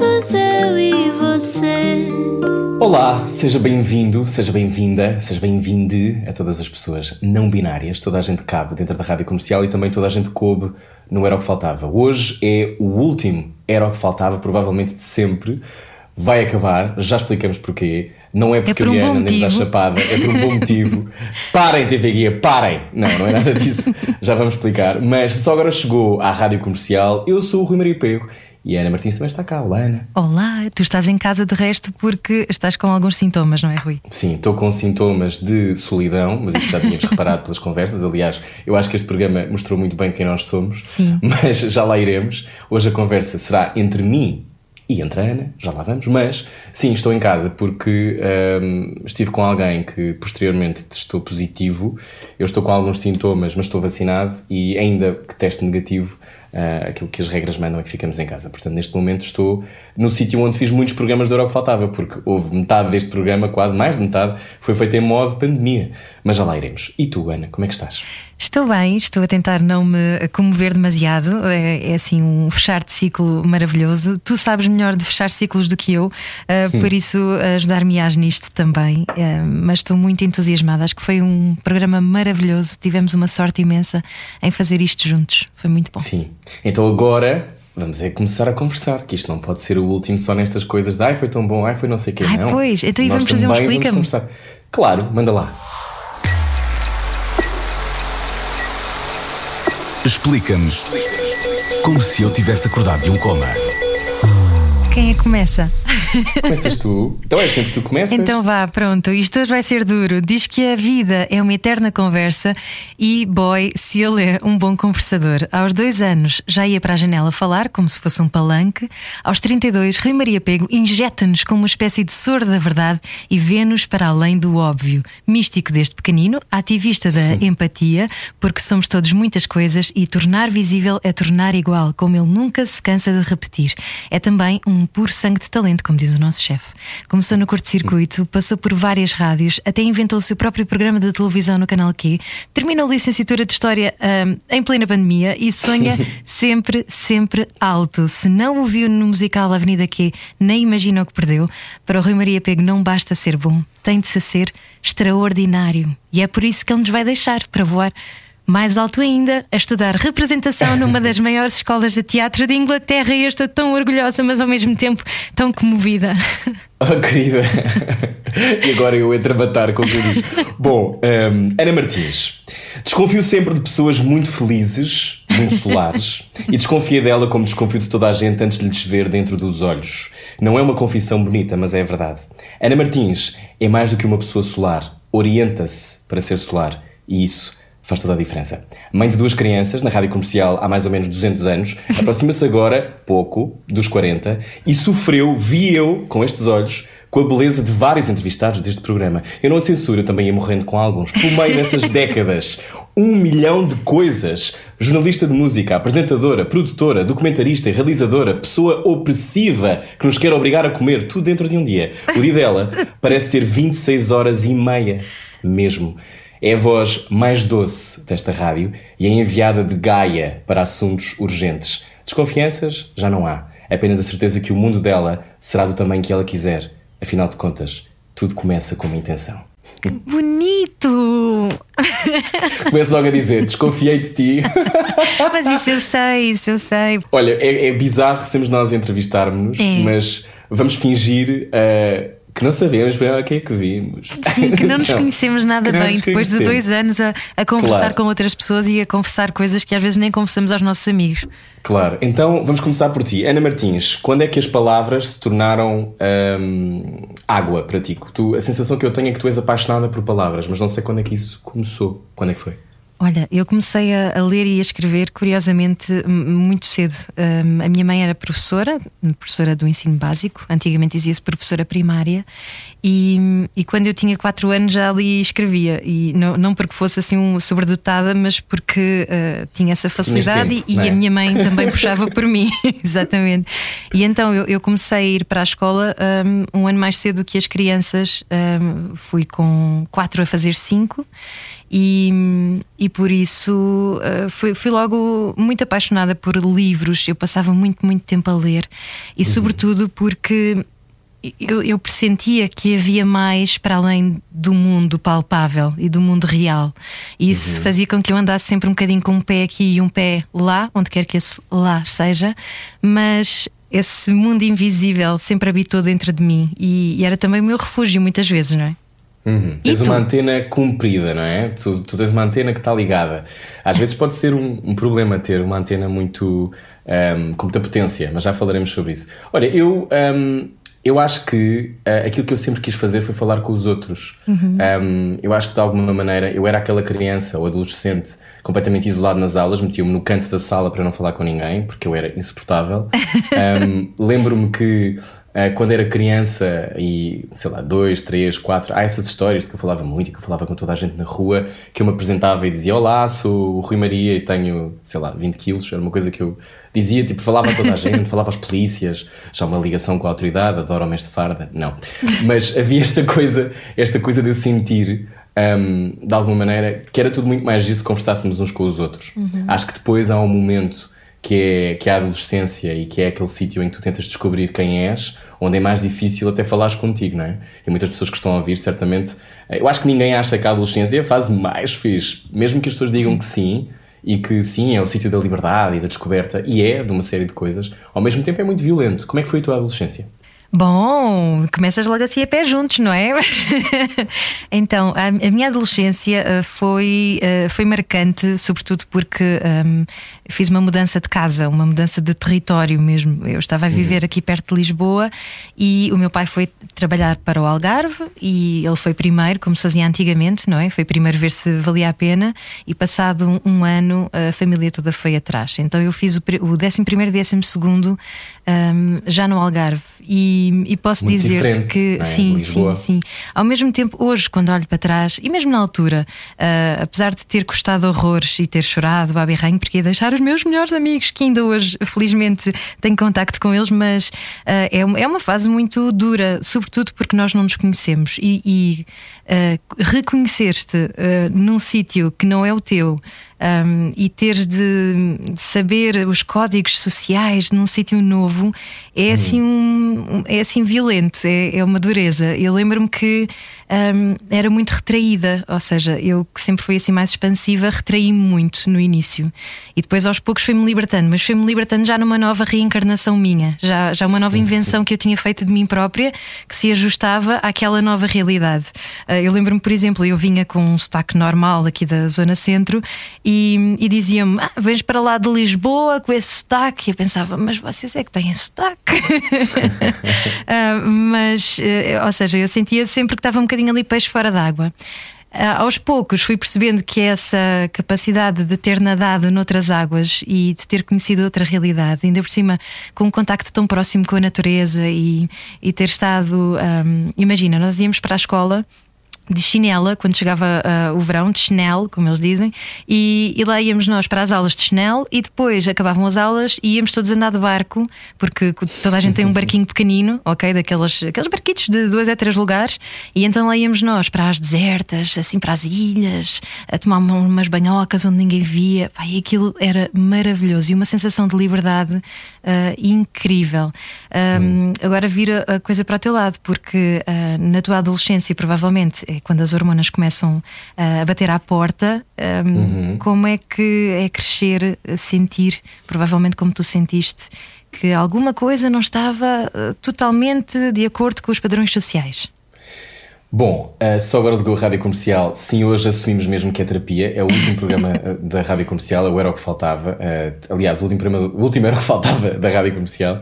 eu e você. Olá, seja bem-vindo, seja bem-vinda, seja bem-vinde a todas as pessoas não binárias. Toda a gente cabe dentro da rádio comercial e também toda a gente coube no Era o que Faltava. Hoje é o último Era o que Faltava, provavelmente de sempre. Vai acabar, já explicamos porquê. Não é porque É por um a Liana bom nem nos dá motivo. chapada, é por um bom motivo. parem, TV Guia, parem! Não, não é nada disso, já vamos explicar. Mas só agora chegou à rádio comercial, eu sou o Rui Maria Pego e a Ana Martins também está cá. Olá, Ana. Olá, tu estás em casa de resto porque estás com alguns sintomas, não é, Rui? Sim, estou com sintomas de solidão, mas isso já tínhamos reparado pelas conversas. Aliás, eu acho que este programa mostrou muito bem quem nós somos. Sim. Mas já lá iremos. Hoje a conversa será entre mim e entre a Ana, já lá vamos. Mas sim, estou em casa porque hum, estive com alguém que posteriormente testou positivo. Eu estou com alguns sintomas, mas estou vacinado e ainda que teste negativo. Ah, aquilo que as regras mandam é que ficamos em casa. Portanto, neste momento estou no sítio onde fiz muitos programas do Euro que Faltava, porque houve metade deste programa, quase mais de metade, foi feito em modo pandemia. Mas já lá iremos. E tu, Ana, como é que estás? Estou bem, estou a tentar não me comover demasiado. É, é assim um fechar de ciclo maravilhoso. Tu sabes melhor de fechar ciclos do que eu, ah, por isso ajudar-me-ás nisto também. Ah, mas estou muito entusiasmada. Acho que foi um programa maravilhoso. Tivemos uma sorte imensa em fazer isto juntos. Foi muito bom. Sim. Então agora vamos é começar a conversar, que isto não pode ser o último só nestas coisas de ai, foi tão bom, ai, foi não sei o quê. Ai, não. pois, então e vamos fazer um explica-me? Claro, manda lá. Explica-nos como se eu tivesse acordado de um coma. Quem é que começa? Começas tu. Então é sempre tu começas. Então vá, pronto, isto hoje vai ser duro. Diz que a vida é uma eterna conversa e, boy, se ele é um bom conversador. Aos dois anos já ia para a janela falar, como se fosse um palanque. Aos 32, Rui Maria Pego injeta-nos como uma espécie de soro da verdade e vê-nos para além do óbvio. Místico desde pequenino, ativista da empatia, porque somos todos muitas coisas e tornar visível é tornar igual, como ele nunca se cansa de repetir. É também um puro sangue de talento, como diz o nosso chefe. Começou no curto-circuito, passou por várias rádios, até inventou o seu próprio programa de televisão no canal Q, terminou a licenciatura de História ahm, em plena pandemia e sonha sempre, sempre alto. Se não o viu no musical Avenida Q, nem imagina o que perdeu. Para o Rui Maria Pego não basta ser bom, tem de se ser extraordinário. E é por isso que ele nos vai deixar para voar. Mais alto ainda, a estudar representação numa das maiores escolas de teatro de Inglaterra e eu estou tão orgulhosa, mas ao mesmo tempo tão comovida. Oh, querida. e agora eu entro a matar com tudo. Bom, hum, Ana Martins. Desconfio sempre de pessoas muito felizes, muito solares, e desconfia dela como desconfio de toda a gente antes de lhes ver dentro dos olhos. Não é uma confissão bonita, mas é verdade. Ana Martins é mais do que uma pessoa solar. Orienta-se para ser solar. E isso faz toda a diferença. Mãe de duas crianças, na rádio comercial há mais ou menos 200 anos, aproxima-se agora, pouco, dos 40, e sofreu, vi eu, com estes olhos, com a beleza de vários entrevistados deste programa. Eu não a censuro, eu também ia morrendo com alguns. Por meio dessas décadas, um milhão de coisas. Jornalista de música, apresentadora, produtora, documentarista, realizadora, pessoa opressiva que nos quer obrigar a comer tudo dentro de um dia. O dia dela parece ter 26 horas e meia, mesmo. É a voz mais doce desta rádio e é enviada de Gaia para assuntos urgentes. Desconfianças já não há. Apenas a certeza que o mundo dela será do tamanho que ela quiser. Afinal de contas, tudo começa com uma intenção. Bonito! Começo logo a dizer: desconfiei de ti. Mas isso eu sei, isso eu sei. Olha, é, é bizarro sermos nós a entrevistarmos-nos, É. mas vamos fingir ah, que não sabemos bem o que é que vimos. Sim, que não nos Então, conhecemos nada bem depois de conhecemos. dois anos a, a conversar Claro. com outras pessoas e a confessar coisas que às vezes nem confessamos aos nossos amigos. Claro, então vamos começar por ti. Ana Martins, quando é que as palavras se tornaram hum, água para ti? Tu, a sensação que eu tenho é que tu és apaixonada por palavras, mas não sei quando é que isso começou. Quando é que foi? Olha, eu comecei a, a, ler e a escrever, curiosamente, muito cedo. Um, a minha mãe era professora, professora do ensino básico, antigamente dizia-se professora primária, e, e, quando eu tinha 4 anos já ali escrevia. E não, não porque fosse assim um sobredotada, mas porque uh, tinha essa facilidade tempo, e, é? a minha mãe também puxava por mim, exatamente. E então eu, eu, comecei a ir para a escola um, um ano mais cedo que as crianças, um, fui com 4 a fazer 5. E, e por isso uh, fui, fui, logo muito apaixonada por livros. Eu passava muito, muito tempo a ler, e uhum. sobretudo porque eu, eu, pressentia que havia mais para além do mundo palpável e do mundo real. E isso uhum. fazia com que eu andasse sempre um bocadinho com um pé aqui e um pé lá, onde quer que esse lá seja, mas esse mundo invisível sempre habitou dentro de mim e, e era também o meu refúgio muitas vezes, não é? Uhum. Tens uma antena comprida, não é? Tu, tu, tens uma antena que está ligada. Às vezes pode ser um, um problema ter uma antena muito um, com muita potência, mas já falaremos sobre isso. Olha, eu, um, eu acho que uh, aquilo que eu sempre quis fazer foi falar com os outros. Uhum. eu acho que de alguma maneira eu era aquela criança ou adolescente completamente isolado nas aulas, metia-me no canto da sala para não falar com ninguém, porque eu era insuportável. Lembro-me que quando era criança e, sei lá, dois, três, quatro, há essas histórias de que eu falava muito e que eu falava com toda a gente na rua, que eu me apresentava e dizia: Olá, sou o Rui Maria e tenho, sei lá, 20 quilos. Era uma coisa que eu dizia, tipo, falava a toda a gente, falava aos polícias, já uma ligação com a autoridade, adoro homens de farda. Não. Mas havia esta coisa, esta coisa de eu sentir. Um, de alguma maneira, que era tudo muito mais disso se conversássemos uns com os outros. Uhum. Acho que depois há um momento que é, que é a adolescência e que é aquele sítio em que tu tentas descobrir quem és, onde é mais difícil até falares contigo, não é? E muitas pessoas que estão a ouvir, certamente. Eh, eu acho que ninguém acha que a adolescência é a fase mais fixe. Mesmo que as pessoas digam que sim, e que sim, é o sítio da liberdade e da descoberta, e é de uma série de coisas, ao mesmo tempo é muito violento. Como é que foi a tua adolescência? Bom, começas logo assim a pé juntos, não é? então, a, a, minha adolescência eh, foi, eh, foi marcante, sobretudo porque um, fiz uma mudança de casa, uma mudança de território mesmo. Eu estava a uhum. viver aqui perto de Lisboa e o meu pai foi trabalhar para o Algarve e ele foi primeiro, como se fazia antigamente, não é? Foi primeiro ver se valia a pena e passado um, um ano a família toda foi atrás. Então eu fiz o, o 11 e 12 um, já no Algarve e e, posso dizer-te que é? sim, sim, sim. Ao mesmo tempo, hoje, quando olho para trás, e mesmo na altura, uh, apesar de ter custado horrores e ter chorado, babirranho, porque ia deixar os meus melhores amigos, que ainda hoje, felizmente, tenho contacto com eles, mas uh, é, é uma fase muito dura, sobretudo porque nós não nos conhecemos e, e uh, reconhecer-te num sítio que não é o teu um, e teres de, de, saber os códigos sociais num sítio novo é uhum. assim um, é assim violento, é, é uma dureza. Eu lembro-me que um, era muito retraída, ou seja, eu que sempre fui assim mais expansiva, retraí-me muito no início e depois aos poucos fui-me libertando, mas fui-me libertando já numa nova reencarnação minha, já, já uma nova invenção que eu tinha feito de mim própria que se ajustava àquela nova realidade. Uh, eu lembro-me, por exemplo, eu vinha com um sotaque normal aqui da Zona Centro e, e diziam-me: ah, vens para lá de Lisboa com esse sotaque. E eu pensava, mas vocês é que têm sotaque. uh, mas, uh, ou seja, eu sentia sempre que estava um bocadinho ali peixe fora d'água. Uh, aos poucos fui percebendo que essa capacidade de ter nadado noutras águas e de ter conhecido outra realidade, ainda por cima com um contacto tão próximo com a natureza e, e ter estado. Um, imagina, nós íamos para a escola de chinela, quando chegava uh, o verão, de chinelo, como eles dizem, e, e, lá íamos nós para as aulas de chinelo e depois acabavam as aulas e íamos todos andar de barco, porque toda a gente tem um barquinho pequenino, ok? Daqueles aqueles barquitos de dois a três lugares, e então lá íamos nós para as desertas, assim para as ilhas, a tomar umas banhocas onde ninguém via, Pá, e aquilo era maravilhoso e uma sensação de liberdade uh, incrível. Um. Agora vira a coisa para o teu lado, porque uh, na tua adolescência, provavelmente é quando as hormonas começam uh, a bater à porta, um, uhum. como é que é crescer, sentir, provavelmente como tu sentiste, que alguma coisa não estava uh, totalmente de acordo com os padrões sociais? Bom, uh, só agora ligou a Rádio Comercial. Sim, hoje assumimos mesmo que é terapia. É o último programa da Rádio Comercial, eu era o que faltava. Uh, aliás, o último, programa, o último era o que faltava da Rádio Comercial.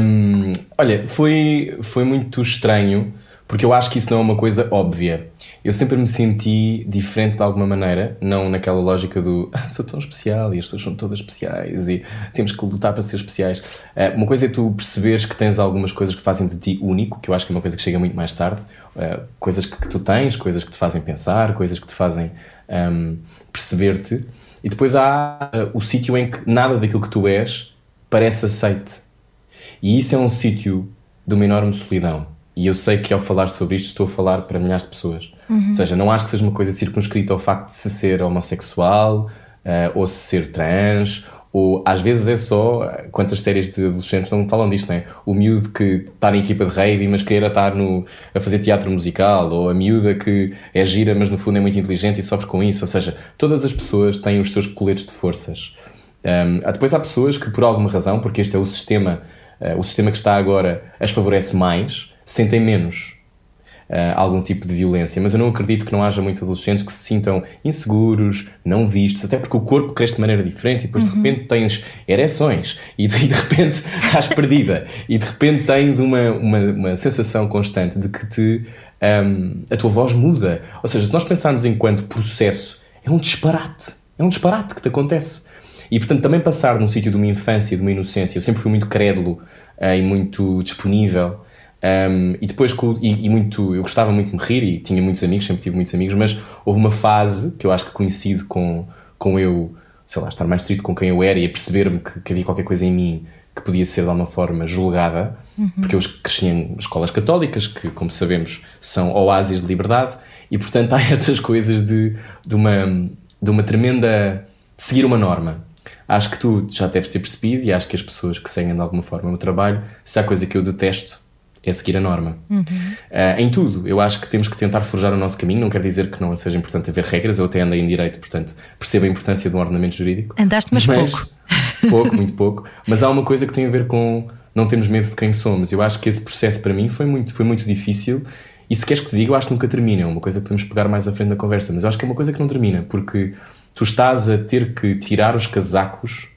Um, olha, foi, foi muito estranho Porque eu acho que isso não é uma coisa óbvia. Eu sempre me senti diferente de alguma maneira, não naquela lógica do ah, sou tão especial e as pessoas são todas especiais e temos que lutar para ser especiais. Uh, uma coisa é tu perceberes que tens algumas coisas que fazem de ti único, que eu acho que é uma coisa que chega muito mais tarde. Uh, coisas que, tu tens, coisas que te fazem pensar, coisas que te fazem um, perceber-te. E depois há uh, o sítio em que nada daquilo que tu és parece aceite. E isso é um sítio de uma enorme solidão. E eu sei que ao falar sobre isto estou a falar para milhares de pessoas. Uhum. Ou seja, não acho que seja uma coisa circunscrita ao facto de se ser homossexual uh, ou se ser trans ou às vezes é só quantas séries de adolescentes não falam disto, não é? O miúdo que está na equipa de rave, mas queira estar no, a fazer teatro musical, ou a miúda que é gira, mas no fundo é muito inteligente e sofre com isso. Ou seja, todas as pessoas têm os seus coletes de forças. Um, depois há pessoas que, por alguma razão, porque este é o sistema, uh, o sistema que está agora as favorece mais, sentem menos uh, algum tipo de violência, mas eu não acredito que não haja muitos adolescentes que se sintam inseguros, não vistos, até porque o corpo cresce de maneira diferente e depois uhum. de repente tens ereções e de, e de repente estás perdida e de repente tens uma, uma, uma sensação constante de que te, um, a tua voz muda. Ou seja, se nós pensarmos enquanto processo, é um disparate, é um disparate que te acontece. E portanto, também passar num sítio de uma infância, de uma inocência, eu sempre fui muito crédulo uh, e muito disponível um, e depois, e, e, muito, eu gostava muito de me rir e tinha muitos amigos, sempre tive muitos amigos, mas houve uma fase que eu acho que coincide com, com eu, sei lá, estar mais triste com quem eu era e a perceber-me que, que havia qualquer coisa em mim que podia ser de alguma forma julgada, uhum. porque eu cresci em escolas católicas, que, como sabemos, são oásis de liberdade, e portanto há estas coisas de, de, uma, de uma tremenda. De seguir uma norma. Acho que tu já deves ter percebido, e acho que as pessoas que seguem de alguma forma o meu trabalho, se há coisa que eu detesto é seguir a norma. Uhum. Uh, em tudo, eu acho que temos que tentar forjar o nosso caminho. Não quer dizer que não seja importante haver regras. Eu até andei em direito, portanto, percebo a importância de um ordenamento jurídico. Andaste, mas, mas pouco. Pouco, muito pouco. Mas há uma coisa que tem a ver com não temos medo de quem somos. Eu acho que esse processo para mim foi muito, foi muito difícil. E se queres que te diga, eu acho que nunca termina. É uma coisa que podemos pegar mais à frente da conversa. Mas eu acho que é uma coisa que não termina, porque tu estás a ter que tirar os casacos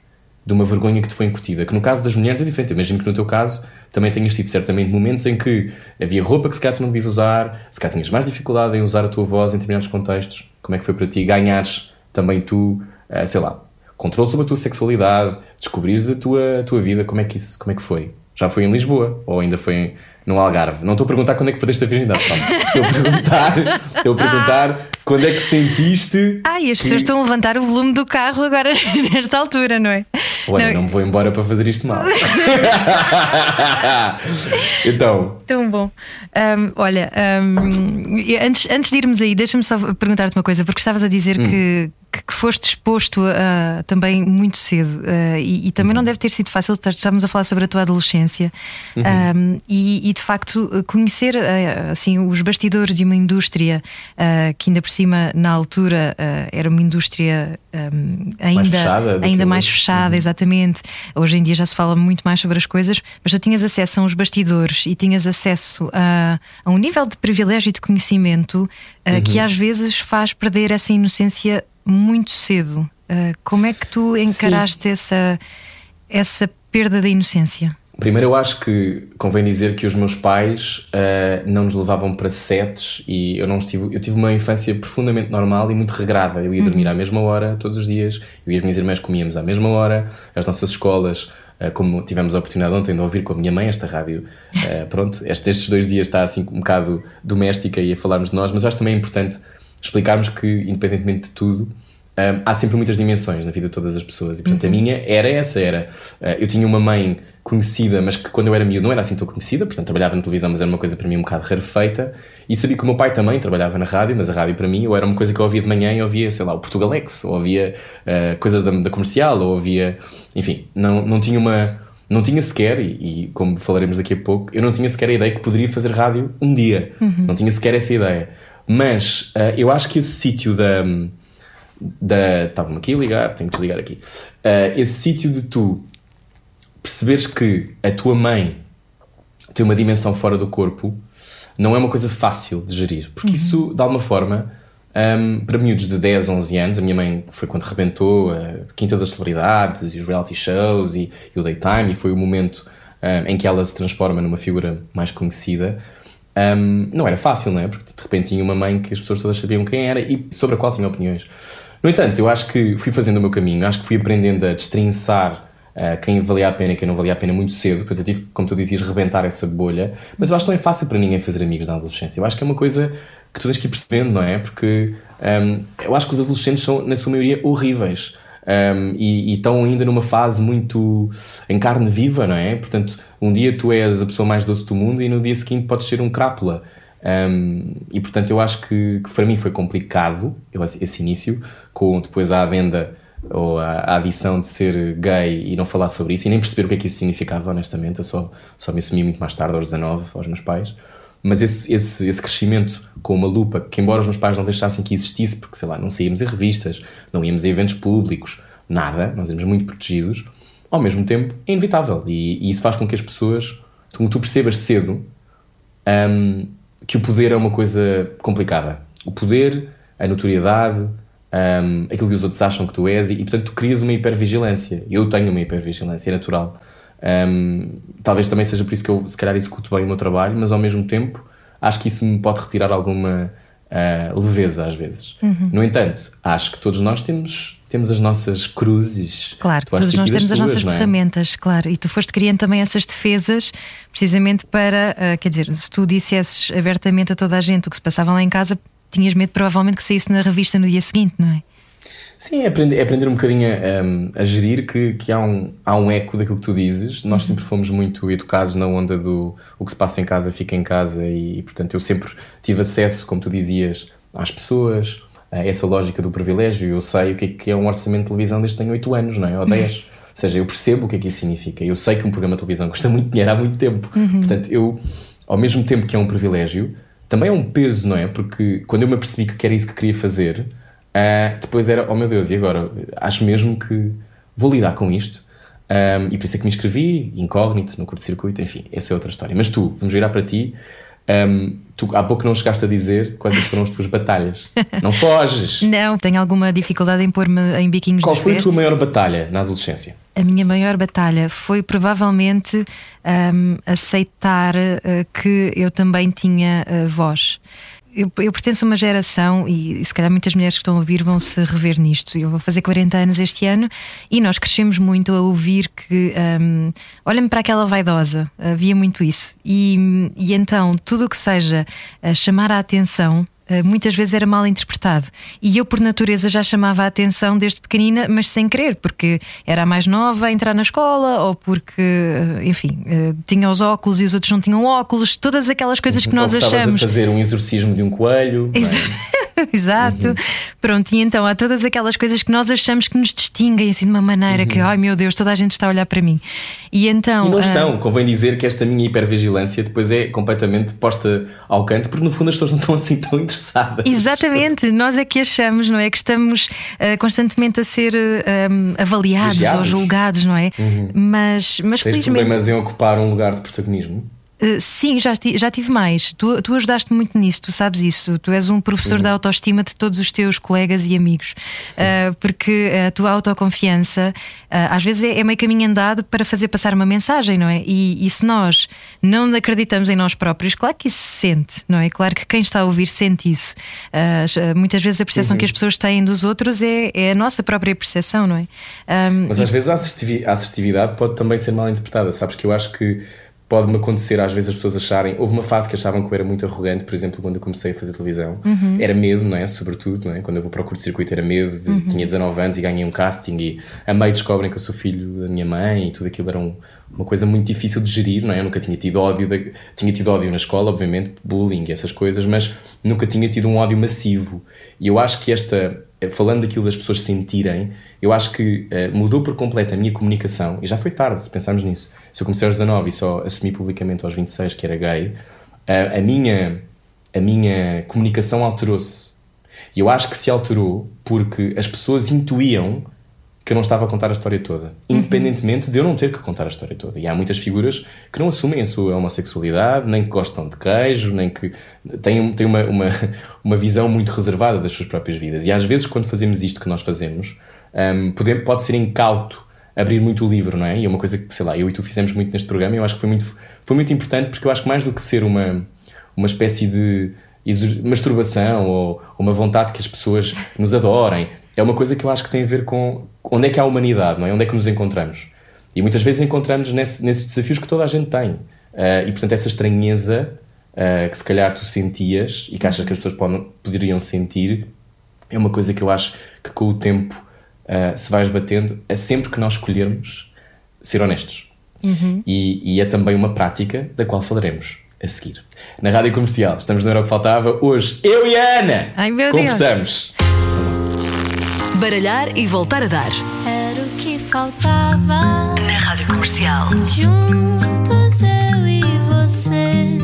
de uma vergonha que te foi incutida. Que no caso das mulheres é diferente. Imagino que no teu caso também tenhas tido certamente momentos em que havia roupa que se calhar tu não devias usar, se calhar tinhas mais dificuldade em usar a tua voz em determinados contextos. Como é que foi para ti ganhares também tu, uh, sei lá, controle sobre a tua sexualidade, descobrires a tua, a tua vida, como é, que isso, como é que foi? Já foi em Lisboa ou ainda foi no Algarve? Não estou a perguntar quando é que perdeste a virgindade, a perguntar, estou a perguntar quando é que sentiste. Ah, e as pessoas que... estão a levantar o volume do carro agora, nesta altura, não é? Olha, não, não me vou embora para fazer isto mal. então. Tão bom. Um, olha, um, antes, antes de irmos aí, deixa-me só perguntar-te uma coisa, porque estavas a dizer hum. que que, foste exposto uh, também muito cedo uh, e, e, também uhum. não deve ter sido fácil. Estávamos a falar sobre a tua adolescência uhum. um, e, e, de facto conhecer uh, assim os bastidores de uma indústria que ainda por cima na altura era uma indústria um, ainda mais fechada, ainda mais fechada uhum. exatamente. Hoje em dia já se fala muito mais sobre as coisas, mas tu tinhas acesso a uns bastidores e tinhas acesso a, a um nível de privilégio e de conhecimento que uhum. às vezes faz perder essa inocência muito cedo. Uh, como é que tu encaraste essa, essa perda da inocência? Primeiro, eu acho que convém dizer que os meus pais uh, não nos levavam para setes e eu não estive. Eu tive uma infância profundamente normal e muito regrada. Eu ia uhum. dormir à mesma hora todos os dias, eu e as minhas irmãs comíamos à mesma hora, as nossas escolas. Uh, como tivemos a oportunidade ontem de ouvir com a minha mãe esta rádio, uh, pronto, estes dois dias está assim um bocado doméstica e a falarmos de nós, mas acho também importante explicarmos que, independentemente de tudo, um, há sempre muitas dimensões na vida de todas as pessoas. E, portanto, uhum. a minha era essa: era. Uh, eu tinha uma mãe conhecida, mas que quando eu era miúdo não era assim tão conhecida, portanto, trabalhava na televisão, mas era uma coisa para mim um bocado rarefeita. E sabia que o meu pai também trabalhava na rádio, mas a rádio para mim ou era uma coisa que eu ouvia de manhã e ouvia, sei lá, o Portugalex, ou ouvia uh, coisas da, da, comercial, ou ouvia. Enfim, não, não tinha uma. Não tinha sequer, e, e, como falaremos daqui a pouco, eu não tinha sequer a ideia que poderia fazer rádio um dia. Uhum. Não tinha sequer essa ideia. Mas uh, eu acho que esse sítio da. da Estava-me aqui a ligar, tenho que desligar aqui. Uh, esse sítio de tu perceberes que a tua mãe tem uma dimensão fora do corpo não é uma coisa fácil de gerir. Porque uhum. isso, de alguma forma, um, para miúdos de 10, 11 anos, a minha mãe foi quando rebentou a Quinta das Celebridades e os reality shows e, e o daytime, e foi o momento um, em que ela se transforma numa figura mais conhecida. Um, não era fácil, não é? Porque de repente tinha uma mãe que as pessoas todas sabiam quem era e sobre a qual tinha opiniões. No entanto, eu acho que fui fazendo o meu caminho, acho que fui aprendendo a destrinçar uh, quem valia a pena e quem não valia a pena muito cedo, portanto eu tive, como tu dizias, rebentar essa bolha, mas eu acho que não é fácil para ninguém fazer amigos na adolescência. Eu acho que é uma coisa que tu tens que ir percebendo, não é? Porque um, eu acho que os adolescentes são, na sua maioria, horríveis. Um, e, estão ainda numa fase muito em carne viva, não é? Portanto, um dia tu és a pessoa mais doce do mundo e no dia seguinte podes ser um crápula. Um, e portanto, eu acho que, que, para mim foi complicado eu, esse início, com depois a venda ou a, a, adição de ser gay e não falar sobre isso e nem perceber o que é que isso significava, honestamente. Eu só, só me assumi muito mais tarde, aos 19, aos meus pais. Mas esse, esse, esse crescimento com uma lupa, que embora os meus pais não deixassem que existisse, porque sei lá, não saíamos em revistas, não íamos a eventos públicos, nada, nós éramos muito protegidos, ao mesmo tempo é inevitável. E, e isso faz com que as pessoas, como tu percebas cedo, um, que o poder é uma coisa complicada. O poder, a notoriedade, um, aquilo que os outros acham que tu és, e, e portanto tu crias uma hipervigilância. Eu tenho uma hipervigilância, é natural. Um, talvez também seja por isso que eu, se calhar, executo bem o meu trabalho, mas ao mesmo tempo acho que isso me pode retirar alguma uh, leveza às vezes. Uhum. No entanto, acho que todos nós temos, temos as nossas cruzes. Claro, todos nós temos as, nossas é? ferramentas, claro, e tu foste criando também essas defesas precisamente para, uh, quer dizer, se tu dissesses abertamente a toda a gente o que se passava lá em casa, tinhas medo provavelmente que saísse na revista no dia seguinte, não é? Sim, é aprender, é aprender um bocadinho a, a, gerir que, que há, um, há um eco daquilo que tu dizes. Nós uhum. sempre fomos muito educados na onda do o que se passa em casa fica em casa e, portanto, eu sempre tive acesso, como tu dizias, às pessoas, a essa lógica do privilégio. Eu sei o que é, que é um orçamento de televisão desde que tenho 8 anos, não é? Ou 10. Ou seja, eu percebo o que é que isso significa. Eu sei que um programa de televisão custa muito dinheiro há muito tempo. Uhum. Portanto, eu, ao mesmo tempo que é um privilégio, também é um peso, não é? Porque quando eu me apercebi que era isso que queria fazer Uh, depois era, oh meu Deus, e agora? Acho mesmo que vou lidar com isto. Um, e por isso é que me inscrevi, incógnito, no curto-circuito, enfim, essa é outra história. Mas tu, vamos virar para ti. Um, tu há pouco não chegaste a dizer quais foram as tuas batalhas. Não foges! Não, tenho alguma dificuldade em pôr-me em biquinhos Qual foi a tua maior batalha na adolescência? A minha maior batalha foi provavelmente um, aceitar uh, que eu também tinha uh, voz eu, eu, pertenço a uma geração, e, e, se calhar muitas mulheres que estão a ouvir vão se rever nisto. Eu vou fazer 40 anos este ano e nós crescemos muito a ouvir que um, olha-me para aquela vaidosa, havia muito isso. E, e então, tudo o que seja chamar a atenção eh, muitas vezes era mal interpretado. E eu, por natureza, já chamava a atenção desde pequenina, mas sem querer, porque era a mais nova a entrar na escola, ou porque, eh, enfim, eh, tinha os óculos e os outros não tinham óculos, todas aquelas coisas que nós achamos. a fazer um exorcismo de um coelho. É? Exato. Uhum. Pronto, e então há todas aquelas coisas que nós achamos que nos distinguem assim de uma maneira uhum. que, ai meu Deus, toda a gente está a olhar para mim. E então. E não estão, uh... convém dizer que esta minha hipervigilância depois é completamente posta ao canto, porque no fundo as pessoas não estão assim tão interessadas. Exatamente, nós é que achamos, não é? Que estamos uh, constantemente a ser uh, avaliados Vigiados. ou julgados, não é? Uhum. Mas, mas Tens felizmente. problemas em ocupar um lugar de protagonismo? Eh, sim, já, já tive mais. Tu, tu ajudaste muito nisso, tu sabes isso. Tu és um professor uhum. da autoestima de todos os teus colegas e amigos. Uh, porque a tua autoconfiança uh, às vezes é, é, meio caminho andado para fazer passar uma mensagem, não é? E, e, se nós não acreditamos em nós próprios, claro que isso se sente, não é? Claro que quem está a ouvir sente isso. Muitas vezes a percepção uhum. que as pessoas têm dos outros é, é a nossa própria percepção, não é? Um, Mas às e... vezes a assertividade pode também ser mal interpretada. Sabes que eu acho que pode-me acontecer às vezes as pessoas acharem. Houve uma fase que achavam que eu era muito arrogante, por exemplo, quando eu comecei a fazer televisão. Uhum. Era medo, não é? Sobretudo, não é? Quando eu vou para o curto-circuito era medo. De, uhum. Tinha 19 anos e ganhei um casting e a meio descobrem que eu sou filho da minha mãe e tudo aquilo era um, uma coisa muito difícil de gerir, não é? Eu nunca tinha tido ódio. Tinha tido ódio na escola, obviamente, bullying e essas coisas, mas nunca tinha tido um ódio massivo. E eu acho que esta. Falando daquilo das pessoas sentirem, eu acho que uh, mudou por completo a minha comunicação, e já foi tarde, se pensarmos nisso se eu comecei aos 19 e só assumi publicamente aos 26 que era gay, a, a minha, a minha comunicação alterou-se. E eu acho que se alterou porque as pessoas intuíam que eu não estava a contar a história toda, uhum. independentemente de eu não ter que contar a história toda. E há muitas figuras que não assumem a sua homossexualidade, nem que gostam de queijo, nem que têm, têm uma, uma, uma visão muito reservada das suas próprias vidas. E às vezes, quando fazemos isto que nós fazemos, um, pode, pode ser incauto abrir muito o livro, não é? E é uma coisa que, sei lá, eu e tu fizemos muito neste programa e eu acho que foi muito, foi muito importante porque eu acho que mais do que ser uma, uma espécie de masturbação ou uma vontade que as pessoas nos adorem. É uma coisa que eu acho que tem a ver com onde é que há a humanidade, não é? Onde é que nos encontramos. E muitas vezes encontramos nesse, nesses desafios que toda a gente tem. Uh, e portanto, essa estranheza uh, que se calhar tu sentias e que achas que as pessoas podem, poderiam sentir é uma coisa que eu acho que com o tempo uh, se vai esbatendo. É sempre que nós escolhermos ser honestos. Uhum. E, e é também uma prática da qual falaremos a seguir. Na Rádio Comercial, estamos no Era o que Faltava. Hoje, eu e a Ana Ai, meu conversamos. Deus. Baralhar e voltar a dar. Era o que faltava. Na Rádio Comercial. Juntos eu e você.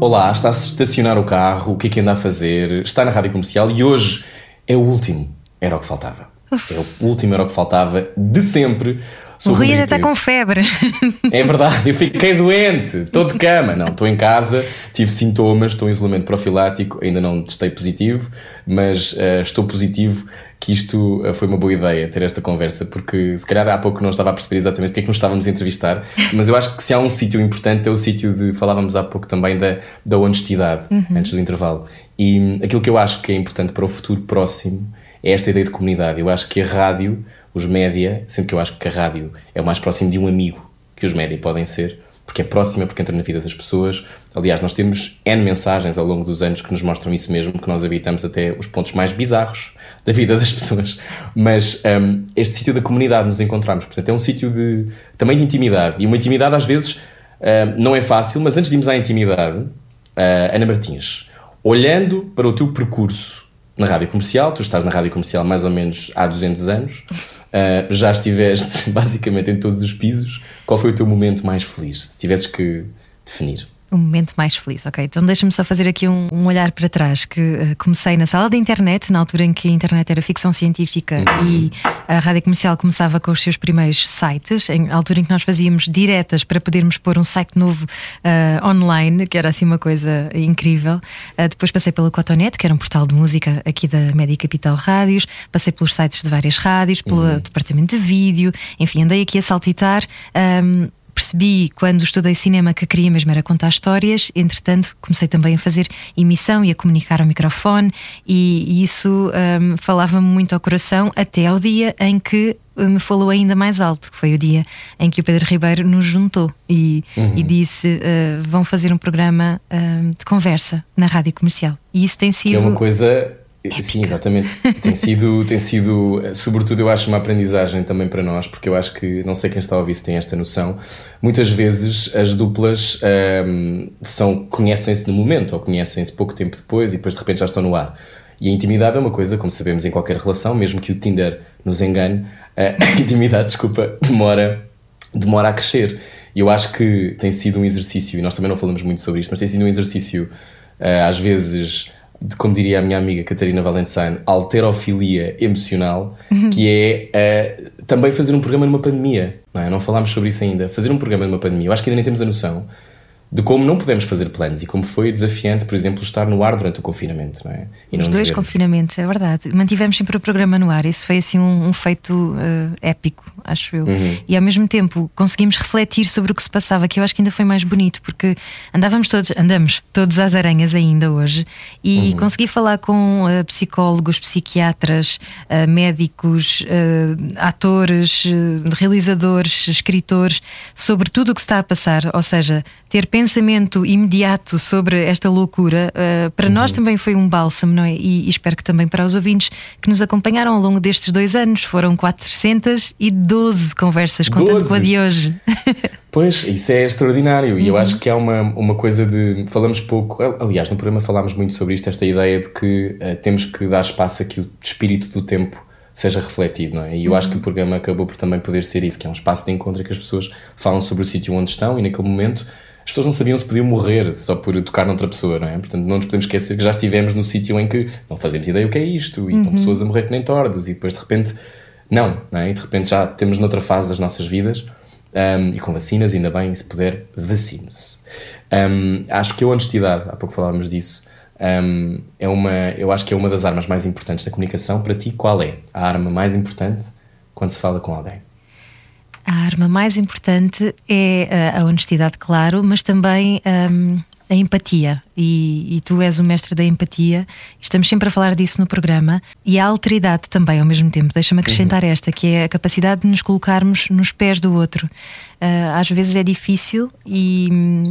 Olá, está a estacionar o carro, o que é que anda a fazer? Está na Rádio Comercial e hoje é o último Era o que Faltava. Uf. É o último Era o que Faltava de sempre o Rui ainda está com febre. É verdade, eu fiquei doente, estou de cama. Não, estou em casa, tive sintomas, estou em isolamento profilático, ainda não testei positivo, mas uh, estou positivo que isto uh, foi uma boa ideia ter esta conversa, porque se calhar há pouco não estava a perceber exatamente porque é que nos estávamos a entrevistar, mas eu acho que se há um sítio importante é o sítio de. Falávamos há pouco também da, da honestidade, uhum. antes do intervalo. E hum, aquilo que eu acho que é importante para o futuro próximo é esta ideia de comunidade. Eu acho que a rádio os média, sendo que eu acho que a rádio é o mais próximo de um amigo que os média podem ser, porque é próxima, porque entra na vida das pessoas. Aliás, nós temos N mensagens ao longo dos anos que nos mostram isso mesmo, que nós habitamos até os pontos mais bizarros da vida das pessoas. Mas um, este sítio da comunidade nos encontramos, portanto, é um sítio de, também de intimidade. E uma intimidade, às vezes, um, não é fácil, mas antes de irmos à intimidade, uh, Ana Martins, olhando para o teu percurso na rádio comercial, tu estás na rádio comercial mais ou menos há 200 anos. Uh, já estiveste basicamente em todos os pisos. Qual foi o teu momento mais feliz, se tivesses que definir? Um momento mais feliz, ok? Então deixa-me só fazer aqui um, um olhar para trás. Que uh, comecei na sala da internet, na altura em que a internet era ficção científica uhum. e a rádio comercial começava com os seus primeiros sites, em altura em que nós fazíamos diretas para podermos pôr um site novo uh, online, que era assim uma coisa incrível. Uh, depois passei pela Cotonet, que era um portal de música aqui da Média Capital Rádios, passei pelos sites de várias rádios, pelo uhum. departamento de vídeo, enfim, andei aqui a saltitar. Um, percebi quando estudei cinema que queria mesmo era contar histórias, entretanto comecei também a fazer emissão e a comunicar ao microfone e, e isso um, falava-me muito ao coração até ao dia em que hum, me falou ainda mais alto, que foi o dia em que o Pedro Ribeiro nos juntou e, uhum. e disse: uh, vão fazer um programa uh, de conversa na rádio comercial. E isso tem sido. Que é uma coisa Épica. Sim, exatamente. tem sido, tem sido, sobretudo, eu acho uma aprendizagem também para nós, porque eu acho que, não sei quem está a ouvir se tem esta noção, muitas vezes as duplas um, são, conhecem-se no momento, ou conhecem-se pouco tempo depois e depois de repente já estão no ar. E a intimidade é uma coisa, como sabemos, em qualquer relação, mesmo que o Tinder nos engane, a intimidade, desculpa, demora, demora a crescer. E eu acho que tem sido um exercício, e nós também não falamos muito sobre isto, mas tem sido um exercício, uh, às vezes de, como diria a minha amiga Catarina Valençane, alterofilia emocional, uhum. que é uh, também fazer um programa numa pandemia. Não, é? não falámos sobre isso ainda. Fazer um programa numa pandemia. Eu acho que ainda nem temos a noção de como não podemos fazer planos e como foi desafiante, por exemplo, estar no ar durante o confinamento, não é? E Os dois confinamentos, é verdade. Mantivemos sempre o programa no ar, isso foi assim um, um feito uh, épico, acho eu. Uhum. E ao mesmo tempo conseguimos refletir sobre o que se passava, que eu acho que ainda foi mais bonito, porque andávamos todos, andamos todos às aranhas ainda hoje, e uhum. consegui falar com uh, psicólogos, psiquiatras, uh, médicos, atores, realizadores, escritores, sobre tudo o que se está a passar, ou seja, ter pensamento imediato sobre esta loucura, uh, para uhum. nós também foi um bálsamo, não é? E, e, espero que também para os ouvintes que nos acompanharam ao longo destes dois anos. Foram 412 conversas, contando 12. com a de hoje. Pois, isso é extraordinário e eu uhum. acho que é uma, uma coisa de. Falamos pouco, aliás, no programa falámos muito sobre isto, esta ideia de que uh, temos que dar espaço a que o espírito do tempo seja refletido, não é? E eu uhum. acho que o programa acabou por também poder ser isso, que é um espaço de encontro em que as pessoas falam sobre o sítio onde estão e naquele momento as pessoas não sabiam se podiam morrer só por tocar noutra pessoa, não é? Portanto, não nos podemos esquecer que já estivemos no sítio em que não fazemos ideia o que é isto e uhum. estão pessoas a morrer que nem tordos e depois de repente, não, não é? E de repente já temos noutra fase das nossas vidas um, e com vacinas, ainda bem, se puder, vacine-se. Um, acho que a honestidade, há pouco falávamos disso, um, é uma, eu acho que é uma das armas mais importantes da comunicação. Para ti, qual é a arma mais importante quando se fala com alguém? A arma mais importante é a honestidade, claro, mas também um, a empatia e, e, tu és o mestre da empatia. Estamos sempre a falar disso no programa e a alteridade também ao mesmo tempo. Deixa-me acrescentar uhum. esta, que é a capacidade de nos colocarmos nos pés do outro. Uh, às vezes é difícil, e,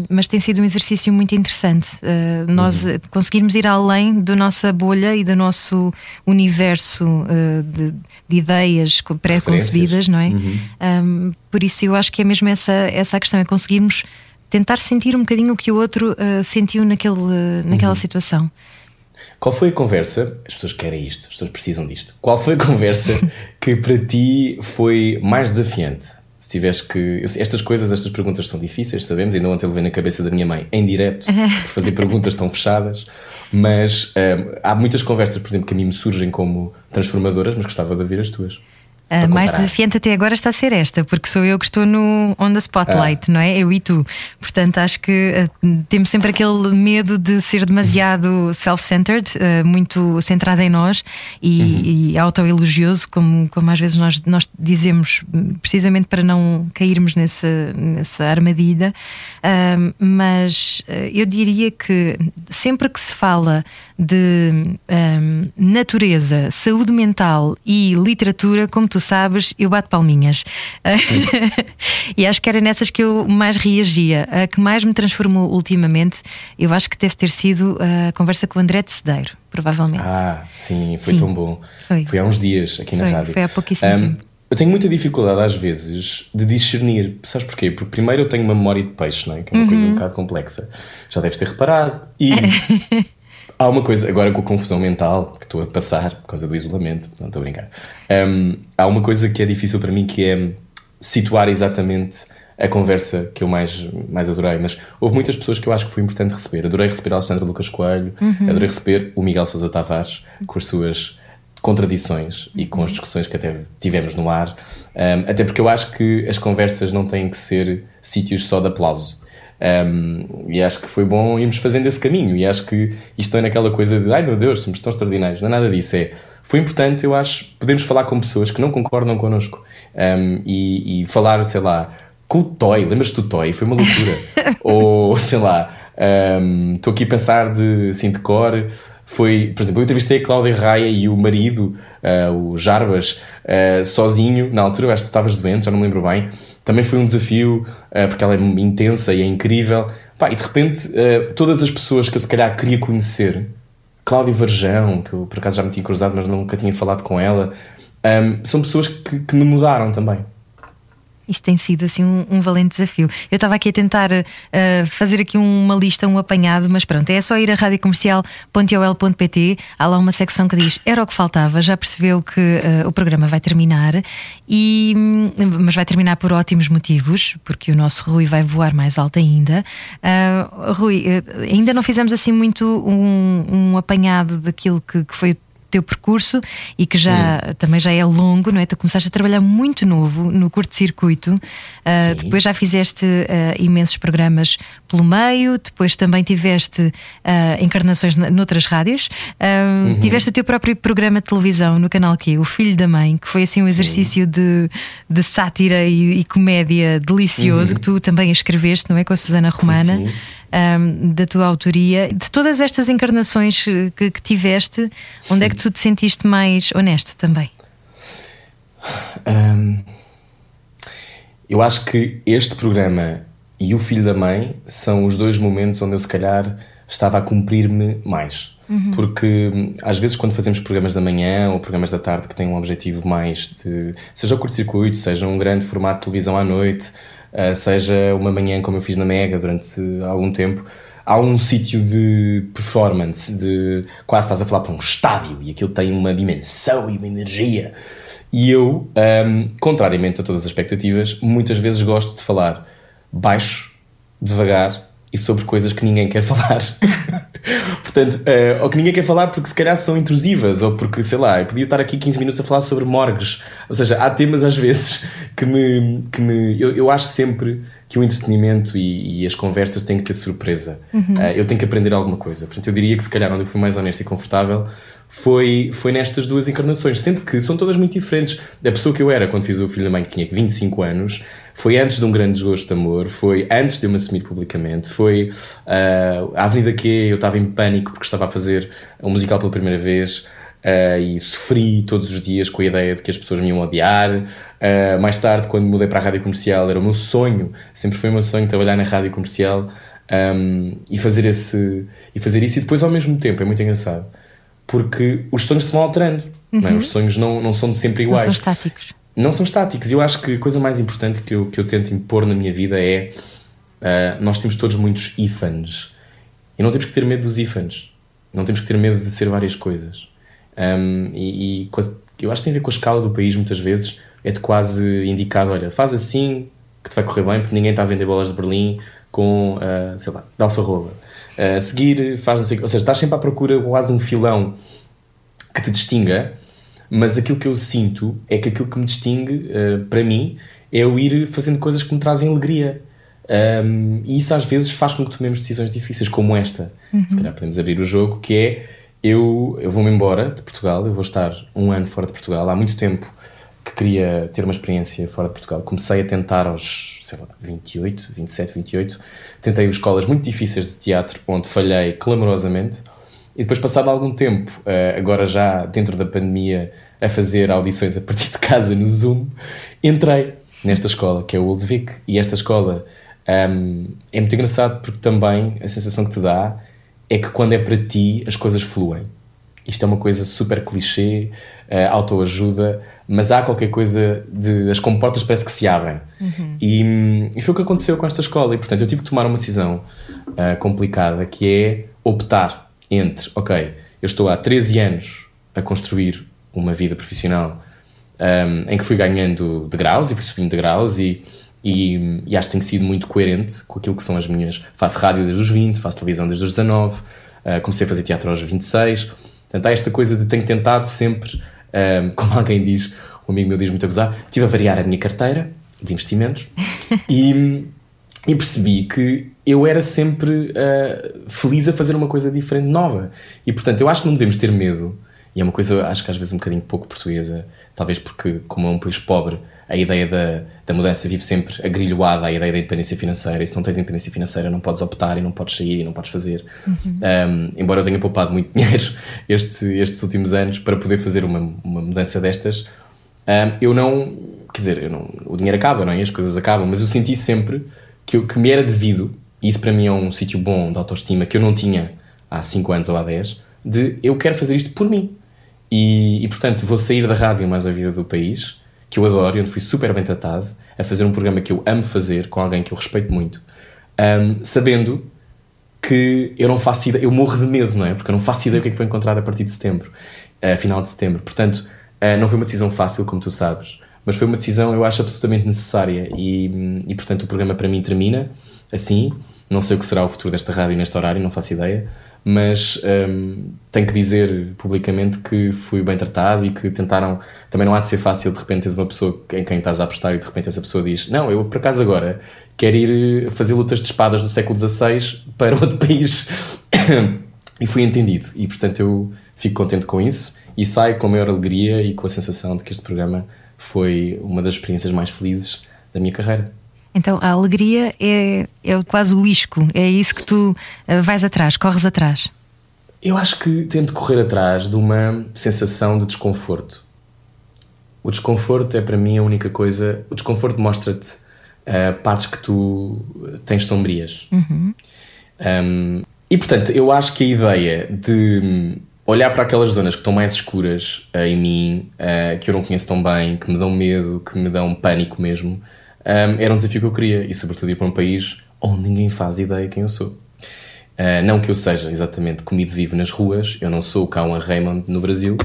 mas tem sido um exercício muito interessante. Uh, nós uhum. conseguirmos ir além da nossa bolha e do nosso universo uh, de, de, ideias pré-concebidas, não é? Uhum. Um, por isso eu acho que é mesmo essa, essa a questão, é conseguirmos tentar sentir um bocadinho o que o outro uh, sentiu naquele, uh, naquela uhum. situação. Qual foi a conversa? As pessoas querem isto, as pessoas precisam disto. Qual foi a conversa que para ti foi mais desafiante? Se tivesse que. Estas coisas, estas perguntas são difíceis, sabemos. Ainda ontem levei na cabeça da minha mãe em direto, por fazer perguntas tão fechadas. Mas um, eh, há muitas conversas, por exemplo, que a mim me surgem como transformadoras, mas gostava de ouvir as tuas. A mais desafiante até agora está a ser esta, porque sou eu que estou no on the spotlight, ah. não é? Eu e tu. Portanto, acho que uh, temos sempre aquele medo de ser demasiado self-centered, uh, muito centrada em nós e, uhum. e autoelogioso, como, como às vezes nós, nós dizemos, precisamente para não cairmos nessa, nessa armadilha. Uh, mas eu diria que sempre que se fala de um, natureza, saúde mental e literatura, como tu sabes, eu bato palminhas. e acho que era nessas que eu mais reagia. A que mais me transformou ultimamente, eu acho que deve ter sido a conversa com o André de Cedeiro, provavelmente. Ah, sim, foi sim, tão bom. Foi. foi há uns dias aqui na foi, rádio. Foi há pouquíssimo um, tempo. Eu tenho muita dificuldade às vezes de discernir. Sabes porquê? Porque primeiro eu tenho uma memória de peixe, não é? que é uma uhum. coisa um bocado complexa. Já deves ter reparado. E Há uma coisa, agora com a confusão mental que estou a passar por causa do isolamento, não estou a brincar. Um, há uma coisa que é difícil para mim que é situar exatamente a conversa que eu mais, mais adorei. Mas houve muitas pessoas que eu acho que foi importante receber. Adorei receber a Alexandra Lucas Coelho, uhum. adorei receber o Miguel Sousa Tavares com as suas contradições e com as discussões que até tivemos no ar. Um, até porque eu acho que as conversas não têm que ser sítios só de aplauso. Um, e acho que foi bom irmos fazendo esse caminho. E acho que isto é naquela coisa de ai meu Deus, somos tão extraordinários. Não é nada disso. É, foi importante, eu acho, podemos falar com pessoas que não concordam connosco um, e, e, falar, sei lá, com o Toy. Lembras-te do Toy? Foi uma loucura. Ou sei lá, estou um, aqui a pensar de, assim, de cor foi, por exemplo, eu entrevistei a Cláudia Raia e o marido, uh, o Jarbas, uh, sozinho, na altura, eu acho que tu estavas doente, já não me lembro bem. Também foi um desafio, uh, porque ela é intensa e é incrível. Pá, e de repente, todas as pessoas que eu se calhar queria conhecer, Cláudia Varjão, que eu por acaso já me tinha cruzado, mas nunca tinha falado com ela, um, são pessoas que, que me mudaram também. Isto tem sido assim um, um valente desafio. Eu estava aqui a tentar uh, fazer aqui uma lista, um apanhado, mas pronto, é só ir a radiocomercial.ol.pt. Há lá uma secção que diz era o que faltava, já percebeu que uh, o programa vai terminar, e, mas vai terminar por ótimos motivos, porque o nosso Rui vai voar mais alto ainda. Uh, Rui, ainda não fizemos assim muito um, um apanhado daquilo que, que foi teu percurso e que já hum. também já é longo, não é? Tu começaste a trabalhar muito novo no curto-circuito, uh, depois já fizeste uh, imensos programas pelo meio, depois também tiveste uh, encarnações noutras rádios, uhum. tiveste o teu próprio programa de televisão no canal Q, O Filho da Mãe, que foi assim um exercício de, de sátira e, e comédia delicioso uhum. que tu também escreveste, não é? Com a Susana Romana. Sim um, da tua autoria. De todas estas encarnações que, que, tiveste, onde é que tu te sentiste mais honesto também? Um, eu acho que este programa e o Filho da Mãe são os dois momentos onde eu, se calhar, estava a cumprir-me mais. Uhum. Porque às vezes, quando fazemos programas da manhã ou programas da tarde que têm um objetivo mais de. seja o curto-circuito, seja um grande formato de televisão à noite, seja uma manhã como eu fiz na Mega durante algum tempo, há um sítio de performance, de quase estás a falar para um estádio e aquilo tem uma dimensão e uma energia. E eu, um, ehm, contrariamente a todas as expectativas, muitas vezes gosto de falar baixo, devagar e sobre coisas que ninguém quer falar. Portanto, uh, ou que ninguém quer falar porque se calhar são intrusivas, ou porque, sei lá, eu podia estar aqui 15 minutos a falar sobre morgues. Ou seja, há temas às vezes que me. Que me eu, eu acho sempre que o entretenimento e, e, as conversas têm que ter surpresa. Uhum. Uh, eu tenho que aprender alguma coisa. Portanto, eu diria que se calhar onde eu fui mais honesto e confortável foi, foi nestas duas encarnações, sendo que são todas muito diferentes. A pessoa que eu era quando fiz o Filho da Mãe, que tinha 25 anos, foi antes de um grande desgosto de amor, foi antes de eu me assumir publicamente, foi uh, a Avenida Q, eu estava em pânico porque estava a fazer um musical pela primeira vez. Uh, e sofri todos os dias com a ideia de que as pessoas me iam odiar. Uh, mais tarde, quando mudei para a rádio comercial, era o meu sonho, sempre foi o meu sonho trabalhar na rádio comercial um, e, fazer esse, e fazer isso. E depois, ao mesmo tempo, é muito engraçado, porque os sonhos se vão alterando. Uhum. Não é? Os sonhos não, não são sempre iguais. Não são estáticos. Não são estáticos. Eu acho que a coisa mais importante que eu, que eu tento impor na minha vida é uh, nós temos todos muitos ifans. E não temos que ter medo dos ifans. Não temos que ter medo de ser várias coisas. Um, e, e eu acho que tem a ver com a escala do país, muitas vezes é-te quase indicado: olha, faz assim que te vai correr bem, porque ninguém está a vender bolas de Berlim com, uh, sei lá, de alfarroba. Uh, a seguir, faz não sei Ou seja, estás sempre à procura quase um filão que te distinga, mas aquilo que eu sinto é que aquilo que me distingue, uh, para mim, é eu ir fazendo coisas que me trazem alegria. Um, e isso às vezes faz com que tomemos decisões difíceis, como esta. Uhum. Se calhar podemos abrir o jogo, que é eu, eu vou-me embora de Portugal, eu vou estar um ano fora de Portugal. Há muito tempo que queria ter uma experiência fora de Portugal. Comecei a tentar aos, sei lá, 28, 27, 28. Tentei escolas muito difíceis de teatro, onde falhei clamorosamente. E depois, passado algum tempo, eh, agora já dentro da pandemia, a fazer audições a partir de casa no Zoom, entrei nesta escola, que é o Old Vic. E esta escola um, é muito engraçado porque também a sensação que te dá é que quando é para ti as coisas fluem. Isto é uma coisa super clichê, uh, autoajuda, mas há qualquer coisa de. as comportas parece que se abrem. Uhum. E, e, foi o que aconteceu com esta escola. E portanto eu tive que tomar uma decisão uh, complicada que é optar entre, ok, eu estou há 13 anos a construir uma vida profissional um, em que fui ganhando degraus e fui subindo degraus e e, e, acho que tenho sido muito coerente com aquilo que são as minhas. Faço rádio desde os 20, faço televisão desde os 19, uh, eh, comecei a fazer teatro aos 26. Portanto, há esta coisa de tenho tentado sempre, um, como alguém diz, um amigo meu diz muito a gozar, estive a variar a minha carteira de investimentos e, e, percebi que eu era sempre uh, feliz a fazer uma coisa diferente, nova. E portanto, eu acho que não devemos ter medo. E é uma coisa, acho que às vezes um bocadinho pouco portuguesa, talvez porque, como é um país pobre, a ideia da, da mudança vive sempre agrilhoada à ideia da independência financeira. E se não tens independência financeira, não podes optar e não podes sair e não podes fazer. Uhum. Um, embora eu tenha poupado muito dinheiro este, estes últimos anos para poder fazer uma, uma mudança destas, um, eu não. Quer dizer, não, o dinheiro acaba, não é? As coisas acabam, mas eu senti sempre que, eu, que me era devido, e isso para mim é um sítio bom de autoestima que eu não tinha há 5 anos ou há 10, de eu quero fazer isto por mim. E, e portanto vou sair da rádio mais ouvida do país que eu adoro onde fui super bem tratado, a fazer um programa que eu amo fazer com alguém que eu respeito muito, um, sabendo que eu não faço ideia, eu morro de medo, não é? Porque eu não faço ideia o que é que vou encontrar a partir de setembro, uh, final de setembro. Portanto, uh, não foi uma decisão fácil, como tu sabes, mas foi uma decisão, eu acho, absolutamente necessária. E, e portanto, o programa para mim termina assim. Não sei o que será o futuro desta rádio neste horário, não faço ideia mas um, tenho que dizer publicamente que fui bem tratado e que tentaram. Também não há de ser fácil de repente teres uma pessoa em quem estás a apostar e de repente essa pessoa diz: Não, eu por acaso agora quero ir fazer lutas de espadas do século XVI para outro país. e fui entendido. E portanto eu fico contente com isso e saio com a maior alegria e com a sensação de que este programa foi uma das experiências mais felizes da minha carreira. Então a alegria é, é quase o isco, é isso que tu eh, vais atrás, corres atrás. Eu acho que tento correr atrás de uma sensação de desconforto. O desconforto é para mim a única coisa. O desconforto mostra-te uh, partes que tu tens sombrias. Uhum. Um, e portanto, eu acho que a ideia de olhar para aquelas zonas que estão mais escuras uh, em mim, uh, que eu não conheço tão bem, que me dão medo, que me dão pânico mesmo, um, era um desafio que eu queria e, sobretudo, ir para um país onde ninguém faz ideia quem eu sou. Uh, não que eu seja exatamente comido vivo nas ruas, eu não sou o Cão Raymond no Brasil,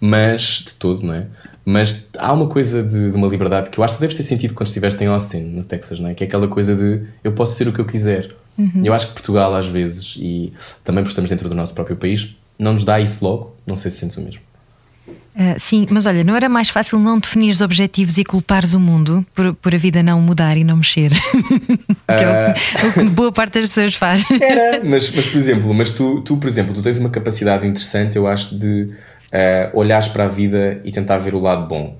mas de todo, não é? Mas há uma coisa de, de, uma liberdade que eu acho que deves ter sentido quando estiveste em Austin, no Texas, não é? Que é aquela coisa de eu posso ser o que eu quiser. Uhum. Eu acho que Portugal, às vezes, e também porque estamos dentro do nosso próprio país, não nos dá isso logo. Não sei se sentes o mesmo. Uh, sim, mas olha, não era mais fácil não definir os objetivos e culpares o mundo por, por a vida não mudar e não mexer? que é o, o, que boa parte das pessoas faz. Era, mas, mas por exemplo, mas tu, tu, por exemplo, tu tens uma capacidade interessante, eu acho, de uh, olhares para a vida e tentar ver o lado bom.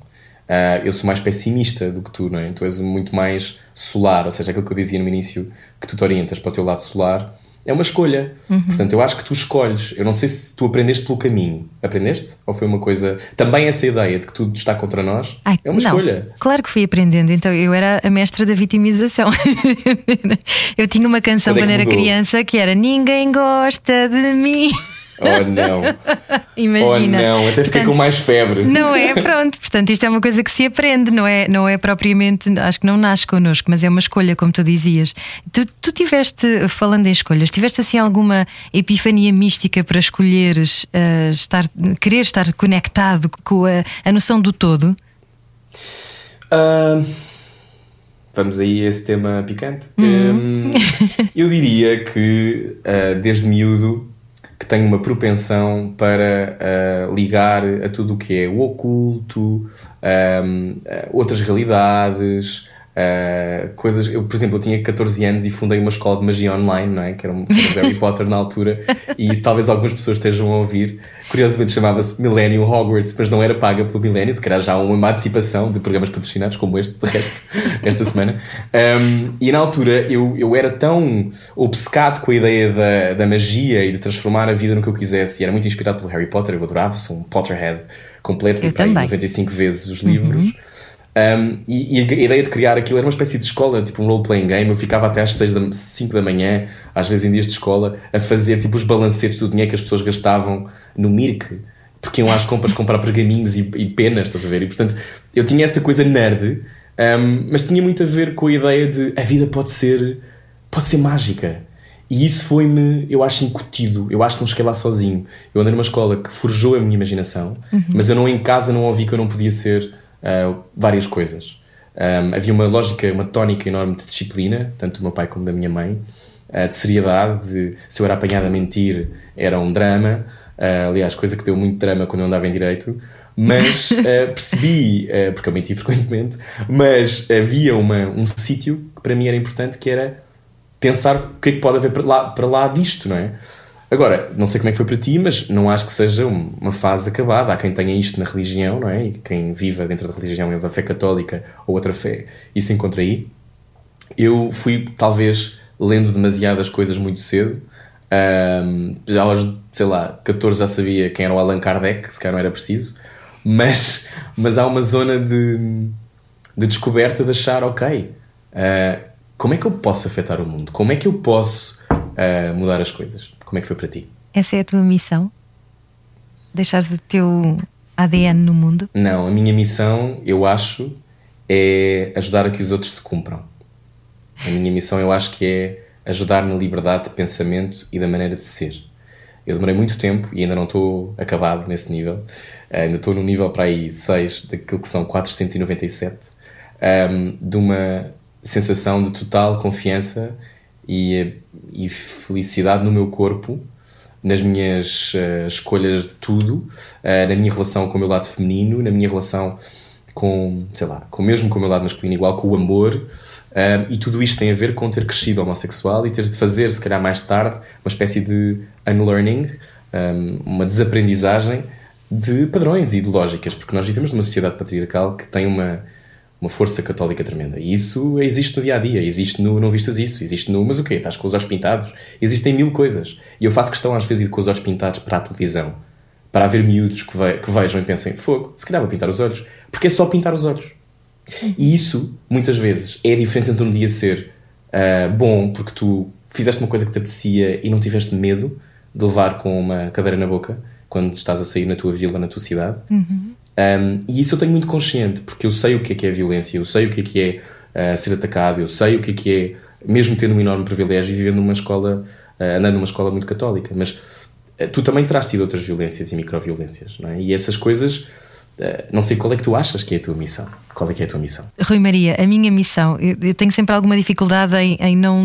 Uh, eu sou mais pessimista do que tu, não é? Tu és muito mais solar, ou seja, aquilo que eu dizia no início, que tu te orientas para o teu lado solar é uma escolha. Uhum. Portanto, eu acho que tu escolhes. Eu não sei se tu aprendeste pelo caminho. Aprendeste? Ou foi uma coisa. Também essa ideia de que tudo está contra nós Ai, é uma não. escolha. Claro que fui aprendendo. Então, eu era a mestra da vitimização. eu tinha uma canção quando, é era criança que era Ninguém gosta de mim. Oh não. Imagina. Oh não, até fiquei com mais febre. Não é? Pronto, portanto, isto é uma coisa que se aprende, não é, não é propriamente, acho que não nasce connosco, mas é uma escolha, como tu dizias. Tu, tu tiveste, falando em escolhas, tiveste assim alguma epifania mística para escolheres uh, estar, querer estar conectado com a, a noção do todo? Uh, vamos aí a esse tema picante. Hum. Um, eu diria que uh, desde miúdo que tenho uma propensão para uh, ligar a tudo o que é o oculto, um, ehm, eh, outras realidades, Uh, coisas, eu, por exemplo, eu tinha 14 anos e fundei uma escola de magia online, não é? que era um, era Harry Potter na altura, e isso talvez algumas pessoas estejam a ouvir. Curiosamente chamava-se Millennium Hogwarts, mas não era paga pelo Millennium, se calhar já uma antecipação de programas patrocinados como este, de resto, esta semana. Um, e na altura eu, eu era tão obcecado com a ideia da, da magia e de transformar a vida no que eu quisesse, e era muito inspirado pelo Harry Potter, eu adorava, sou um Potterhead completo, li 95 vezes os livros. Uhum. Um, e, e, a ideia de criar aquilo era uma espécie de escola, tipo um role-playing game. Eu ficava até às 6 da, 5 da manhã, às vezes em dias de escola, a fazer tipo os balancetes do dinheiro que as pessoas gastavam no Mirk, porque iam às compras comprar pergaminhos e, e, penas, estás a ver? E portanto eu tinha essa coisa nerd, um, mas tinha muito a ver com a ideia de a vida pode ser, pode ser mágica. E isso foi-me, eu acho, incutido. Eu acho que não cheguei lá sozinho. Eu andei numa escola que forjou a minha imaginação, uhum. mas eu não em casa não ouvi que eu não podia ser uh, várias coisas. Um, havia uma lógica, uma tónica enorme de disciplina, tanto do meu pai como da minha mãe, uh, de seriedade, de se eu era apanhado a mentir era um drama, uh, aliás, coisa que deu muito drama quando eu andava em direito, mas uh, percebi, porque eu menti frequentemente, mas havia uma, um sítio que para mim era importante que era pensar o que é que pode haver para lá, para lá disto, não é? Agora, não sei como é que foi para ti, mas não acho que seja uma fase acabada. Há quem tenha isto na religião, não é? E quem viva dentro da religião ou da fé católica ou outra fé e se encontra aí. Eu fui, talvez, lendo demasiadas coisas muito cedo. Um, já aos, sei lá, 14 já sabia quem era o Allan Kardec, se calhar não era preciso. Mas, mas há uma zona de, de descoberta de achar, ok, uh, como é que eu posso afetar o mundo? Como é que eu posso uh, mudar as coisas? Como é que foi para ti? Essa é a tua missão? Deixares o teu ADN no mundo? Não, a minha missão, eu acho, é ajudar a que os outros se cumpram. A minha missão, eu acho que é ajudar na liberdade de pensamento e da maneira de ser. Eu demorei muito tempo e ainda não estou acabado nesse nível. Uh, ainda estou no nível para aí 6 daquilo que são 497, um, ehm, de uma sensação de total confiança e, e felicidade no meu corpo, nas minhas uh, escolhas de tudo, uh, na minha relação com o meu lado feminino, na minha relação com, sei lá, com mesmo com o meu lado masculino, igual com o amor. Uh, e tudo isto tem a ver com ter crescido homossexual e ter de fazer, se calhar mais tarde, uma espécie de unlearning, um, uma desaprendizagem de padrões e de lógicas, porque nós vivemos numa sociedade patriarcal que tem uma uma força católica tremenda. E isso existe no dia a dia, existe no Não Vistas Isso, existe no Mas o quê? Estás com os olhos pintados? Existem mil coisas. E eu faço questão às vezes de ir com os olhos pintados para a televisão, para haver miúdos que, ve que vejam e pensem: fogo, se calhar vou pintar os olhos. Porque é só pintar os olhos. E isso, muitas vezes, é a diferença entre um dia ser uh, bom porque tu fizeste uma coisa que te apetecia e não tiveste medo de levar com uma cadeira na boca quando estás a sair na tua vila, na tua cidade. Uhum um, e isso eu tenho muito consciente, porque eu sei o que é que é violência, eu sei o que é que é uh, ser atacado, eu sei o que é que é, mesmo tendo um enorme privilégio, vivendo numa escola, uh, andando numa escola muito católica. Mas uh, tu também terás tido outras violências e microviolências, não é? E essas coisas não sei qual é que tu achas que é a tua missão. Qual é que é a tua missão? Rui Maria, a minha missão, eu, tenho sempre alguma dificuldade em, em não,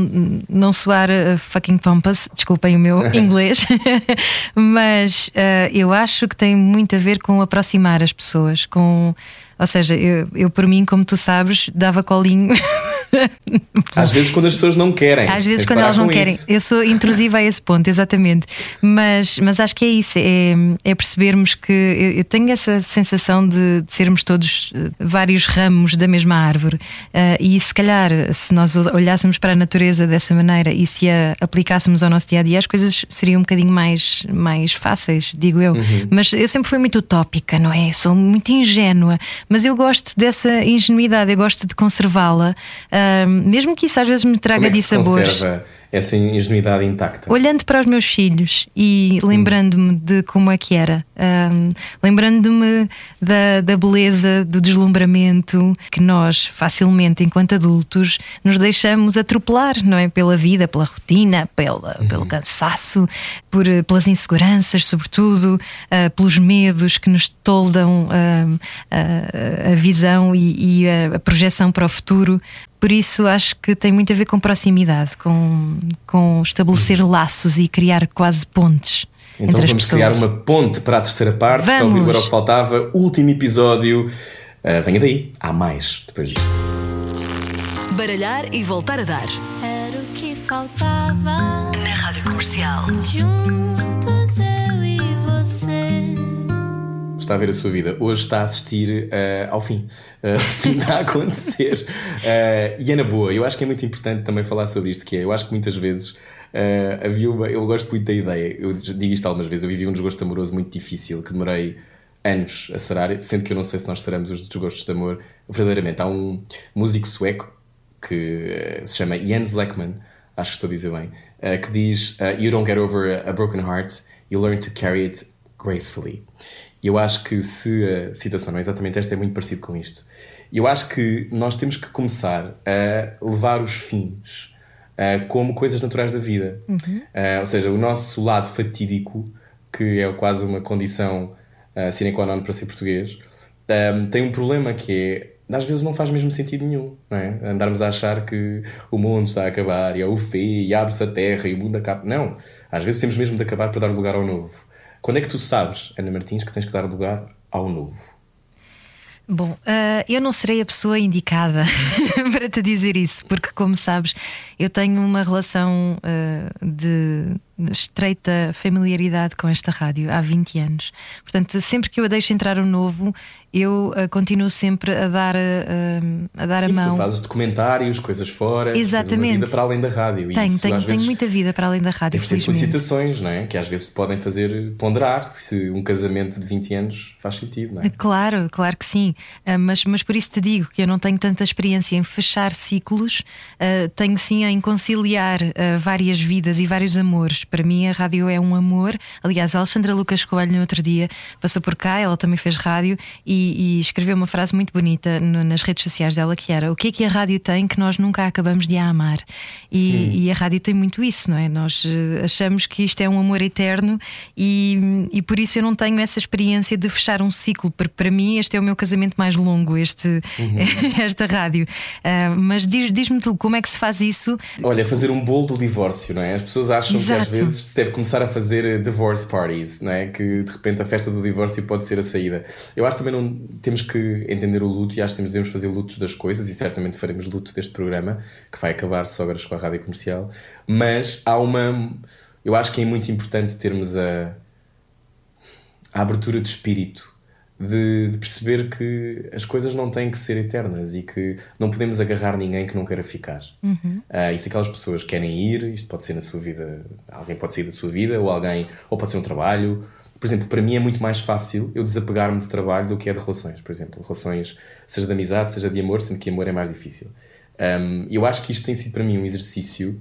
não soar uh, fucking pompous, desculpem o meu inglês, mas uh, eu acho que tem muito a ver com aproximar as pessoas, com ou seja, eu, eu por mim, como tu sabes, dava colinho. Às vezes quando as pessoas não querem. Às vezes quando elas não querem. Isso. Eu sou intrusiva a esse ponto, exatamente. Mas, mas acho que é isso, é, é percebermos que eu, eu tenho essa sensação de, de, sermos todos eh, vários ramos da mesma árvore. Uh, e se calhar, se nós olhássemos para a natureza dessa maneira e se a aplicássemos ao nosso dia a dia, as coisas seriam um bocadinho mais, mais fáceis, digo eu. Uhum. Mas eu sempre fui muito utópica, não é? Sou muito ingênua mas eu gosto dessa ingenuidade, eu gosto de conservá-la, uh, mesmo que isso às vezes me traga Como é dissabores. Se conserva essa ingenuidade intacta? Olhando para os meus filhos e lembrando-me de como é que era, um, lembrando-me da, da beleza, do deslumbramento que nós, facilmente, enquanto adultos, nos deixamos atropelar, não é? Pela vida, pela rotina, pela, uhum. pelo cansaço, por, pelas inseguranças, sobretudo, uh, pelos medos que nos toldam uh, uh, a visão e, e a projeção para o futuro. Por isso acho que tem muito a ver com proximidade, com, com estabelecer laços e criar quase pontes. Então entre vamos as pessoas. criar uma ponte para a terceira parte. Vamos. Está a ouvir o que faltava. Último episódio. Uh, venha daí, há mais depois disto. Baralhar e voltar a dar. Era o que faltava. Na Rádio Comercial. Juntos Está a ver a sua vida. Hoje está a assistir uh, ao fim. Uh, fim a acontecer. Uh, e é na boa. Eu acho que é muito importante também falar sobre isto, que é, eu acho que muitas vezes uh, havia uma, eu gosto muito da ideia, eu digo isto algumas vezes, eu vivi um desgosto amoroso muito difícil, que demorei anos a sarar, sendo que eu não sei se nós saramos os desgostos de amor verdadeiramente. Há um músico sueco que se chama Jens Lekman, acho que estou a dizer bem, que diz You don't get over a broken heart, you learn to carry it gracefully. E eu acho que se a citação não é exatamente esta, é muito parecido com isto. Eu acho que nós temos que começar a levar os fins uh, como coisas naturais da vida. Uhum. Uh, ou seja, o nosso lado fatídico, que é quase uma condição uh, sine qua non para ser português, um, tem um problema que é às vezes não faz mesmo sentido nenhum, não é? Andarmos a achar que o mundo está a acabar e é o fim e abre-se a terra e o mundo acaba. Não, às vezes temos mesmo de acabar para dar lugar ao novo. Quando é que tu sabes, Ana Martins, que tens que dar lugar ao novo? Bom, uh, eu não serei a pessoa indicada para te dizer isso, porque, como sabes, eu tenho uma relação uh, de estreita familiaridade com esta rádio há 20 anos. Portanto, sempre que eu a deixo entrar o novo, eu uh, continuo sempre a dar, uh, a, dar Sim, a mão. Tu fazes documentários, coisas fora, Exatamente. vida para além da rádio. Tenho, isso, tenho, tenho muita vida para além da rádio. Deve ter solicitações, não é? Que às vezes podem fazer ponderar se um casamento de 20 anos faz sentido, não é? Claro, claro que sim. Uh, mas, mas por isso te digo que eu não tenho tanta experiência em fechar ciclos, tenho sim em conciliar várias vidas e vários amores. Para mim, a rádio é um amor. Aliás, a Alexandra Lucas Coelho, no outro dia, passou por cá, ela também fez rádio e, e escreveu uma frase muito bonita no, nas redes sociais dela que era: O que é que a rádio tem que nós nunca acabamos de a amar? E, hum. e a rádio tem muito isso, não é? Nós achamos que isto é um amor eterno e, e por isso eu não tenho essa experiência de fechar um ciclo, porque para mim este é o meu casamento mais longo, este, uhum. esta rádio. Uh, mas diz-me diz tu, como é que se faz isso? Olha, fazer um bolo do divórcio, não é? As pessoas acham Exato. que às vezes se deve começar a fazer divorce parties, não é? Que de repente a festa do divórcio pode ser a saída. Eu acho que também não temos que entender o luto e acho que devemos fazer lutos das coisas e certamente faremos luto deste programa, que vai acabar só agora com a rádio comercial. Mas há uma. Eu acho que é muito importante termos a, a abertura de espírito de, de, perceber que as coisas não têm que ser eternas e que não podemos agarrar ninguém que não queira ficar. Uhum. Uh, e se aquelas pessoas querem ir, isto pode ser na sua vida, alguém pode sair da sua vida, ou alguém, ou pode ser um trabalho. Por exemplo, para mim é muito mais fácil eu desapegar-me de trabalho do que é de relações, por exemplo. Relações, seja de amizade, seja de amor, sendo que amor é mais difícil. Um, eu acho que isto tem sido para mim um exercício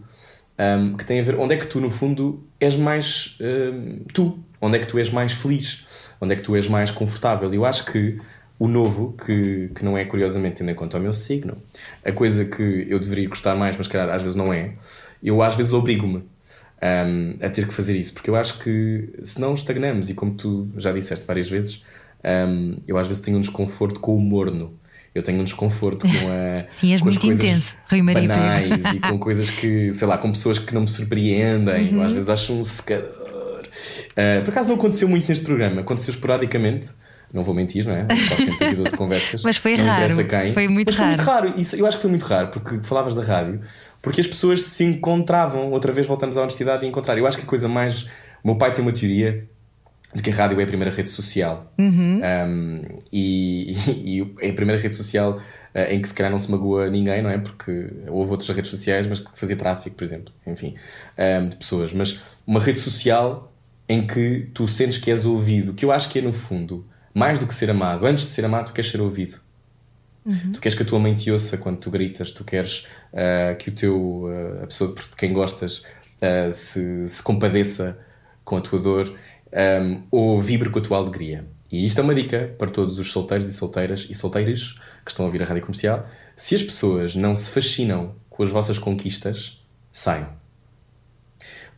um, que tem a ver onde é que tu, no fundo, és mais um, tu, onde é que tu és mais feliz onde é que tu és mais confortável. E eu acho que o novo, que, que não é curiosamente tendo em conta o meu signo, a coisa que eu deveria gostar mais, mas calhar às vezes não é, eu às vezes obrigo-me um, a ter que fazer isso, porque eu acho que se não estagnamos, e como tu já disseste várias vezes, Um, eu às vezes tenho um desconforto com o morno. Eu tenho um desconforto com a. Sim, és com as muito coisas intenso, Rui Maria banais e com coisas que, sei lá, com pessoas que não me surpreendem. Uhum. Eu às vezes acho um secador. Uh, por acaso não aconteceu muito neste programa, aconteceu esporadicamente. Não vou mentir, não é? 412 conversas. Mas foi não raro, quem. foi muito Mas foi muito raro. raro. Isso, eu acho que foi muito raro, porque falavas da rádio, porque as pessoas se encontravam. Outra vez voltamos à honestidade e encontrar. Eu acho que a coisa mais. O meu pai tem uma teoria de que a rádio é a primeira rede social. Um, e, e, e é a primeira rede social uh, em que se calhar não se magoa ninguém, não é? Porque houve outras redes sociais, mas que fazia tráfico, por exemplo, enfim, um, de pessoas. Mas uma rede social em que tu sentes que és ouvido, que eu acho que é no fundo, mais do que ser amado. Antes de ser amado, tu queres ser ouvido. Tu queres que a tua mãe te ouça quando tu gritas, tu queres uh, que o teu, uh, a pessoa de quem gostas uh, se, se compadeça com a tua dor um, ou vibre com a tua alegria. E isto é uma dica para todos os solteiros e solteiras e solteiras que estão a ouvir a rádio comercial. Se as pessoas não se fascinam com as vossas conquistas, saiam.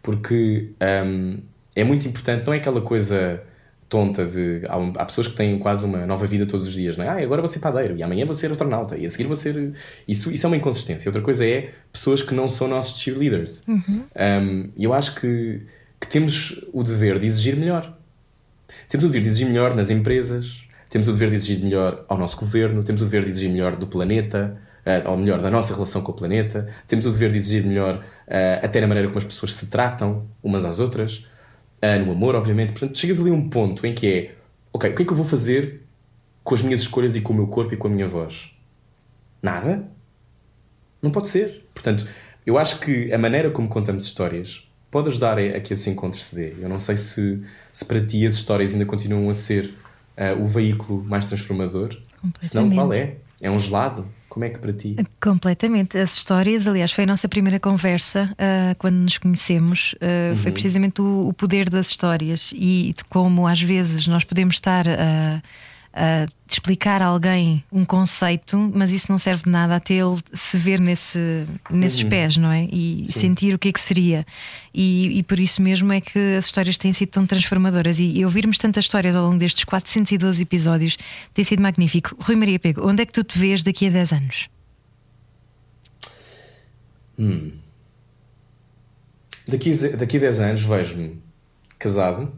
Porque um, é muito importante, não é aquela coisa tonta de. Há, há, pessoas que têm quase uma nova vida todos os dias, não é? Ah, agora vou ser padeiro, e amanhã vou ser astronauta, e a seguir vou ser. Isso, isso é uma inconsistência. Outra coisa é pessoas que não são nossos cheerleaders. E Uhum. um, eu acho que, que temos o dever de exigir melhor. Temos o dever de exigir melhor nas empresas, temos o dever de exigir melhor ao nosso governo, temos o dever de exigir melhor do planeta, uh, ou melhor, da nossa relação com o planeta, temos o dever de exigir melhor uh, até na maneira como as pessoas se tratam umas às outras, uh, no amor, obviamente. Portanto, chegas ali a um ponto em que é, ok, o que é que eu vou fazer com as minhas escolhas e com o meu corpo e com a minha voz? Nada? Não pode ser. Portanto, eu acho que a maneira como contamos histórias pode ajudar a, a que esse encontro se dê. Eu não sei se, se para ti as histórias ainda continuam a ser uh, o veículo mais transformador. Se não, qual é? É um gelado? Como é que para ti? Completamente. As histórias, aliás, foi a nossa primeira conversa uh, quando nos conhecemos. Uh, uhum. Foi precisamente o, o, poder das histórias e de como às vezes nós podemos estar a. Uh, Uh, explicar a alguém um conceito, mas isso não serve de nada até ele se ver nesse, nesses Uhum. pés, não é? E Sim. sentir o que é que seria. E, e por isso mesmo é que as histórias têm sido tão transformadoras. E, e ouvirmos tantas histórias ao longo destes 412 episódios tem sido magnífico. Rui Maria Pego, onde é que tu te vês daqui a 10 anos? Hum. Daqui, daqui a 10 anos vejo-me casado,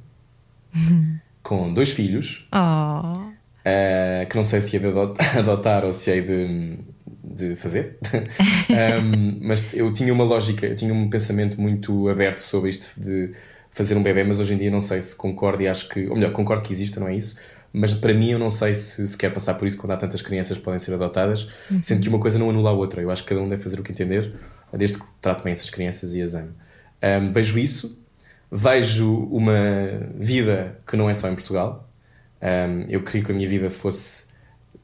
com dois filhos. Oh. Uh, que não sei se hei de adot- adotar ou se hei de, de fazer, Um, mas eu tinha uma lógica, eu tinha um pensamento muito aberto sobre isto de fazer um bebê, mas hoje em dia não sei se concordo e acho que, ou melhor, concordo que exista, não é isso? Mas para mim eu não sei se, se quer passar por isso quando há tantas crianças que podem ser adotadas, sendo que uma coisa não anula a outra. Eu acho que cada um deve fazer o que entender, desde que trate bem essas crianças e as ame. Um, vejo isso, vejo uma vida que não é só em Portugal. Um, eu queria que a minha vida fosse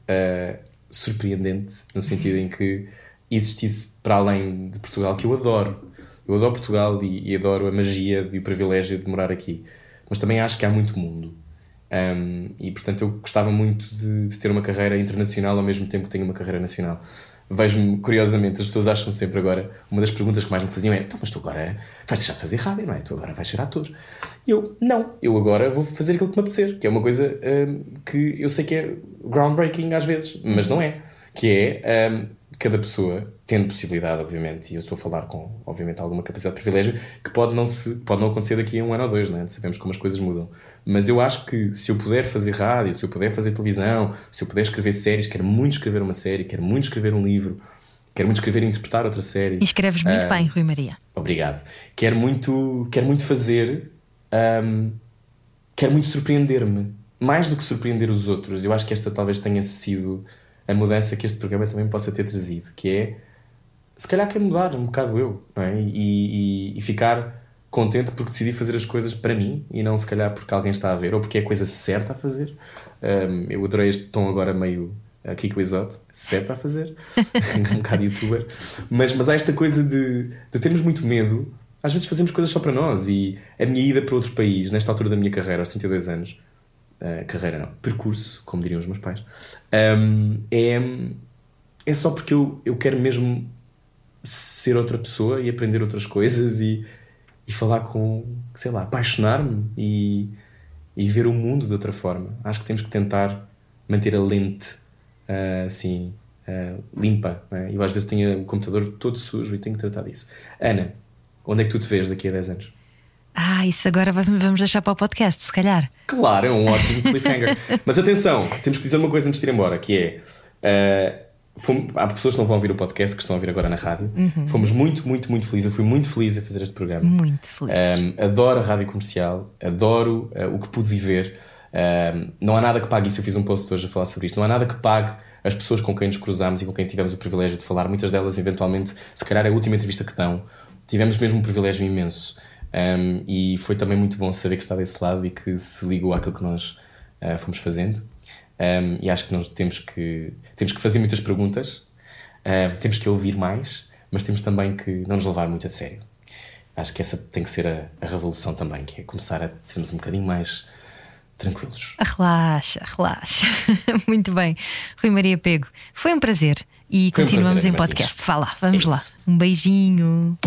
uh, surpreendente, no sentido em que existisse para além de Portugal, que eu adoro. Eu adoro Portugal e, e adoro a magia e o privilégio de morar aqui. Mas também acho que há muito mundo. Um, e portanto eu gostava muito de, de ter uma carreira internacional ao mesmo tempo que tenho uma carreira nacional. Vejo-me, curiosamente, as pessoas acham sempre agora, uma das perguntas que mais me faziam é: então, mas tu agora vais deixar de fazer rádio, não é? Tu agora vais ser ator. E eu, não, eu agora vou fazer aquilo que me apetecer, que é uma coisa hum, que eu sei que é groundbreaking às vezes, mas não é. Que é hum, cada pessoa tendo possibilidade, obviamente, e eu estou a falar com, obviamente, alguma capacidade de privilégio, que pode não, se, pode não acontecer daqui a um ano ou dois, não é? Sabemos como as coisas mudam. Mas eu acho que se eu puder fazer rádio, se eu puder fazer televisão, se eu puder escrever séries, quero muito escrever uma série, quero muito escrever um livro, quero muito escrever e interpretar outra série. E escreves muito Ah, bem, Rui Maria. Obrigado. Quero muito, quero muito fazer, hum, quero muito surpreender-me. Mais do que surpreender os outros. Eu acho que esta talvez tenha sido a mudança que este programa também possa ter trazido, que é se calhar quero mudar um bocado eu, não é? E, e- e ficar contente porque decidi fazer as coisas para mim e não se calhar porque alguém está a ver ou porque é a coisa certa a fazer. Hum, eu adorei este tom agora meio uh, Kiko Isote, certo a fazer, um bocado youtuber, mas, mas há esta coisa de, de termos muito medo. Às vezes fazemos coisas só para nós e a minha ida para outro país, nesta altura da minha carreira, aos 32 anos, uh, carreira não, percurso, como diriam os meus pais, um, é, é só porque eu, eu quero mesmo ser outra pessoa e aprender outras coisas e, e falar com, sei lá, apaixonar-me e, e ver o mundo de outra forma. Acho que temos que tentar manter a lente uh, assim uh, limpa. É? Eu às vezes tenho o computador todo sujo e tenho que tratar disso. Ana, onde é que tu te vês daqui a 10 anos? Ah, isso agora vamos deixar para o podcast, se calhar. Claro, é um ótimo cliffhanger. Mas atenção, temos que dizer uma coisa antes de ir embora, que é. Uh, Fomos, há pessoas que não vão ouvir o podcast, que estão a ouvir agora na rádio. Uhum. Fomos muito, muito, muito felizes. Eu fui muito feliz a fazer este programa. Muito feliz. Um, adoro a rádio comercial, adoro uh, o que pude viver. Um, não há nada que pague isso. Eu fiz um post hoje a falar sobre isto. Não há nada que pague as pessoas com quem nos cruzamos e com quem tivemos o privilégio de falar. Muitas delas, eventualmente, se calhar é a última entrevista que dão. Tivemos mesmo um privilégio imenso. Um, e foi também muito bom saber que está desse lado e que se ligou àquilo que nós uh, fomos fazendo. Um, e acho que nós temos que, temos que fazer muitas perguntas, uh, temos que ouvir mais, mas temos também que não nos levar muito a sério. Acho que essa tem que ser a, a revolução também, que é começar a sermos um bocadinho mais tranquilos. Relaxa, relaxa. Muito bem. Rui Maria Pego, foi um prazer. E foi continuamos um prazer, em podcast. Vá lá, vamos é lá. Um beijinho.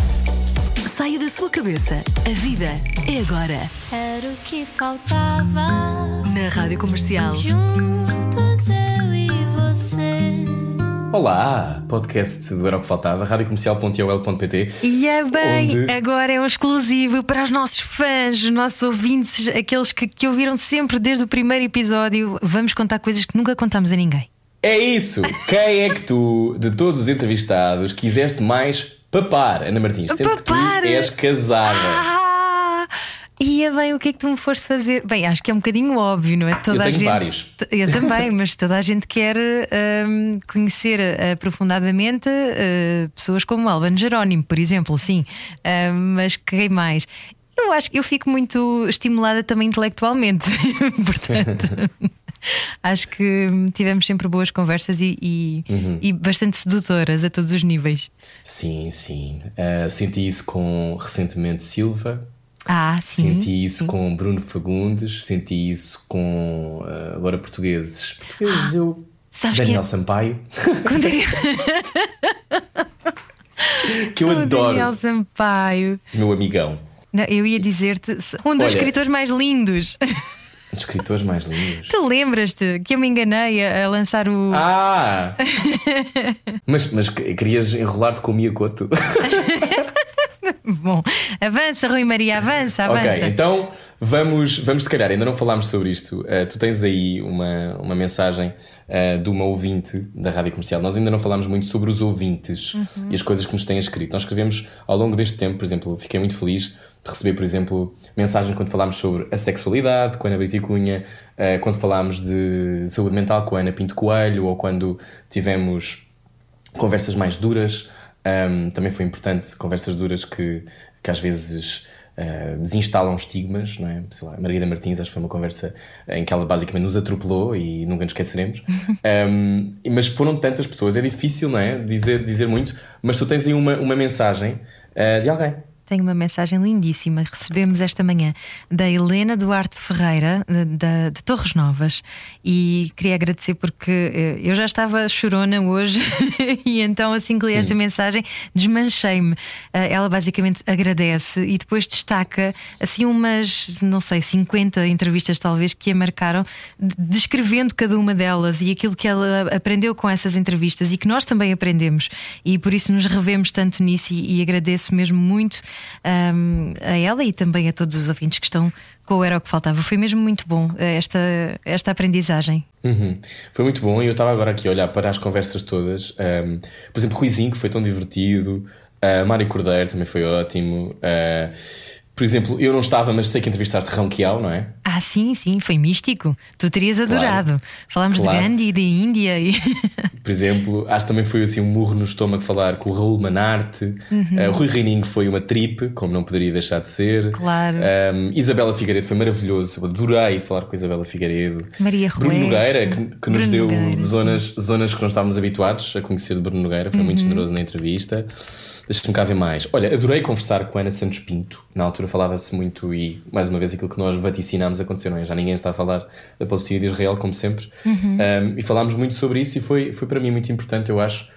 Saia da sua cabeça. A vida é agora. Era o que faltava. Na Rádio Comercial. Juntos eu e você. Olá, podcast do Era o que Faltava, radiocomercial.ol.pt. E é bem, onde... agora é um exclusivo para os nossos fãs, os nossos ouvintes, aqueles que, que ouviram sempre desde o primeiro episódio. Vamos contar coisas que nunca contamos a ninguém. É isso! Quem é que tu, de todos os entrevistados, quiseste mais papar, Ana Martins? Sendo papar. que tu és casada. Ah, e é bem, o que é que tu me foste fazer? Bem, acho que é um bocadinho óbvio, não é? Toda eu tenho a gente, vários. Eu também, mas toda a gente quer um, conhecer aprofundadamente uh, pessoas como Alban Jerónimo, por exemplo, sim. Uh, mas quem mais? Eu acho que eu fico muito estimulada também intelectualmente, portanto. Acho que tivemos sempre boas conversas e, e, uhum. e, bastante sedutoras a todos os níveis. Sim, sim. Uh, senti isso com recentemente Silva. Ah, sim. Senti isso sim. com Bruno Fagundes, senti isso com uh, agora portugueses. Portugueses, eu. Sabes Daniel que... É- Sampaio. Com Daniel... que eu com adoro. Daniel Sampaio. Meu amigão. Não, eu ia dizer-te um dos Olha, escritores mais lindos. Escritores mais lindos. Tu lembras-te que eu me enganei a, a lançar o. Ah! mas, mas querias enrolar-te com o Miyakoto? Bom, avança, Rui Maria, avança, avança. Ok, então vamos, vamos se calhar, ainda não falámos sobre isto. Uh, tu tens aí uma, uma mensagem uh, de uma ouvinte da Rádio Comercial. Nós ainda não falámos muito sobre os ouvintes uhum. e as coisas que nos têm escrito. Nós escrevemos ao longo deste tempo, por exemplo, fiquei muito feliz receber, por exemplo, mensagens quando falámos sobre a sexualidade com a Ana Brito Cunha, uh, quando falámos de saúde mental com a Ana Pinto Coelho, ou quando tivemos conversas mais duras. Também foi importante, conversas duras que, que às vezes uh, desinstalam estigmas, não é? Sei lá, Margarida Martins, acho que foi uma conversa em que ela basicamente nos atropelou e nunca nos esqueceremos. um, mas foram tantas pessoas, é difícil, não é? Dizer, dizer muito, mas tu tens aí uma, uma mensagem uh, de alguém tenho uma mensagem lindíssima. Recebemos esta manhã da Helena Duarte Ferreira, de, de Torres Novas, e queria agradecer porque eh, eu já estava chorona hoje e então, assim que li esta mensagem, desmanchei-me. Eh, ela basicamente agradece e depois destaca assim umas, não sei, 50 entrevistas talvez que a marcaram, descrevendo cada uma delas e aquilo que ela aprendeu com essas entrevistas e que nós também aprendemos, e por isso nos revemos tanto nisso e, e agradeço mesmo muito um, a ela e também a todos os ouvintes que estão com o Era o que Faltava. Foi mesmo muito bom eh, esta, esta aprendizagem. Uhum. Foi muito bom e eu estava agora aqui a olhar para as conversas todas. Um, por exemplo, Ruizinho, que foi tão divertido. Uh, Mário Cordeiro também foi ótimo. Uh, por exemplo, eu não estava, mas sei que entrevistaste Ronquial, não é? Ah, sim, sim, foi místico. Tu terias adorado. Claro. Falámos claro. de Gandhi, de Índia e. Por exemplo, acho que também foi assim um murro no estômago falar com o Raul Manarte. Uhum. Uh, Rui Reininho foi uma trip, como não poderia deixar de ser. Claro. Um, Isabela Figueiredo foi maravilhoso. Eu adorei falar com Isabela Figueiredo. Maria Bruno Nogueira, que, que nos deu Nogueira, zonas, zonas que não estávamos habituados a conhecer de Bruno Nogueira. Foi uhum. muito generoso na entrevista. Deixa-me cá ver mais. Olha, adorei conversar com a Ana Santos Pinto. Na altura falava-se muito e, mais uma vez, aquilo que nós vaticinámos aconteceu, não é? Já ninguém está a falar da Palestina de Israel, como sempre. Uhum. Um, e falámos muito sobre isso e foi, foi para mim muito importante, eu acho,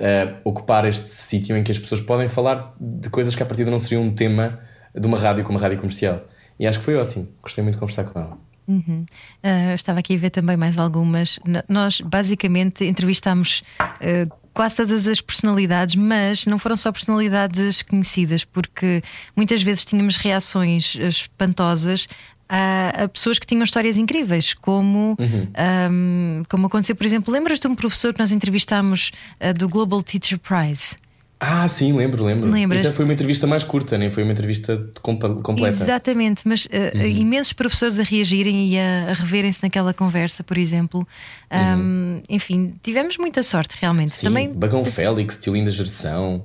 uh, ocupar este sítio em que as pessoas podem falar de coisas que à partida não seriam um tema de uma rádio como a rádio comercial. E acho que foi ótimo. Gostei muito de conversar com ela. Uhum. Uh, estava aqui a ver também mais algumas. N nós basicamente entrevistámos uh, quase todas as personalidades, mas não foram só personalidades conhecidas, porque muitas vezes tínhamos reações espantosas a, a, pessoas que tinham histórias incríveis, como, uhum. um, como aconteceu, por exemplo, lembras de um professor que nós entrevistámos uh, do Global Teacher Prize? Ah, sim, lembro, lembro. Lembras? Então foi uma entrevista mais curta, nem foi uma entrevista completa. Exatamente, mas uh, uhum. imensos professores a reagirem e a, a reverem-se naquela conversa, por exemplo. Um, uhum. Enfim, tivemos muita sorte, realmente. Sim, Também... Bagão Félix, Tiolinda Geração,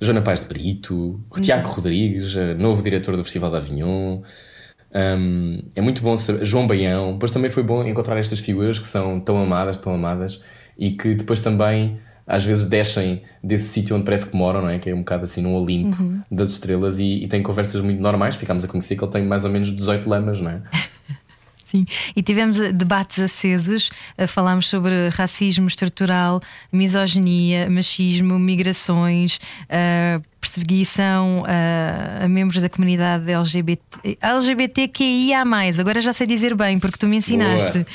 Joana Paz de Brito, Tiago uhum. Rodrigues, eh, novo diretor do Festival da Avignon. Um, é muito bom saber. João Baião, depois também foi bom encontrar estas figuras que são tão amadas, tão amadas e que depois também às vezes descem desse sítio onde parece que moram, não é? Que é um bocado assim num Olimpo uhum. das estrelas e, e têm conversas muito normais. Ficámos a conhecer que ele tem mais ou menos 18 lamas, não é? Sim, e tivemos debates acesos, eh, falámos sobre racismo estrutural, misoginia, machismo, migrações, uh, perseguição a, a, membros da comunidade LGBT, LGBTQIA. Agora já sei dizer bem, porque tu me ensinaste.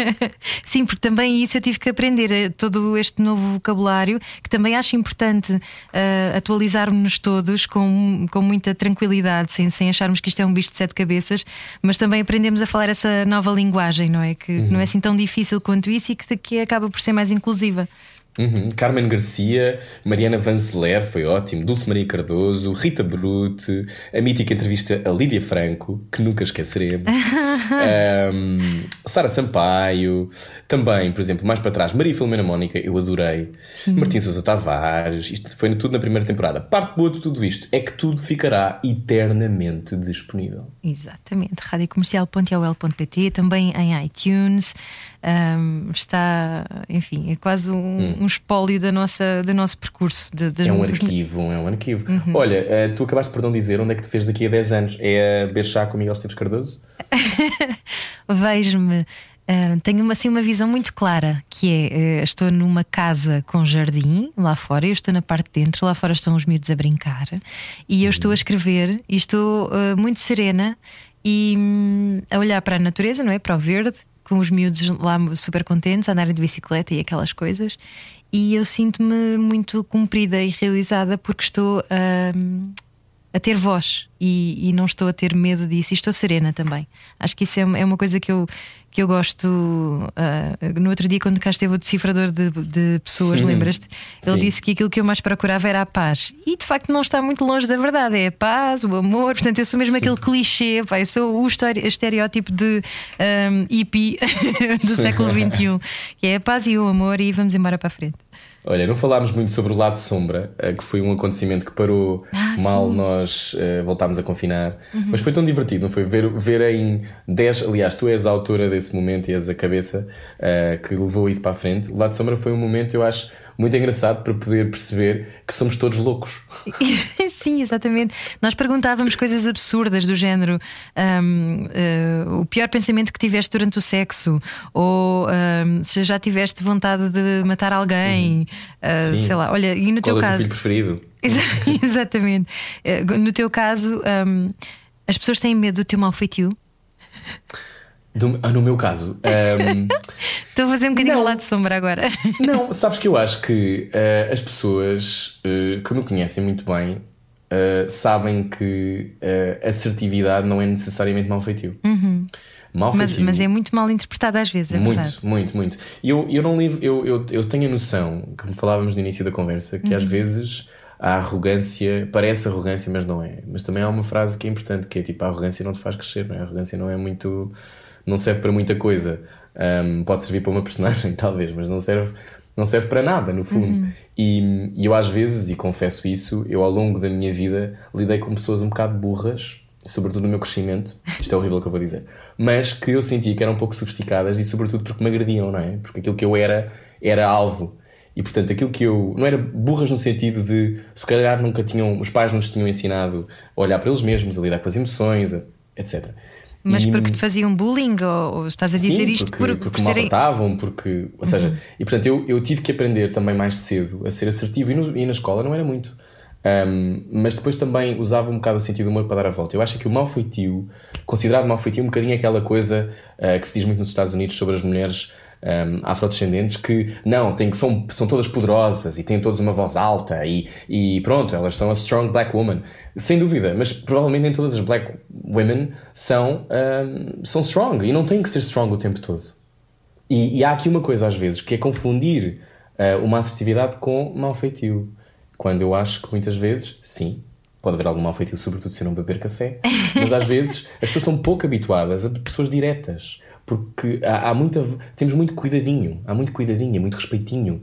Sim, porque também isso eu tive que aprender, eh, todo este novo vocabulário, que também acho importante uh, atualizarmos-nos todos com, com muita tranquilidade, sem, sem acharmos que isto é um bicho de sete cabeças, mas também aprendemos a falar essa nova linguagem, não é? Que uhum. não é assim tão difícil quanto isso e que, que acaba por ser mais inclusiva. Uhum. Carmen Garcia, Mariana Vanzeler, foi ótimo, Dulce Maria Cardoso, Rita Brute, a mítica entrevista a Lídia Franco, que nunca esqueceremos, um, Sara Sampaio, também, por exemplo, mais para trás, Maria Filomena Mónica, eu adorei, Sim. Martim Sousa Tavares, isto foi tudo na primeira temporada. Parte boa de tudo isto é que tudo ficará eternamente disponível. Exatamente, radiocomercial.ol.pt, também em iTunes um, está, enfim, é quase um, hum. um espólio da nossa, do nosso percurso. De, de... É um arquivo, é um arquivo. Uhum. Olha, uh, tu acabaste por não dizer onde é que te fez daqui a 10 anos? É a Bechá com Miguel Esteves Cardoso? Vejo-me. Uh, tenho assim uma visão muito clara que é uh, estou numa casa com jardim lá fora, eu estou na parte de dentro, lá fora estão os miúdos a brincar e eu estou a escrever e estou uh, muito serena e um, a olhar para a natureza, não é? Para o verde com os miúdos lá super contentes, a andarem de bicicleta e aquelas coisas. E eu sinto-me muito cumprida e realizada porque estou a, a ter voz e, e, não estou a ter medo disso e estou serena também. Acho que isso é, é uma coisa que eu, que eu gosto. Uh, no outro dia, quando cá esteve o decifrador de, de pessoas, lembras-te? Ele Sim. disse que aquilo que eu mais procurava era a paz. E de facto não está muito longe da verdade. É a paz, o amor. Portanto, eu sou mesmo aquele clichê, pá, eu sou o estereótipo de um, hippie do século XXI, que é a paz e o amor, e vamos embora para a frente. Olha, não falámos muito sobre o lado sombra, eh, que foi um acontecimento que parou ah, mal sim. nós uh, voltámos a confinar. Uhum. Mas foi tão divertido, não foi? Ver, ver em 10. Aliás, tu és a autora desse momento e és a cabeça uh, que levou isso para a frente. O lado sombra foi um momento, eu acho muito engraçado para poder perceber que somos todos loucos. Sim, exatamente. Nós perguntávamos coisas absurdas do género um, uh, eh, o pior pensamento que tiveste durante o sexo, ou um, se já tiveste vontade de matar alguém, uhum. uh, sei lá. Olha, e no Qual teu é caso. O teu filho preferido? exatamente. Uh, no teu caso, um, as pessoas têm medo do teu mau feitio? Do, ah, no meu caso. Um, Estou a fazer um bocadinho não, lado de sombra agora. Não, sabes que eu acho que uh, as pessoas uh, que me conhecem muito bem uh, sabem que assertividade não é necessariamente mal feitio. Uhum. Mal mas, mas, é muito mal interpretada às vezes, é muito, verdade. Muito, muito. E eu, eu não livro, eu, eu, eu tenho a noção, que falávamos no início da conversa, que uhum. às vezes a arrogância parece arrogância, mas não é. Mas também há uma frase que é importante, que é tipo, a arrogância não te faz crescer, não é? A arrogância não é muito não serve para muita coisa. Um, pode servir para uma personagem, talvez, mas não serve, não serve para nada, no fundo. Uhum. E, e, eu, às vezes, e confesso isso, eu ao longo da minha vida lidei com pessoas um bocado burras, sobretudo no meu crescimento. Isto é horrível o que eu vou dizer, mas que eu sentia que eram um pouco sofisticadas e, sobretudo, porque me agrediam, não é? Porque aquilo que eu era era alvo. E portanto, aquilo que eu. Não era burras no sentido de. Se calhar nunca tinham. Os pais nos tinham ensinado a olhar para eles mesmos, a lidar com as emoções, etc. Mas e, porque te faziam bullying ou, ou estás a dizer sim, isto porque, por, porque por serem... maltratavam, porque. Ou seja, uhum. e portanto eu, eu tive que aprender também mais cedo a ser assertivo e, no, e na escola não era muito. Um, mas depois também usava um bocado o sentido do humor para dar a volta. Eu acho que o mal feitio, considerado mal feitio, um bocadinho aquela coisa uh, que se diz muito nos Estados Unidos sobre as mulheres um, afrodescendentes que não, tem, que são, são todas poderosas e têm todas uma voz alta e, e pronto, elas são a strong black woman. Sem dúvida, mas provavelmente nem todas as black women são, um, são strong e não têm que ser strong o tempo todo. E, e há aqui uma coisa às vezes que é confundir uh, uma assertividade com mal feitio. Quando eu acho que muitas vezes, sim, pode haver algum mal feitio, sobretudo se eu não beber café, mas às vezes as pessoas estão pouco habituadas a pessoas diretas. Porque há, há muita. Temos muito cuidadinho, há muito cuidadinho, muito respeitinho,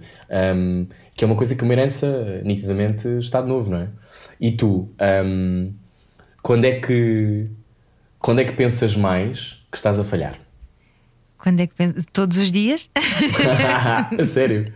um, que é uma coisa que uma herança nitidamente está de novo, não é? E tu, um, quando é que. Quando é que pensas mais que estás a falhar? Quando é que penso? Todos os dias? Sério?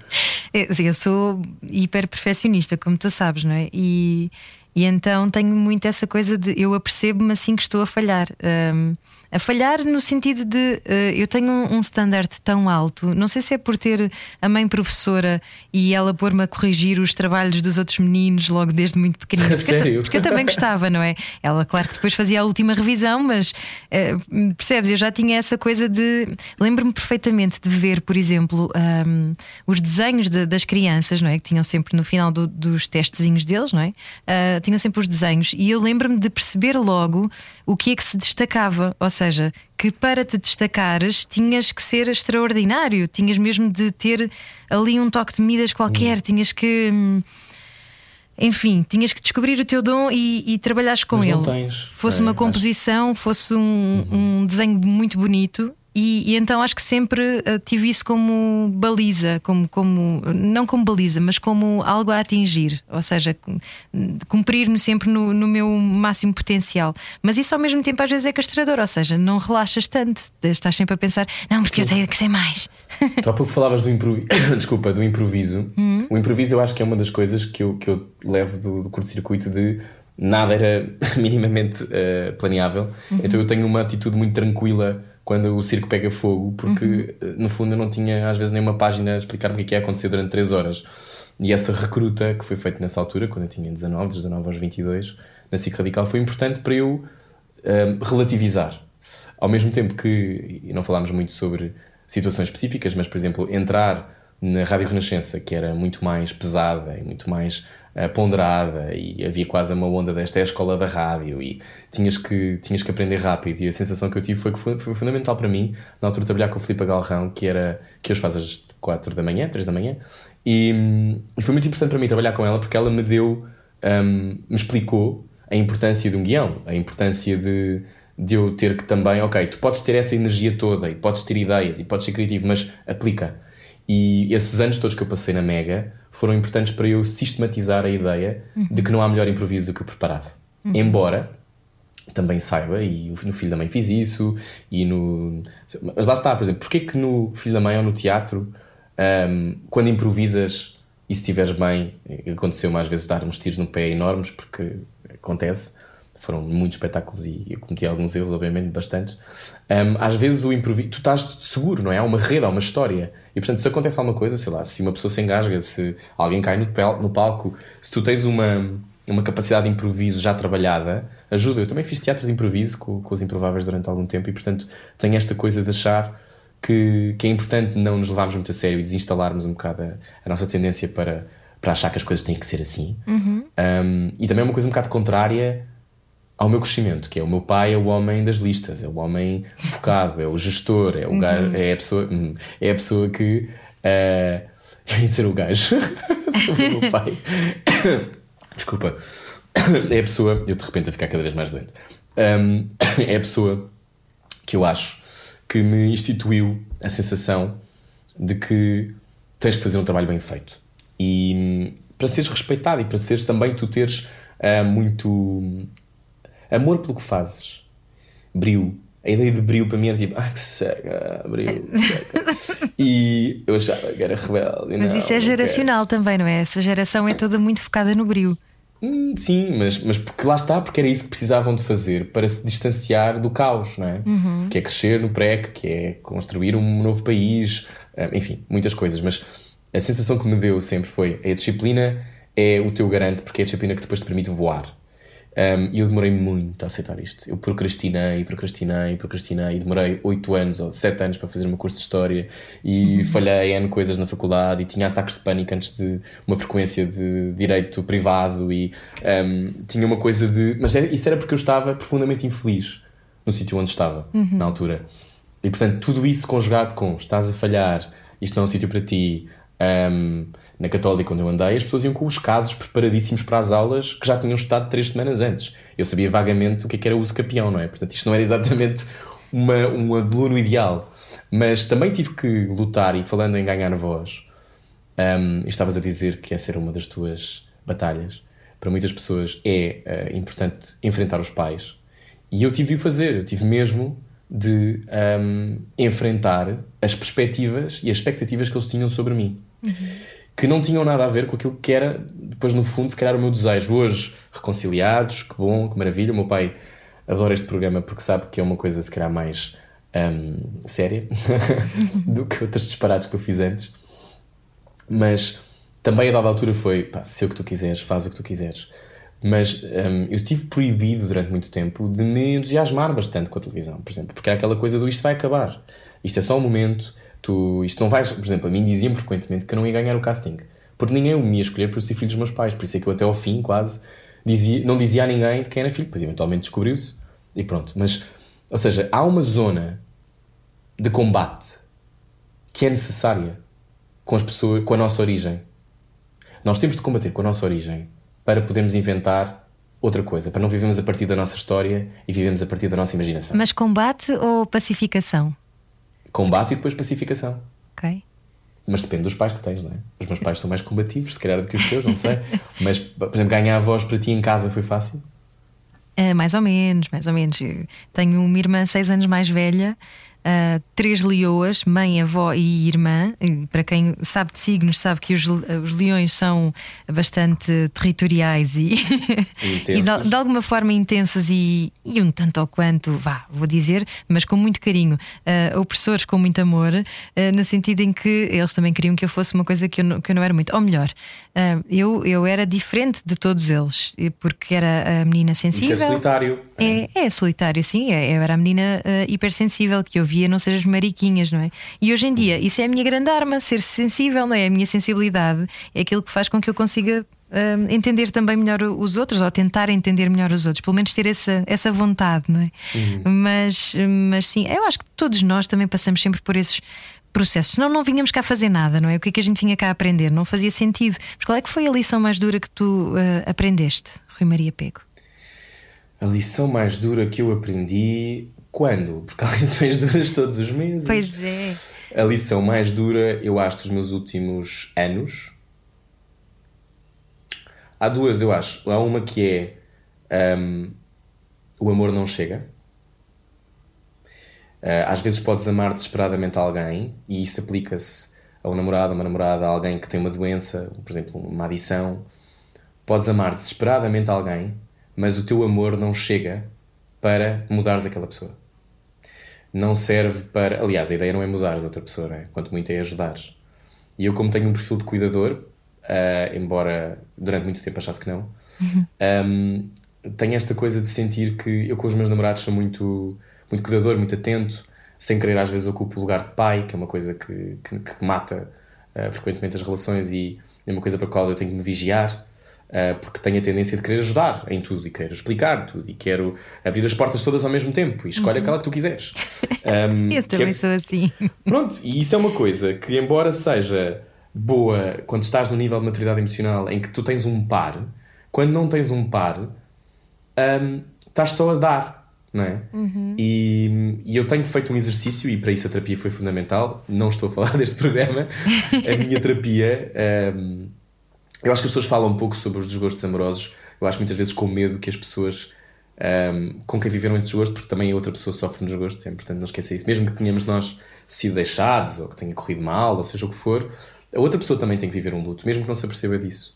Eu, eu sou hiper perfeccionista, como tu sabes, não é? E, e então tenho muito essa coisa de eu apercebo-me assim que estou a falhar. Um, a falhar no sentido de uh, eu tenho um, um standard tão alto, não sei se é por ter a mãe professora e ela pôr-me a corrigir os trabalhos dos outros meninos logo desde muito pequenino. Porque, Sério? Eu, porque eu também gostava, não é? Ela, claro que depois fazia a última revisão, mas uh, percebes? Eu já tinha essa coisa de. Lembro-me perfeitamente de ver, por exemplo, um, os desenhos de, das crianças, não é? Que tinham sempre no final do, dos testezinhos deles, não é? Uh, tinham sempre os desenhos e eu lembro-me de perceber logo o que é que se destacava. Ou seja, que para te destacares tinhas que ser extraordinário, tinhas mesmo de ter ali um toque de medidas qualquer, tinhas que. hum, Enfim, tinhas que descobrir o teu dom e, e trabalhares com Mas ele. tens. Fosse É, uma acho- Uhum. composição, fosse um, um desenho muito bonito. E, e então acho que sempre eh, tive isso como baliza, como, como não como baliza, mas como algo a atingir, ou seja, cum- cumprir-me sempre no, no meu máximo potencial. Mas isso ao mesmo tempo às vezes é castrador, ou seja, não relaxas tanto, estás sempre a pensar, não, porque eu tenho que ser mais. Tu há pouco falavas do improviso. Desculpa, do improviso. O improviso eu acho que é uma das coisas que eu, que eu levo do, do curto-circuito de nada era minimamente eh, planeável. Então eu tenho uma atitude muito tranquila quando o circo pega fogo, porque eh, no fundo eu não tinha às vezes nenhuma página a explicar-me o que é que ia acontecer durante 3 horas. E essa recruta que foi feita nessa altura, quando eu tinha 19, dos 19 aos 22, na SIC Radical, foi importante para eu um, relativizar. Ao mesmo tempo que, e não falámos muito sobre situações específicas, mas, por exemplo, entrar na Rádio Renascença, que era muito mais pesada e muito mais uh, ponderada, e havia quase uma onda desta é a escola da rádio, e tinhas que, tinhas que aprender rápido. E a sensação que eu tive foi que foi, foi fundamental para mim, na altura, trabalhar com a Filipe Galrão, que, era, que hoje faz às 4 da manhã, 3 da manhã, e, e foi muito importante para mim trabalhar com ela, porque ela me deu, um, me explicou a importância de um guião, a importância de, de eu ter que também, ok, tu podes ter essa energia toda e podes ter ideias e podes ser criativo, mas aplica. E esses anos todos que eu passei na Mega foram importantes para eu sistematizar a ideia de que não há melhor improviso do que o preparado. Embora também saiba, e no Filho da Mãe fiz isso, e no. Mas lá está, por exemplo, porquê que no Filho da Mãe ou no teatro, um, quando improvisas e se estiveres bem, aconteceu-me às vezes dar uns tiros no pé enormes, porque acontece, foram muitos espetáculos e eu cometi alguns erros, obviamente, bastantes. Um, às vezes o improviso, tu estás seguro, não é? Há uma rede, há uma história. E portanto, se acontece alguma coisa, sei lá, se uma pessoa se engasga, se alguém cai no, pel- no palco, se tu tens uma, uma capacidade de improviso já trabalhada, ajuda. Eu também fiz teatro de improviso com, com os improváveis durante algum tempo e portanto tenho esta coisa de achar que, que é importante não nos levarmos muito a sério e desinstalarmos um bocado a, a nossa tendência para, para achar que as coisas têm que ser assim. Um, e também é uma coisa um bocado contrária ao meu crescimento, que é o meu pai é o homem das listas, é o homem focado, é o gestor, é, o gajo, é, a pessoa, hum, é a pessoa que. eh, eu ia dizer o gajo sobre o meu pai. Desculpa. É a pessoa. Eu de repente a ficar cada vez mais doente. Um, é a pessoa que eu acho que me instituiu a sensação de que tens que fazer um trabalho bem feito. E hum, para seres respeitado e para seres também tu teres ah, muito amor pelo que fazes. Brio. A ideia de brio para mim era tipo, ah, que cega, brio, seca. e eu achava que era rebelde. Mas não, isso é geracional também, não é? Essa geração é toda muito focada no brilho. Hum, sim, mas, mas porque lá está, porque era isso que precisavam de fazer para se distanciar do caos, não é? Que é crescer no PREC, que é construir um novo país, ah, enfim, muitas coisas. Mas a sensação que me deu sempre foi a disciplina é o teu garante porque é a disciplina que depois te permite voar. Um, e eu demorei muito a aceitar isto. Eu procrastinei, procrastinei, procrastinei e demorei 8 anos ou 7 anos para fazer um curso de História e falhei N coisas na faculdade e tinha ataques de pânico antes de uma frequência de direito privado e um, tinha uma coisa de. Mas era, isso era porque eu estava profundamente infeliz no sítio onde estava, na altura. E portanto, tudo isso conjugado com estás a falhar, isto não é um sítio para ti. Um, na Católica, onde eu andei, as pessoas iam com os casos preparadíssimos para as aulas que já tinham estado três semanas antes. Eu sabia vagamente o que, é que era o uso capião, não é? Portanto, isto não era exatamente uma, um aluno ideal. Mas também tive que lutar, e falando em ganhar voz, um, estavas a dizer que essa era uma das tuas batalhas. Para muitas pessoas é uh, importante enfrentar os pais. E eu tive de o fazer, eu tive mesmo de um, enfrentar as perspectivas e as expectativas que eles tinham sobre mim. Que não tinham nada a ver com aquilo que era, depois no fundo, se calhar o meu desejo. Hoje, reconciliados, que bom, que maravilha. O meu pai adora este programa porque sabe que é uma coisa, se calhar, mais um, séria do que outras disparates que eu fiz antes. Mas também a dada altura foi, pá, se o que tu quiseres, faz o que tu quiseres. Mas um, eu tive proibido durante muito tempo de me entusiasmar bastante com a televisão, por exemplo, porque era aquela coisa do isto vai acabar, isto é só um momento, Tu, isto não vais, por exemplo, a mim diziam frequentemente que eu não ia ganhar o casting, porque ninguém me ia escolher eu ser filho dos meus pais, por isso é que eu até ao fim quase dizia, não dizia a ninguém de quem era filho, pois eventualmente descobriu-se e pronto. Mas, ou seja, há uma zona de combate que é necessária com as pessoas, com a nossa origem. Nós temos de combater com a nossa origem para podermos inventar outra coisa, para não vivermos a partir da nossa história e vivemos a partir da nossa imaginação. Mas combate ou pacificação? Combate e depois pacificação. Ok. Mas depende dos pais que tens, não é? Os meus pais são mais combativos, se calhar, do que os teus, não sei. Mas, por exemplo, ganhar a voz para ti em casa foi fácil? Uh, mais ou menos, mais ou menos. tenho uma irmã seis anos mais velha uh, três leoas, mãe, avó e irmã. E para quem sabe de signos, sabe que os, os leões são bastante territoriais e, e de, de, alguma forma intensas e, e, um tanto ou quanto, vá, vou dizer, mas com muito carinho, uh, opressores com muito amor, uh, no sentido em que eles também queriam que eu fosse uma coisa que eu não, que eu não era muito. Ou melhor, eu, eu era diferente de todos eles, porque era a menina sensível. Isso é solitário. É, é, solitário, sim. É, eu era a menina hipersensível que eu não sejas mariquinhas, não é? E hoje em dia, isso é a minha grande arma, ser sensível, não é? A minha sensibilidade é aquilo que faz com que eu consiga um, entender também melhor os outros, ou tentar entender melhor os outros, pelo menos ter essa, essa vontade, não é? Uhum. Mas, mas sim, eu acho que todos nós também passamos sempre por esses processos, senão não vinhamos cá fazer nada, não é? O que é que a gente vinha cá aprender? Não fazia sentido. Mas qual é que foi a lição mais dura que tu uh, aprendeste, Rui Maria Pego? A lição mais dura que eu aprendi quando? Porque há lições duras todos os meses. Pois é. A lição mais dura, eu acho, dos meus últimos anos. Há duas, eu acho. Há uma que é um, o amor não chega. Uh, às vezes podes amar desesperadamente alguém e isso aplica-se a um namorado, a uma namorada, a alguém que tem uma doença, por exemplo, uma adição. Podes amar desesperadamente alguém, mas o teu amor não chega para mudares aquela pessoa não serve para. Aliás, a ideia não é mudares outra pessoa, é? quanto muito é ajudares. E eu, como tenho um perfil de cuidador, uh, embora durante muito tempo achasse que não, uhum. um, tenho esta coisa de sentir que eu, com os meus namorados, sou muito, muito cuidador, muito atento, sem querer, às vezes, ocupo o lugar de pai, que é uma coisa que, que, que mata uh, frequentemente as relações e é uma coisa para a qual eu tenho que me vigiar. Uh, porque tenho a tendência de querer ajudar em tudo e querer explicar tudo e quero abrir as portas todas ao mesmo tempo e escolhe uhum. aquela que tu quiseres. Um, Eu também é... sou assim. Pronto, e isso é uma coisa que, embora seja boa quando estás no nível de maturidade emocional em que tu tens um par, quando não tens um par, um, estás só a dar. Não é? Uhum. E, e, eu tenho feito um exercício, e para isso a terapia foi fundamental. Não estou a falar deste programa, a minha terapia. Um, eu acho que as pessoas falam um pouco sobre os desgostos amorosos. Eu acho muitas vezes com medo que as pessoas um, com quem viveram esse desgosto, porque também a outra pessoa sofre um desgosto, é importante não esquecer isso. Mesmo que tenhamos nós sido deixados, ou que tenha corrido mal, ou seja o que for, a outra pessoa também tem que viver um luto, mesmo que não se aperceba disso.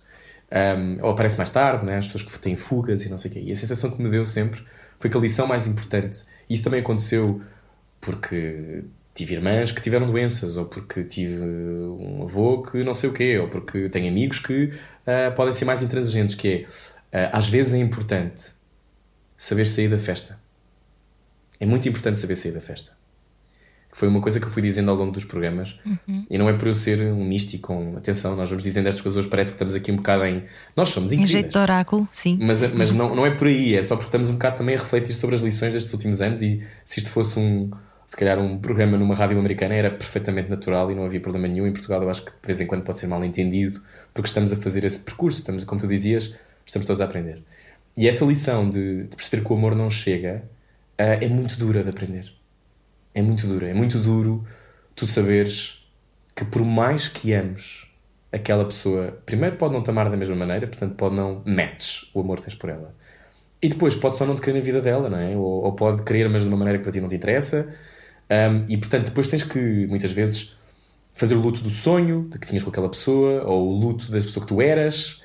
Um, ou aparece mais tarde, né? as pessoas que têm fugas e não sei o quê. E a sensação que me deu sempre foi que a lição mais importante, e isso também aconteceu porque tive irmãs que tiveram doenças, ou porque tive um avô que não sei o quê, ou porque tenho amigos que uh, podem ser mais intransigentes, que é, uh, às vezes é importante saber sair da festa. É muito importante saber sair da festa. Foi uma coisa que eu fui dizendo ao longo dos programas, uhum. e não é por eu ser um místico, com atenção, nós vamos dizendo estas coisas hoje, parece que estamos aqui um bocado em. Nós somos incríveis. Em jeito de oráculo, sim. Mas, mas não, não é por aí, é só porque estamos um bocado também a refletir sobre as lições destes últimos anos, e se isto fosse um se calhar um programa numa rádio americana era perfeitamente natural e não havia problema nenhum. Em Portugal eu acho que de vez em quando pode ser mal entendido porque estamos a fazer esse percurso, estamos, como tu dizias, estamos todos a aprender. E essa lição de, de perceber que o amor não chega uh, é muito dura de aprender. É muito dura. É muito duro tu saberes que por mais que ames aquela pessoa, primeiro pode não te amar da mesma maneira, portanto pode não matches o amor que tens por ela. E depois pode só não te querer na vida dela, não é? Ou, ou pode querer, mas de uma maneira que para ti não te interessa um, e portanto, depois tens que, muitas vezes, fazer o luto do sonho de que tinhas com aquela pessoa, ou o luto da pessoa que tu eras,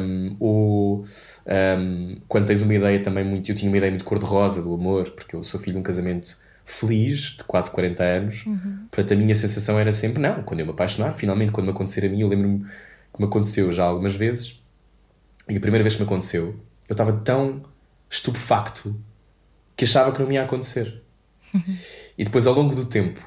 um, ou um, quando tens uma ideia também muito. Eu tinha uma ideia muito cor-de-rosa do amor, porque eu sou filho de um casamento feliz, de quase 40 anos, uhum. portanto a minha sensação era sempre: não, quando eu me apaixonar, finalmente, quando me acontecer a mim, eu lembro-me que me aconteceu já algumas vezes, e a primeira vez que me aconteceu, eu estava tão estupefacto que achava que não me ia acontecer. E depois, ao longo do tempo,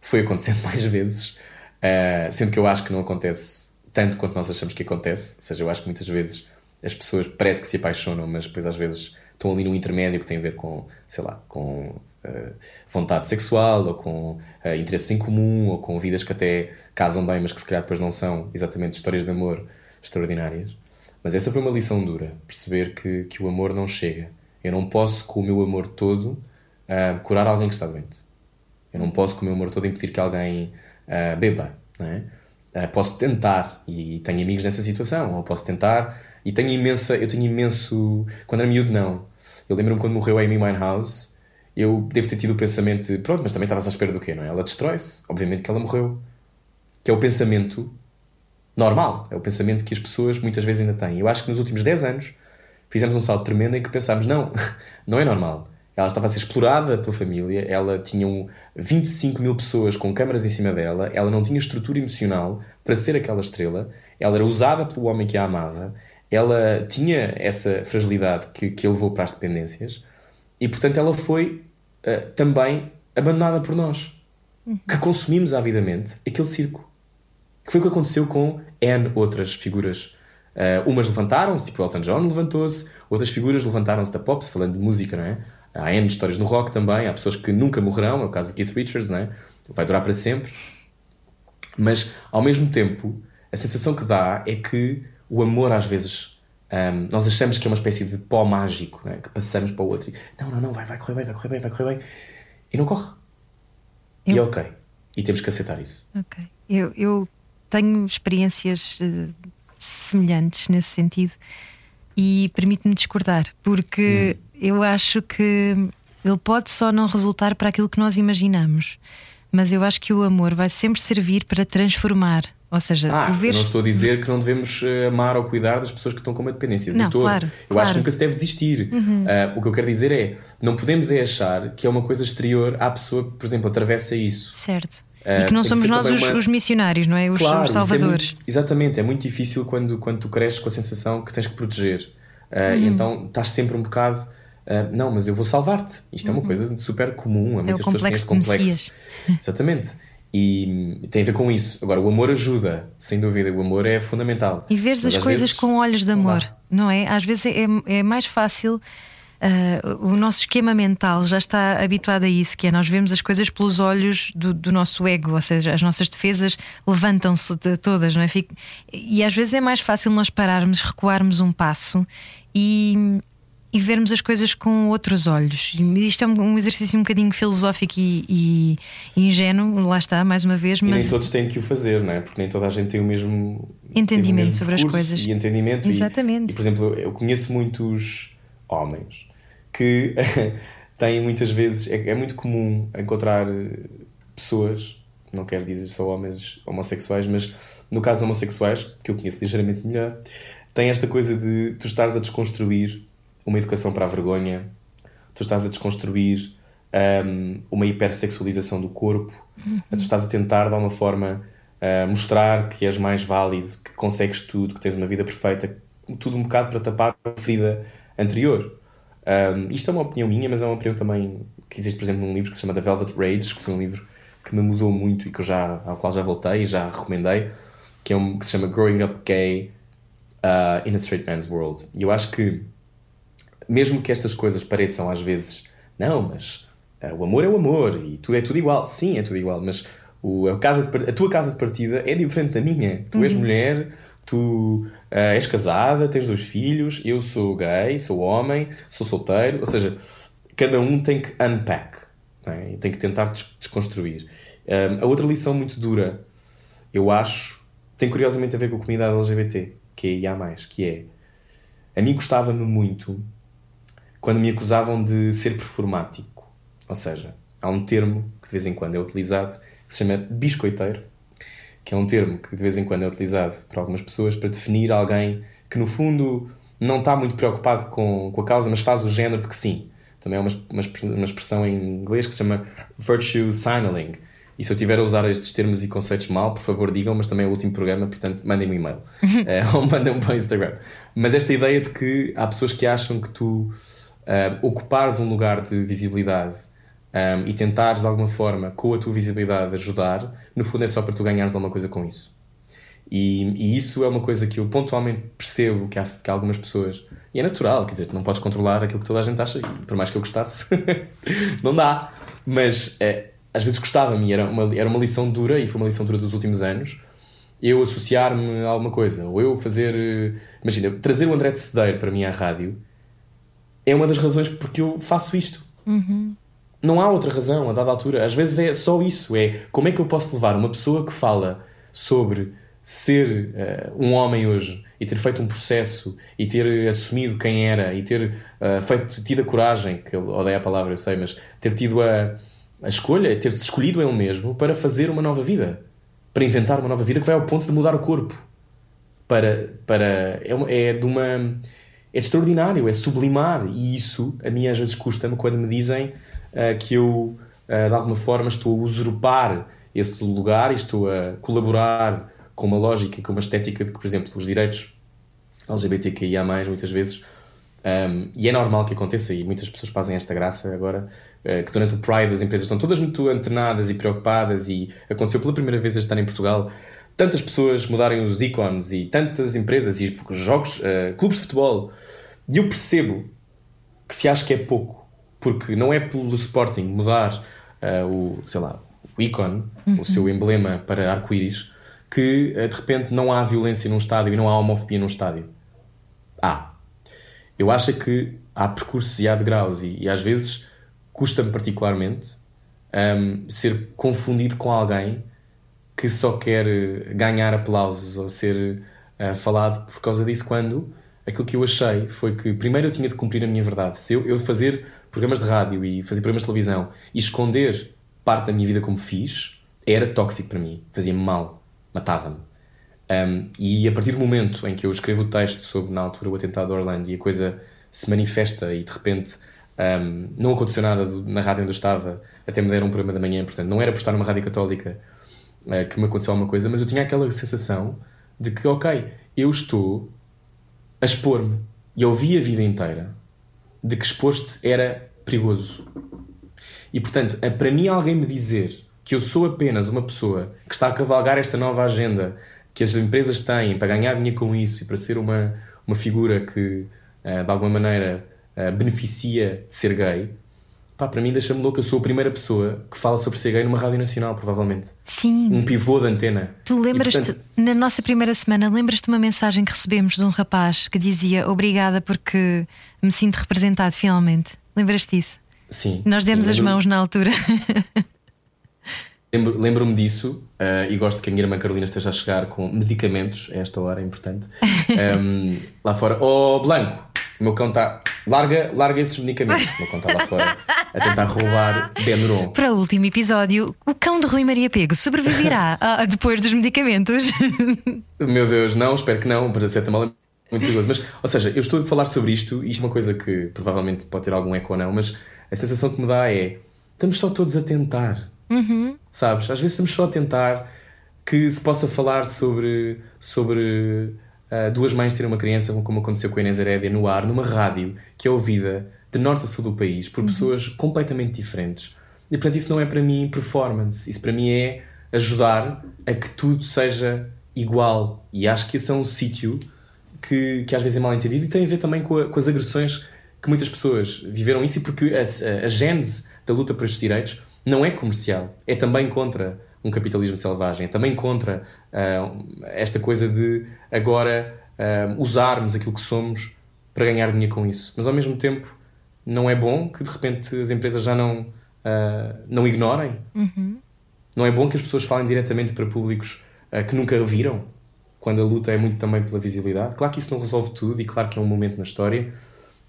foi acontecendo mais vezes, uh, sendo que eu acho que não acontece tanto quanto nós achamos que acontece. Ou seja, eu acho que muitas vezes as pessoas parece que se apaixonam, mas depois às vezes estão ali no intermédio que tem a ver com, sei lá, com uh, vontade sexual, ou com uh, interesse em comum, ou com vidas que até casam bem, mas que se calhar depois não são exatamente histórias de amor extraordinárias. Mas essa foi uma lição dura, perceber que, que o amor não chega. Eu não posso, com o meu amor todo, uh, curar alguém que está doente. Eu não posso, com o meu amor todo, impedir que alguém uh, beba. Não é? Uh, posso tentar, e tenho amigos nessa situação, ou posso tentar, e tenho imensa, eu tenho imenso. Quando era miúdo, não. Eu lembro-me quando morreu a Amy Winehouse, eu devo ter tido o pensamento de, pronto, mas também estavas à espera do quê, não é? Ela destrói-se, obviamente que ela morreu. Que é o pensamento normal, é o pensamento que as pessoas muitas vezes ainda têm. Eu acho que nos últimos 10 anos fizemos um salto tremendo em que pensámos, não, não é normal. Ela estava a ser explorada pela família, ela tinha 25 mil pessoas com câmaras em cima dela, ela não tinha estrutura emocional para ser aquela estrela, ela era usada pelo homem que a amava, ela tinha essa fragilidade que, que a levou para as dependências e, portanto, ela foi uh, também abandonada por nós, que consumimos avidamente aquele circo. Que foi o que aconteceu com N outras figuras. Uh, umas levantaram-se, tipo Elton John levantou-se, outras figuras levantaram-se da pop, falando de música, não é? Há N histórias no rock também, há pessoas que nunca morrerão, é o caso do Keith Richards, né? vai durar para sempre. Mas, ao mesmo tempo, a sensação que dá é que o amor, às vezes, um, nós achamos que é uma espécie de pó mágico, né? que passamos para o outro e não, não, não, vai, vai correr bem, vai correr bem, vai correr bem. E não corre. Eu... E é ok. E temos que aceitar isso. Ok. Eu, eu tenho experiências uh, semelhantes nesse sentido e permite-me discordar, porque. Eu acho que ele pode só não resultar para aquilo que nós imaginamos, mas eu acho que o amor vai sempre servir para transformar. Ou seja, ah, não estou a dizer que não devemos eh, amar ou cuidar das pessoas que estão com uma dependência de não, todo. Claro, eu claro. acho que nunca se deve desistir. Uhum. Uh, o que eu quero dizer é, não podemos é achar que é uma coisa exterior à pessoa que, por exemplo, atravessa isso. Certo. Uh, e que não somos nós os, uma... os, missionários, não é? Os, claro, os salvadores. É muito, exatamente, é muito difícil quando, quando tu cresces com a sensação que tens que proteger. Uh, uhum. então estás sempre um bocado Uh, não, mas eu vou salvar-te. Isto uhum. é uma uhum. coisa super comum. É muitas complexo pessoas têm complexo. Exatamente. E tem a ver com isso. Agora, o amor ajuda, sem dúvida. O amor é fundamental. E ver as coisas vezes, com olhos de amor, não, não é? Às vezes é, é mais fácil. Uh, o nosso esquema mental já está habituado a isso, que é nós vemos as coisas pelos olhos do, do nosso ego, ou seja, as nossas defesas levantam-se de todas, não é? E às vezes é mais fácil nós pararmos, recuarmos um passo e, e vermos as coisas com outros olhos. Isto é um exercício um bocadinho filosófico e, e, e ingênuo, lá está, mais uma vez. Mas... E nem todos têm que o fazer, não é? Porque nem toda a gente tem o mesmo entendimento o mesmo sobre as coisas. E entendimento. Exatamente. E, e, por exemplo, eu conheço muitos homens que têm muitas vezes. É, é muito comum encontrar pessoas, não quero dizer só homens homossexuais, mas no caso homossexuais, que eu conheço ligeiramente melhor, têm esta coisa de tu estares a desconstruir uma educação para a vergonha, tu estás a desconstruir um, uma hipersexualização do corpo. Tu estás a tentar, de alguma forma, uh, mostrar que és mais válido, que consegues tudo, que tens uma vida perfeita, tudo um bocado para tapar a vida anterior. Um, isto é uma opinião minha, mas é uma opinião também que existe, por exemplo, num livro que se chama The Velvet Rage, que foi um livro que me mudou muito e que eu já, ao qual já voltei e já recomendei, que, é um, que se chama Growing Up Gay uh, in a Straight Man's World. E eu acho que, mesmo que estas coisas pareçam às vezes, não, mas uh, o amor é o amor e tudo é tudo igual. Sim, é tudo igual, mas o, a, casa de, a tua casa de partida é diferente da minha. Tu és mulher, tu uh, és casada, tens dois filhos, eu sou gay, sou homem, sou solteiro, ou seja, cada um tem que unpack, é? tem que tentar des desconstruir. Um, a outra lição muito dura, eu acho, tem curiosamente a ver com a comunidade LGBT, que é IA+, que é, a mim gostava-me muito quando me acusavam de ser performático, ou seja, há um termo que de vez em quando é utilizado que se chama biscoiteiro, que é um termo que de vez em quando é utilizado por algumas pessoas para definir alguém que no fundo não está muito preocupado com, com a causa, mas faz o género de que sim. Também é uma, uma, uma expressão em inglês que se chama virtue signaling. E se eu tiver a usar estes termos e conceitos mal, por favor digam, mas também é o último programa, portanto mandem-me um e-mail. é, ou mandem-me para o Instagram. Mas esta ideia de que há pessoas que acham que tu uh, ocupares um lugar de visibilidade um, e tentares de alguma forma, com a tua visibilidade, ajudar, no fundo é só para tu ganhares alguma coisa com isso. E, e isso é uma coisa que eu pontualmente percebo que há, que há, algumas pessoas, e é natural, quer dizer, tu não podes controlar aquilo que toda a gente acha, e por mais que eu gostasse, não dá. Mas é, às vezes gostava-me, era uma, era uma lição dura, e foi uma lição dura dos últimos anos, eu associar-me a alguma coisa, ou eu fazer. Eh, imagina, trazer o André de Cedeiro para mim à rádio é uma das razões porque eu faço isto. Uhum. Não há outra razão a dada altura. Às vezes é só isso: é como é que eu posso levar uma pessoa que fala sobre ser uh, um homem hoje e ter feito um processo e ter assumido quem era e ter uh, feito, tido a coragem, que eu odeio a palavra, eu sei, mas ter tido a, a escolha, ter-se escolhido ele mesmo para fazer uma nova vida, para inventar uma nova vida que vai ao ponto de mudar o corpo. Para, para, é, é de uma. É extraordinário, é sublimar, e isso a mim às vezes custa-me quando me dizem uh, que eu, uh, de alguma forma, estou a usurpar esse lugar e estou a colaborar com uma lógica com uma estética de que, por exemplo, os direitos LGBTQIA, muitas vezes, um, e é normal que aconteça, e muitas pessoas fazem esta graça agora, uh, que durante o Pride as empresas estão todas muito antenadas e preocupadas, e aconteceu pela primeira vez a estar em Portugal tantas pessoas mudarem os ícones e tantas empresas e jogos, uh, clubes de futebol. E eu percebo que se acha que é pouco, porque não é pelo Sporting mudar uh, o, sei lá, o ícone, uhum. o seu emblema para arco-íris, que de repente não há violência num estádio e não há homofobia num estádio. Há. Eu acho que há percursos e há degraus, e, e às vezes custa-me particularmente um, ser confundido com alguém que só quer eh, ganhar aplausos ou ser uh, falado por causa disso, quando aquilo que eu achei foi que primeiro eu tinha de cumprir a minha verdade. Se eu, eu fazer programas de rádio e fazer programas de televisão e esconder parte da minha vida como fiz, era tóxico para mim, fazia-me mal, matava-me. Um, e a partir do momento em que eu escrevo o texto sobre, na altura, o atentado de Orlando e a coisa se manifesta e de repente um, não aconteceu nada na rádio onde eu estava, até me deram um programa da manhã, portanto não era por estar numa rádio católica uh, que me aconteceu alguma coisa, mas eu tinha aquela sensação de que, ok, eu estou a expor-me. E eu vi a vida inteira de que expor-te era perigoso. E portanto, para mim, alguém me dizer que eu sou apenas uma pessoa que está a cavalgar esta nova agenda que as empresas têm para ganhar dinheiro com isso e para ser uma, uma figura que uh, de alguma maneira uh, beneficia de ser gay, pá, para mim deixa-me louco. Eu sou a primeira pessoa que fala sobre ser gay numa rádio nacional, provavelmente. Sim. Um pivô de antena. Tu lembras-te, portanto... na nossa primeira semana, lembras-te uma mensagem que recebemos de um rapaz que dizia obrigada porque me sinto representado finalmente? Lembras-te disso? Sim. Nós demos sim, as mãos na altura. Lembro-me lembro disso uh, e gosto que a minha irmã Carolina esteja a chegar com medicamentos a esta hora, é importante. Um, lá fora, oh Blanco, o meu cão está. Larga, larga esses medicamentos. O meu cão está lá fora a tentar roubar Benuron. Para o último episódio, o cão de Rui Maria Pego sobreviverá depois dos medicamentos? meu Deus, não, espero que não. Para ser mal é muito perigoso. Mas, ou seja, eu estou a falar sobre isto, e isto é uma coisa que provavelmente pode ter algum eco ou não, mas a sensação que me dá é estamos só todos a tentar. Sabes? Às vezes estamos só a tentar que se possa falar sobre, sobre uh, duas mães terem uma criança, como aconteceu com a Inês Herédia, no ar, numa rádio que é ouvida de norte a sul do país por pessoas completamente diferentes. E portanto, isso não é para mim performance, isso para mim é ajudar a que tudo seja igual. E acho que esse é um sítio que, que às vezes é mal entendido e tem a ver também com, a- com as agressões que muitas pessoas viveram isso e porque a, a, a gênese da luta por estes direitos não é comercial, é também contra um capitalismo selvagem, é também contra ah, esta coisa de agora ah, usarmos aquilo que somos para ganhar dinheiro com isso. Mas ao mesmo tempo não é bom que de repente as empresas já não, ah, não ignorem. Não é bom que as pessoas falem diretamente para públicos que nunca viram, quando a luta é muito também pela visibilidade. Claro que isso não resolve tudo e claro que é um momento na história,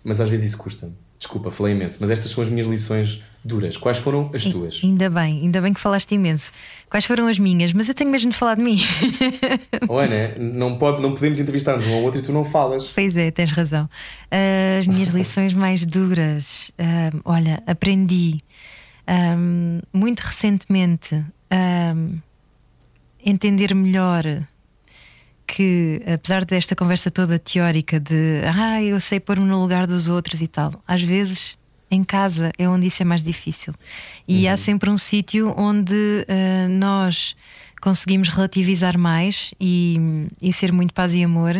mas às vezes isso custa-me. Desculpa, falei imenso, mas estas são as minhas lições duras. Quais foram as tuas? Ainda bem, ainda bem que falaste imenso. Quais foram as minhas? Mas eu tenho mesmo de falar de mim. Oh, Ana, não, pode, não podemos entrevistar-nos um ao outro e tu não falas. Pois é, tens razão. Ah, As minhas lições mais duras, ah, olha, aprendi ah, muito recentemente a entender melhor que, apesar desta conversa toda teórica de ah, eu sei pôr-me no lugar dos outros e tal, às vezes em casa é onde isso é mais difícil. E há sempre um sítio onde ah, nós conseguimos relativizar mais e, e ser muito paz e amor.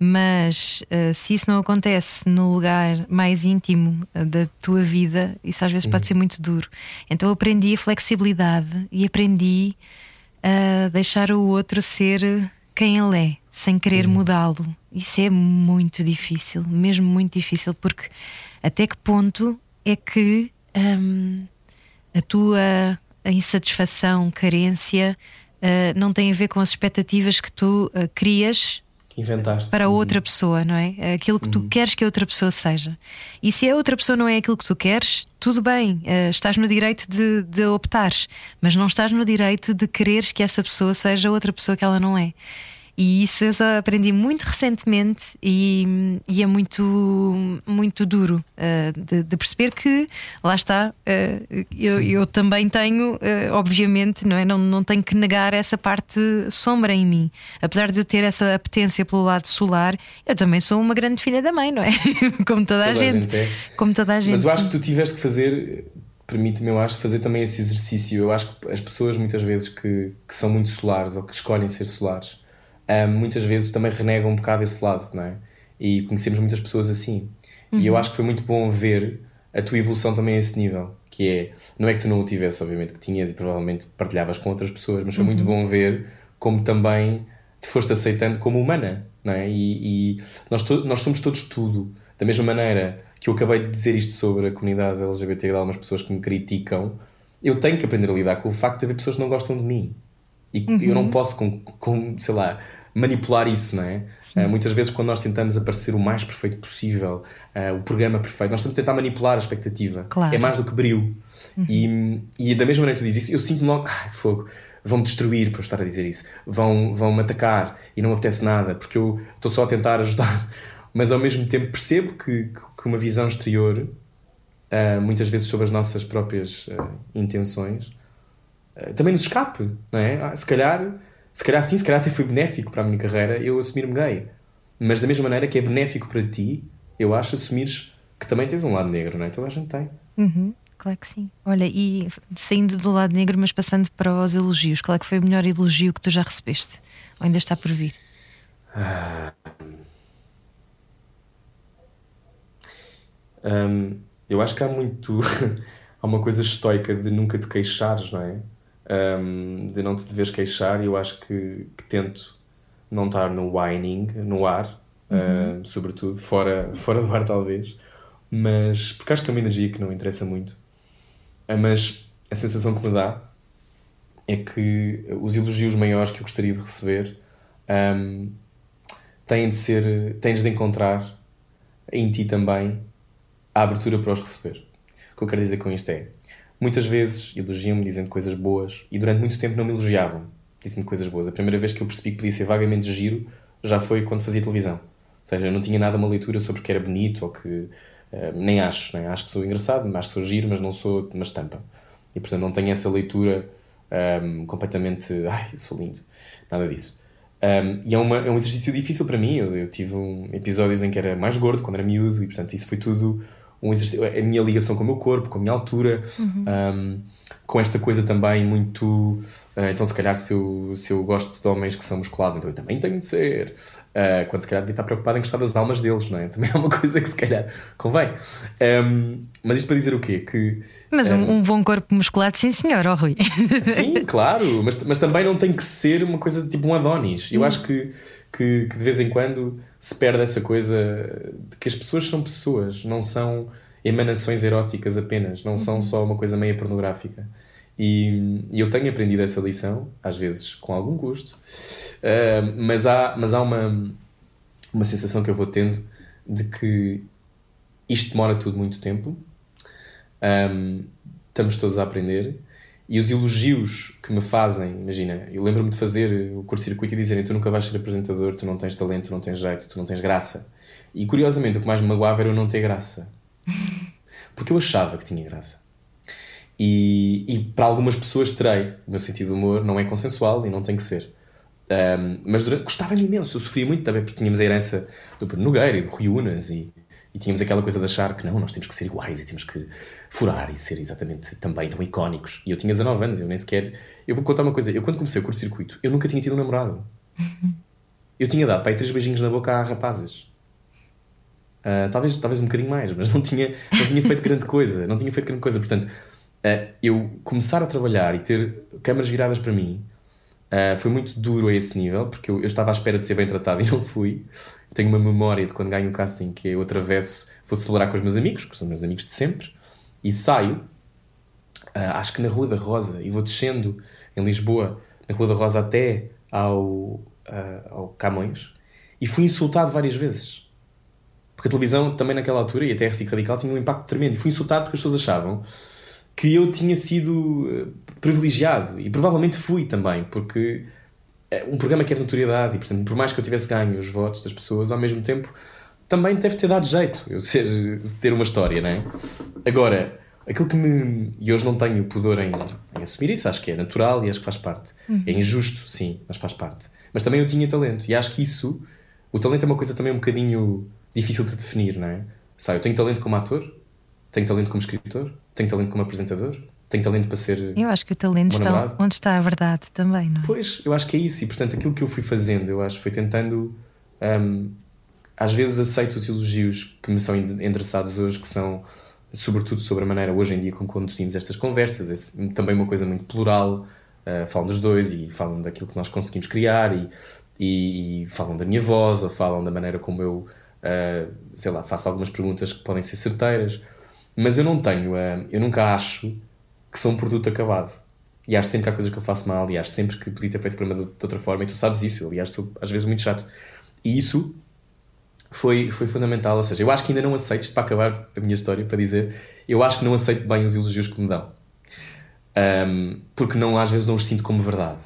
Mas ah, se isso não acontece no lugar mais íntimo ah, da tua vida, isso às vezes pode ser muito duro. Então aprendi a flexibilidade e aprendi a deixar o outro ser quem ele é, sem querer mudá-lo. Isso é muito difícil, mesmo muito difícil, porque até que ponto é que hum, a tua insatisfação, carência, ah, não tem a ver com as expectativas que tu ah, crias inventaste. para outra pessoa, não é? Aquilo que tu queres que a outra pessoa seja. E se a outra pessoa não é aquilo que tu queres, tudo bem, eh, estás no direito de, de optares, mas não estás no direito de quereres que essa pessoa seja outra pessoa que ela não é. E isso eu só aprendi muito recentemente e, e é muito, muito duro eh, de, de perceber que, lá está, eh, eu, eu também tenho, eh, obviamente, não, é? não, não tenho que negar essa parte sombra em mim. Apesar de eu ter essa apetência pelo lado solar, eu também sou uma grande filha da mãe, não é? Como toda, a Toda a gente. gente é. Como toda a gente. Mas eu acho que tu tiveste que fazer, permite-me, eu acho, fazer também esse exercício. Eu acho que as pessoas, muitas vezes, que, que são muito solares ou que escolhem ser solares, ah, muitas vezes também renegam um bocado esse lado, não é? E conhecemos muitas pessoas assim. E Uhum. eu acho que foi muito bom ver a tua evolução também a esse nível. Que é, não é que tu não o tivesse, obviamente, que tinhas e provavelmente partilhavas com outras pessoas, mas foi muito Uhum. bom ver como também te foste aceitando como humana, não é? E, e nós, nós somos todos tudo. Da mesma maneira que eu acabei de dizer isto sobre a comunidade LGBT e de algumas pessoas que me criticam, eu tenho que aprender a lidar com o facto de haver pessoas que não gostam de mim. E que eu não posso, com, com, sei lá, manipular isso, não é? Ah, muitas vezes, quando nós tentamos aparecer o mais perfeito possível, ah, o programa perfeito, nós estamos a tentar manipular a expectativa. Claro. É mais do que brilho. E, e da mesma maneira que tu dizes isso, eu sinto logo, ai, fogo, vão-me destruir por eu estar a dizer isso, vão- vão-me atacar e não me apetece nada, porque eu estou só a tentar ajudar. Mas ao mesmo tempo percebo que, que uma visão exterior, ah, muitas vezes sobre as nossas próprias intenções, também nos escape, não é? Ah, se calhar, se calhar sim, se calhar até foi benéfico para a minha carreira eu assumir-me gay. Mas da mesma maneira que é benéfico para ti, eu acho assumires que também tens um lado negro, não é? Toda a gente tem. Uhum, claro que sim. Olha, e saindo do lado negro, mas passando para os elogios, qual é que foi o melhor elogio que tu já recebeste? Ou ainda está por vir? Hum, eu acho que há muito. há uma coisa estoica de nunca te queixares, não é? Hum, de não te deveres queixar, e eu acho que, que tento não estar no whining, no ar, hum, sobretudo, fora, fora do ar, talvez. Mas. Porque acho que é uma energia que não interessa muito. Ah, Mas a sensação que me dá é que os elogios maiores que eu gostaria de receber hum, têm de ser. tens de encontrar em ti também a abertura para os receber. O que eu quero dizer com isto é, muitas vezes elogiam-me dizendo coisas boas e durante muito tempo não me elogiavam dizendo coisas boas. A primeira vez que eu percebi que podia ser vagamente giro já foi quando fazia televisão. Ou seja, eu não tinha nada uma leitura sobre que era bonito ou que... eh, nem acho, nem acho que sou engraçado, acho que sou giro, mas não sou uma estampa. E portanto não tenho essa leitura um, completamente. Ai, sou lindo. Nada disso. Um, e é, uma, é um exercício difícil para mim. Eu, eu tive um, episódios em que era mais gordo, quando era miúdo, e portanto isso foi tudo um. A minha ligação com o meu corpo, com a minha altura, uhum. um, com esta coisa também muito. Uh, então, se calhar, se eu, se eu gosto de homens que são musculados, então eu também tenho de ser. Uh, quando se calhar devia estar preocupado em gostar das almas deles, não é? Também é uma coisa que se calhar convém. Um, mas isto para dizer o quê? Que, mas um, um bom corpo musculado, sim, senhor, oh, Rui. Sim, claro, mas, mas também não tem que ser uma coisa tipo um Adonis. Eu hum. acho que, que, que de vez em quando se perde essa coisa de que as pessoas são pessoas, não são emanações eróticas apenas, não são uhum. só uma coisa meio pornográfica. E, e, eu tenho aprendido essa lição, às vezes com algum custo, uh, mas há, mas há uma, uma sensação que eu vou tendo de que isto demora tudo muito tempo, um, estamos todos a aprender, e os elogios que me fazem, imagina, eu lembro-me de fazer o curso-circuito e dizerem tu nunca vais ser apresentador, tu não tens talento, tu não tens jeito, tu não tens graça. E curiosamente o que mais me magoava era eu não ter graça. Porque eu achava que tinha graça. E, e para algumas pessoas terei. O meu sentido de humor não é consensual e não tem que ser. Um, mas gostava-me imenso, eu sofria muito também porque tínhamos a herança do Bruno Nogueira e do Rui Unas e, e, tínhamos aquela coisa de achar que não, nós temos que ser iguais e temos que furar e ser exatamente também tão icónicos. E eu tinha 19 anos, eu nem sequer. Eu vou contar uma coisa, eu quando comecei o curto-circuito, eu nunca tinha tido um namorado. Eu tinha dado para aí três beijinhos na boca a rapazes. Uh, talvez, talvez um bocadinho mais, mas não tinha, não tinha feito grande coisa. Não tinha feito grande coisa. Portanto, uh, eu começar a trabalhar e ter câmaras viradas para mim uh, foi muito duro a esse nível, porque eu, eu, estava à espera de ser bem tratado e não fui. Tenho uma memória de quando ganho um casting que eu atravesso, vou celebrar com os meus amigos, que são meus amigos de sempre, e saio, acho que na Rua da Rosa, e vou descendo em Lisboa, na Rua da Rosa até ao, ao Camões, e fui insultado várias vezes porque a televisão, também naquela altura, e até a RCIC Radical, tinha um impacto tremendo. E fui insultado porque as pessoas achavam que eu tinha sido eh, privilegiado. E provavelmente fui também, porque é um programa que é de notoriedade e, portanto, por mais que eu tivesse ganho os votos das pessoas, ao mesmo tempo também deve ter dado jeito eu ser, ter uma história, não é? Agora, aquilo que me. E hoje não tenho pudor em, em, assumir isso, acho que é natural e acho que faz parte. Uhum. É injusto, sim, mas faz parte. Mas também eu tinha talento e acho que isso. O talento é uma coisa também um bocadinho difícil de definir, não é? Sabe, eu tenho talento como ator, tenho talento como escritor, tenho talento como apresentador, tenho talento para ser. Eu acho que o talento está onde está a verdade também, não é? Pois, eu acho que é isso, e portanto aquilo que eu fui fazendo, eu acho, foi tentando. Um, às vezes aceito os elogios que me são endereçados hoje, que são sobretudo sobre a maneira hoje em dia como conduzimos estas conversas, é também uma coisa muito plural, uh, falam dos dois e falam daquilo que nós conseguimos criar e, e, e falam da minha voz ou falam da maneira como eu uh, sei lá, faço algumas perguntas que podem ser certeiras, mas eu não tenho, uh, eu nunca acho que sou um produto acabado. E acho sempre que há coisas que eu faço mal, e acho sempre que podia ter feito o programa de, de outra forma, e tu sabes isso, aliás, sou às vezes muito chato. E isso foi, foi fundamental. Ou seja, eu acho que ainda não aceito, para acabar a minha história, para dizer, eu acho que não aceito bem os elogios que me dão. Um, porque não, às vezes não os sinto como verdade.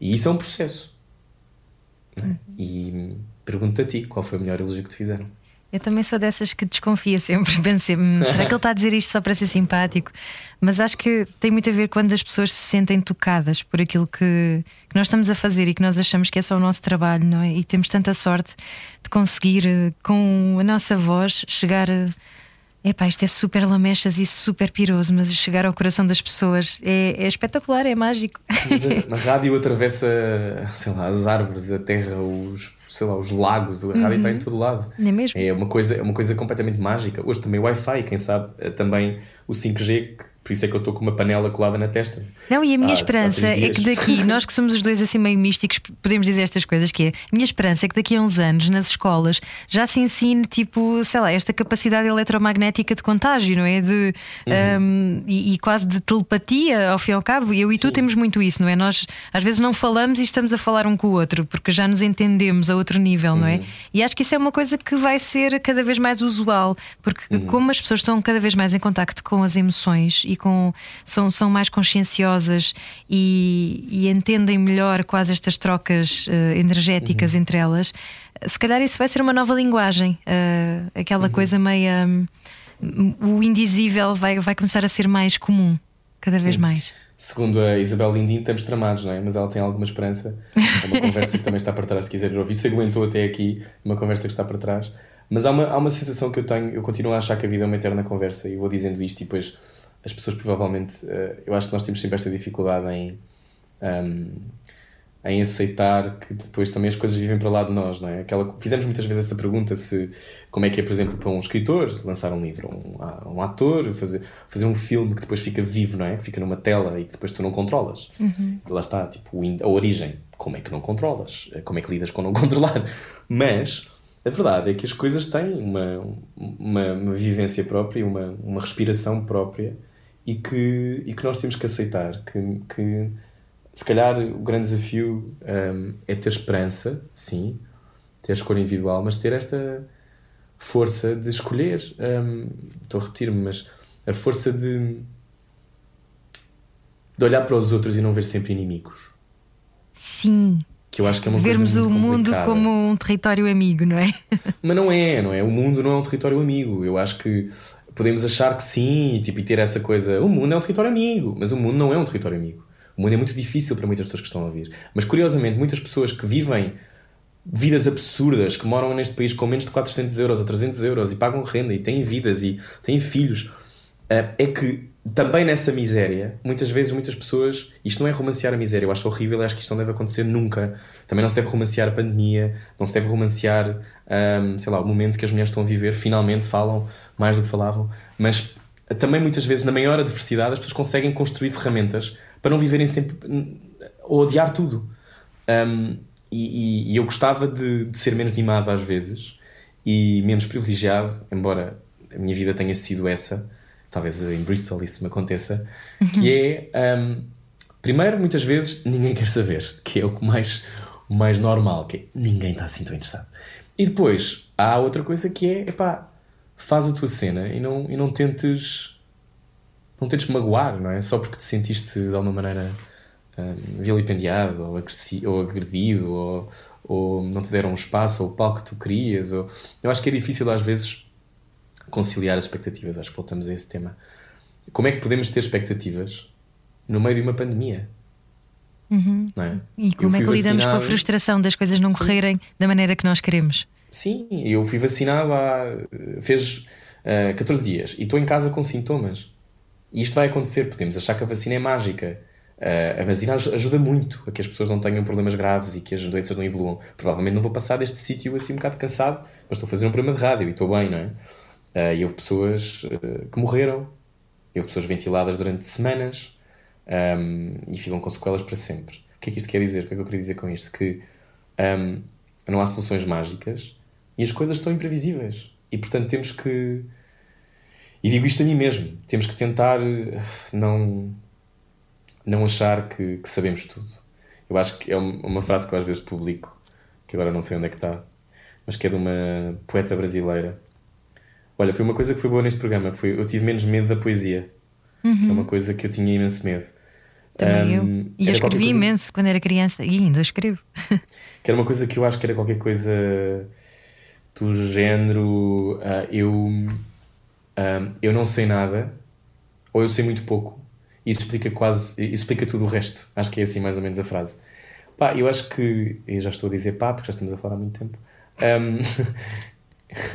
E isso é um processo. É? Uhum. E Pergunto a ti, qual foi o melhor elogio que te fizeram? Eu também sou dessas que desconfia sempre. Hum, será que ele está a dizer isto só para ser simpático? Mas acho que tem muito a ver quando as pessoas se sentem tocadas por aquilo que, que nós estamos a fazer e que nós achamos que é só o nosso trabalho, não é? E temos tanta sorte de conseguir, eh, com a nossa voz, chegar a Epá, isto é super lamechas e super piroso, mas chegar ao coração das pessoas é, é espetacular, é mágico. Mas a, a, rádio atravessa, sei lá, as árvores, a terra, os, sei lá, os lagos, a rádio uhum. está em todo lado. É mesmo? É uma coisa, é uma coisa completamente mágica. Hoje também o Wi-Fi, quem sabe, eh, também o 5G que por isso é que eu estou com uma panela colada na testa. Não, e a minha ah, esperança é que daqui, nós que somos os dois assim meio místicos, podemos dizer estas coisas: que é a minha esperança é que daqui a uns anos, nas escolas, já se ensine, tipo, sei lá, esta capacidade eletromagnética de contágio, não é? De, uhum. um, e, e, quase de telepatia, ao fim e ao cabo. Eu e tu temos muito isso, não é? Nós às vezes não falamos e estamos a falar um com o outro, porque já nos entendemos a outro nível, uhum. não é? Uhum. E acho que isso é uma coisa que vai ser cada vez mais usual, porque uhum. como as pessoas estão cada vez mais em contacto com as emoções e com são, são mais conscienciosas e, e entendem melhor quase estas trocas uh, energéticas uhum. entre elas, se calhar isso vai ser uma nova linguagem, uh, aquela uhum. coisa meia. o indizível vai, vai começar a ser mais comum, cada vez mais. Segundo a Isabel Lindin, estamos tramados, não é? Mas ela tem alguma esperança. É uma conversa que também está para trás, se quiseres ouvir. Se aguentou até aqui, uma conversa que está para trás. Mas há uma, há uma sensação que eu tenho, eu continuo a achar que a vida é uma eterna conversa e vou dizendo isto e depois as pessoas provavelmente. Uh, eu acho que nós temos sempre esta dificuldade em. Um, em aceitar que depois também as coisas vivem para lá de nós, não é? Aquela, fizemos muitas vezes essa pergunta se como é que é, por exemplo, para um escritor lançar um livro, um, um ator fazer, fazer um filme que depois fica vivo, não é? Que fica numa tela e que depois tu não controlas. Uhum. Lá está, tipo, a origem. Como é que não controlas? Como é que lidas com não controlar? Mas a verdade é que as coisas têm uma, uma, uma vivência própria, uma, uma respiração própria e que, e que nós temos que aceitar que, que se calhar o grande desafio um, é ter esperança, sim, ter escolha individual, mas ter esta força de escolher. Um, estou a repetir-me, mas a força de, de olhar para os outros e não ver sempre inimigos. Sim. Que eu acho que é uma Vermos o mundo como um território amigo, não é? Mas não é, não é? O mundo não é um território amigo. Eu acho que podemos achar que sim, tipo, e ter essa coisa. O mundo é um território amigo, mas o mundo não é um território amigo. O mundo é muito difícil para muitas pessoas que estão a ouvir. Mas curiosamente, muitas pessoas que vivem vidas absurdas, que moram neste país com menos de 400 euros ou 300 euros e pagam renda e têm vidas e têm filhos, eh, é que também nessa miséria, muitas vezes, muitas pessoas, isto não é romancear a miséria, eu acho horrível, acho que isto não deve acontecer nunca. Também não se deve romancear a pandemia, não se deve romancear, um, sei lá, o momento que as mulheres estão a viver, finalmente falam mais do que falavam, mas também muitas vezes, na maior adversidade, as pessoas conseguem construir ferramentas para não viverem sempre ou odiar tudo. Um, e, e, e, eu gostava de, de, ser menos mimado às vezes e menos privilegiado, embora a minha vida tenha sido essa, talvez em Bristol isso me aconteça, que é um, primeiro, muitas vezes ninguém quer saber, que é o mais, o mais normal, que é, ninguém está assim tão interessado. E depois há outra coisa que é, epá, faz a tua cena e não, e não tentes não tentes magoar, não é? Só porque te sentiste de alguma maneira um, vilipendiado ou, ou agredido ou, ou, não te deram um espaço ou o palco que tu querias. Ou... Eu acho que é difícil às vezes conciliar as expectativas. Acho que voltamos a esse tema. Como é que podemos ter expectativas no meio de uma pandemia? Uhum. É? E como é que lidamos vacinado... com a frustração das coisas não Sim. correrem da maneira que nós queremos? Sim, eu fui vacinado há. fez uh, eh, 14 dias e estou em casa com sintomas. E isto vai acontecer, podemos achar que a vacina é mágica. Uh, a vacina ajuda muito a que as pessoas não tenham problemas graves e que as doenças não evoluam. Provavelmente não vou passar deste sítio assim um bocado cansado, mas estou a fazer um programa de rádio e estou bem, não é? Uh, e houve pessoas uh, que morreram, e houve pessoas ventiladas durante semanas um, e ficam com sequelas para sempre. O que é que isto quer dizer? O que é que eu queria dizer com isto? Que um, não há soluções mágicas e as coisas são imprevisíveis. E portanto temos que e digo isto a mim mesmo: temos que tentar eh, não, não achar que, que sabemos tudo. Eu acho que é uma frase que eu às vezes publico, que agora não sei onde é que está, mas que é de uma poeta brasileira. Olha, foi uma coisa que foi boa neste programa, que foi eu tive menos medo da poesia, uhum. que é uma coisa que eu tinha imenso medo. Também um, eu. E eu escrevi coisa... imenso quando era criança, e ainda escrevo. que era uma coisa que eu acho que era qualquer coisa do género. Uh, eu um, eu não sei nada ou eu sei muito pouco. Isso explica quase, isso explica tudo o resto. Acho que é assim mais ou menos a frase. Pá, eu acho que, eu já estou a dizer pá, porque já estamos a falar há muito tempo. Um,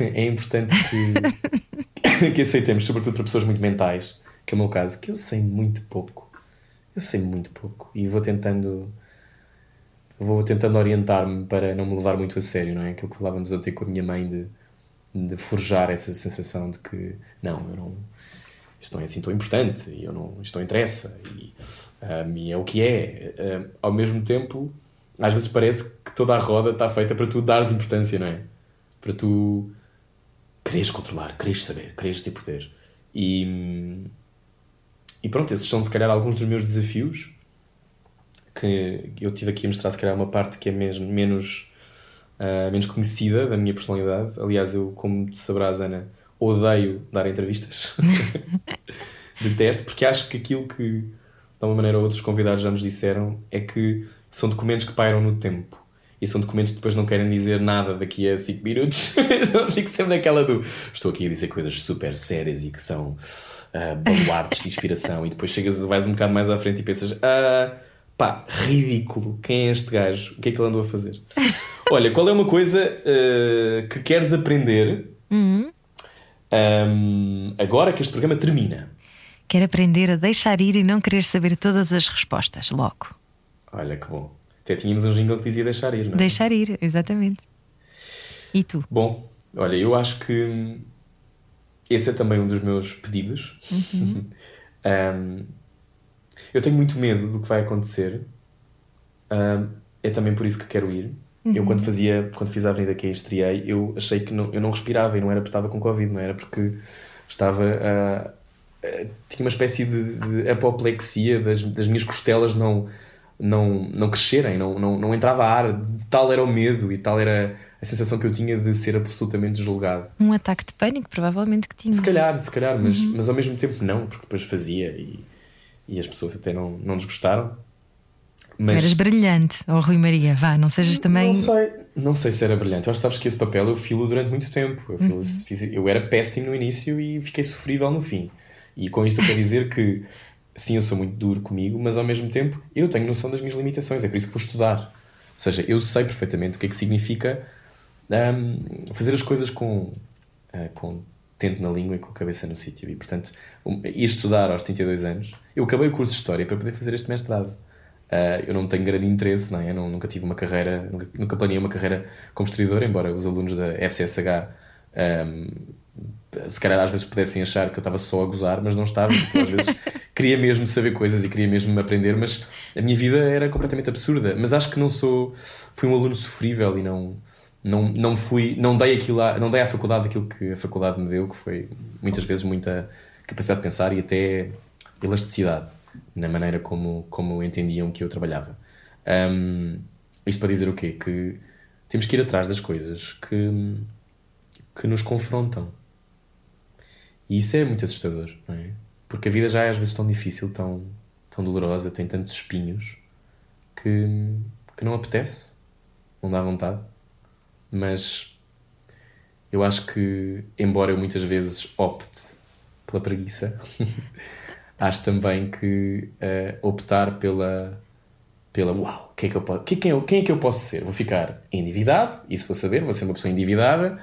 é importante que, que aceitemos, sobretudo para pessoas muito mentais, que é o meu caso, que eu sei muito pouco. Eu sei muito pouco e vou tentando vou tentando orientar-me para não me levar muito a sério, não é? Aquilo que falávamos ontem com a minha mãe de de forjar essa sensação de que não, eu não, isto não é assim tão importante, e eu não, isto não interessa, e, um, e é o que é. Um, ao mesmo tempo, às vezes parece que toda a roda está feita para tu dares importância, não é? Para tu quereres controlar, quereres saber, quereres ter poder. E, e pronto, esses são se calhar alguns dos meus desafios que eu tive aqui a mostrar se calhar uma parte que é mesmo menos uh, menos conhecida da minha personalidade. Aliás, eu, como sabrás, Ana, odeio dar entrevistas. Detesto, porque acho que aquilo que, de uma maneira ou outra, os convidados já nos disseram é que são documentos que pairam no tempo. e são documentos que depois não querem dizer nada daqui a 5 minutos. então fico sempre naquela do. Estou aqui a dizer coisas super sérias e que são uh, baluartes de inspiração, e depois chegas, vais um bocado mais à frente e pensas. Uh, pá, ridículo, quem é este gajo? O que é que ele andou a fazer? Olha, qual é uma coisa uh, que queres aprender Uhum. um, agora que este programa termina? Quero aprender a deixar ir e não querer saber todas as respostas logo. Olha que bom. Até tínhamos um jingle que dizia deixar ir, não é? Deixar ir, exatamente. E tu? Bom, olha, eu acho que esse é também um dos meus pedidos. Um, eu tenho muito medo do que vai acontecer. Um, é também por isso que quero ir. Eu quando fazia, quando fiz a avenida que aí estreiei, eu achei que não, eu não respirava e não era porque estava com Covid, não era porque estava a- a- tinha uma espécie de, de apoplexia das, das minhas costelas não não, não crescerem, não, não, não entrava ar, tal era o medo e tal era a sensação que eu tinha de ser absolutamente julgado. Um ataque de pânico, provavelmente que tinha. Se calhar, se calhar, mas, mas ao mesmo tempo não, porque depois fazia e, e as pessoas até não, não nos gostaram. Tu Mas Eras brilhante, ou Rui Maria, vá, não sejas também. não sei, não sei se era brilhante. Eu acho que sabes que esse papel eu filo durante muito tempo. Eu, filo- fiz- eu era péssimo no início e fiquei sofrível no fim. E com isto eu quero dizer que sim, eu sou muito duro comigo, mas ao mesmo tempo eu tenho noção das minhas limitações. É por isso que vou estudar. Ou seja, eu sei perfeitamente o que é que significa hum, fazer as coisas com, ah, com tento na língua e com a cabeça no sítio. E portanto, um, ir estudar aos 32 anos. Eu acabei o curso de História para poder fazer este mestrado. Uh, eu não tenho grande interesse, não é? Eu não, nunca tive uma carreira, nunca, nunca planeei uma carreira como historiador, embora os alunos da FCSH um, se calhar às vezes pudessem achar que eu estava só a gozar, mas não estava, porque às vezes queria mesmo saber coisas e queria mesmo aprender, mas a minha vida era completamente absurda. Mas acho que não sou, fui um aluno sofrível e não, não, não fui, não dei aquilo, à, não dei à faculdade aquilo que a faculdade me deu, que foi muitas vezes muita capacidade de pensar e até elasticidade na maneira como, como entendiam que eu trabalhava. Um, isto para dizer o quê? Que temos que ir atrás das coisas que, que nos confrontam. E isso é muito assustador, não é? Porque a vida já é às vezes tão difícil, tão, tão dolorosa, tem tantos espinhos que, que não apetece, não dá vontade. Mas eu acho que, embora eu muitas vezes opte pela preguiça, acho também que uh, optar pela pela uau, quem é, que eu posso, quem, quem é que eu posso ser? Vou ficar endividado, isso vou saber, vou ser uma pessoa endividada,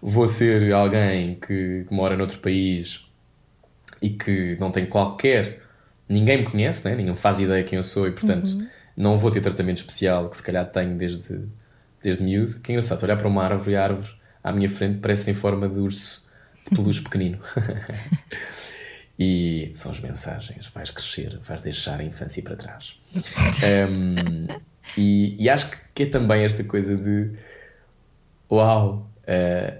vou ser alguém que, que mora noutro país e que não tem qualquer. Ninguém me conhece, né? ninguém faz ideia quem eu sou e, portanto, uhum. não vou ter tratamento especial que se calhar tenho desde, desde miúdo. Que é engraçado, olhar para uma árvore e a árvore à minha frente parece em forma de urso de peluche pequenino. E são as mensagens: vais crescer, vais deixar a infância para trás. um, e, e, acho que é também esta coisa de: uau, uh,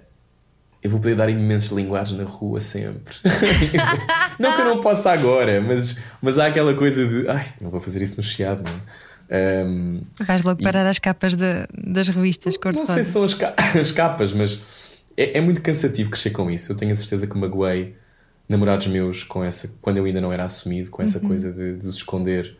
eu vou poder dar imensas linguagens na rua sempre. não que eu não possa agora, mas, mas há aquela coisa de: ai, não vou fazer isso no Chiado, não é? Um, Vais logo parar e, as capas de, das revistas cor Não sei se são as, ca as capas, mas é, é muito cansativo crescer com isso. Eu tenho a certeza que magoei namorados meus com essa quando eu ainda não era assumido com essa uhum. coisa de, de os esconder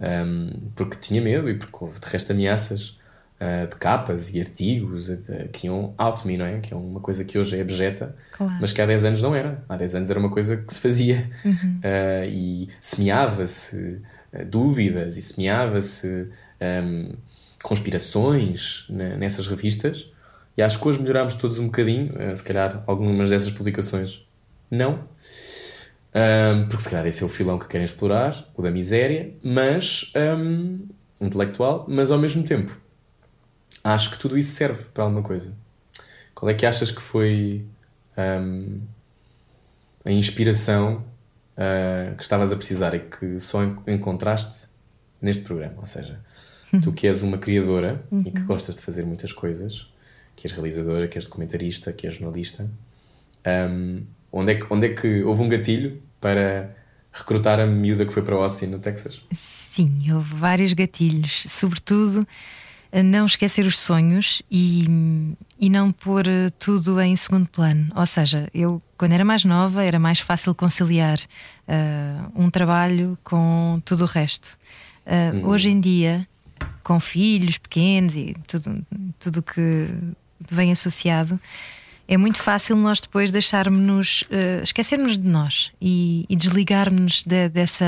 um, porque tinha medo e porque houve de resto ameaças uh, de capas e artigos uh, que iam out me, não é? Que é uma coisa que hoje é abjeta, claro. mas que há 10 anos não era. Há 10 anos era uma coisa que se fazia uhum. uh, e semeava-se dúvidas e semeava-se um, conspirações nessas revistas. E acho que hoje melhorámos todos um bocadinho, se calhar algumas dessas publicações não, um, porque se calhar esse é o filão que querem explorar, o da miséria, mas um, intelectual, mas ao mesmo tempo acho que tudo isso serve para alguma coisa. Qual é que achas que foi um, a inspiração uh, que estavas a precisar e que só encontraste neste programa? Ou seja, tu que és uma criadora uhum. e que gostas de fazer muitas coisas, que és realizadora, que és documentarista, que és jornalista, um, onde, é que, onde é que houve um gatilho para recrutar a miúda que foi para Austin, no Texas? Sim, houve vários gatilhos, sobretudo não esquecer os sonhos e, e não pôr tudo em segundo plano. Ou seja, eu, quando era mais nova, era mais fácil conciliar uh, um trabalho com tudo o resto. Uh, Uhum. Hoje em dia, com filhos pequenos e tudo tudo que vem associado, é muito fácil nós depois deixarmos-nos, uh, esquecermos de nós e, e desligarmos de, dessa,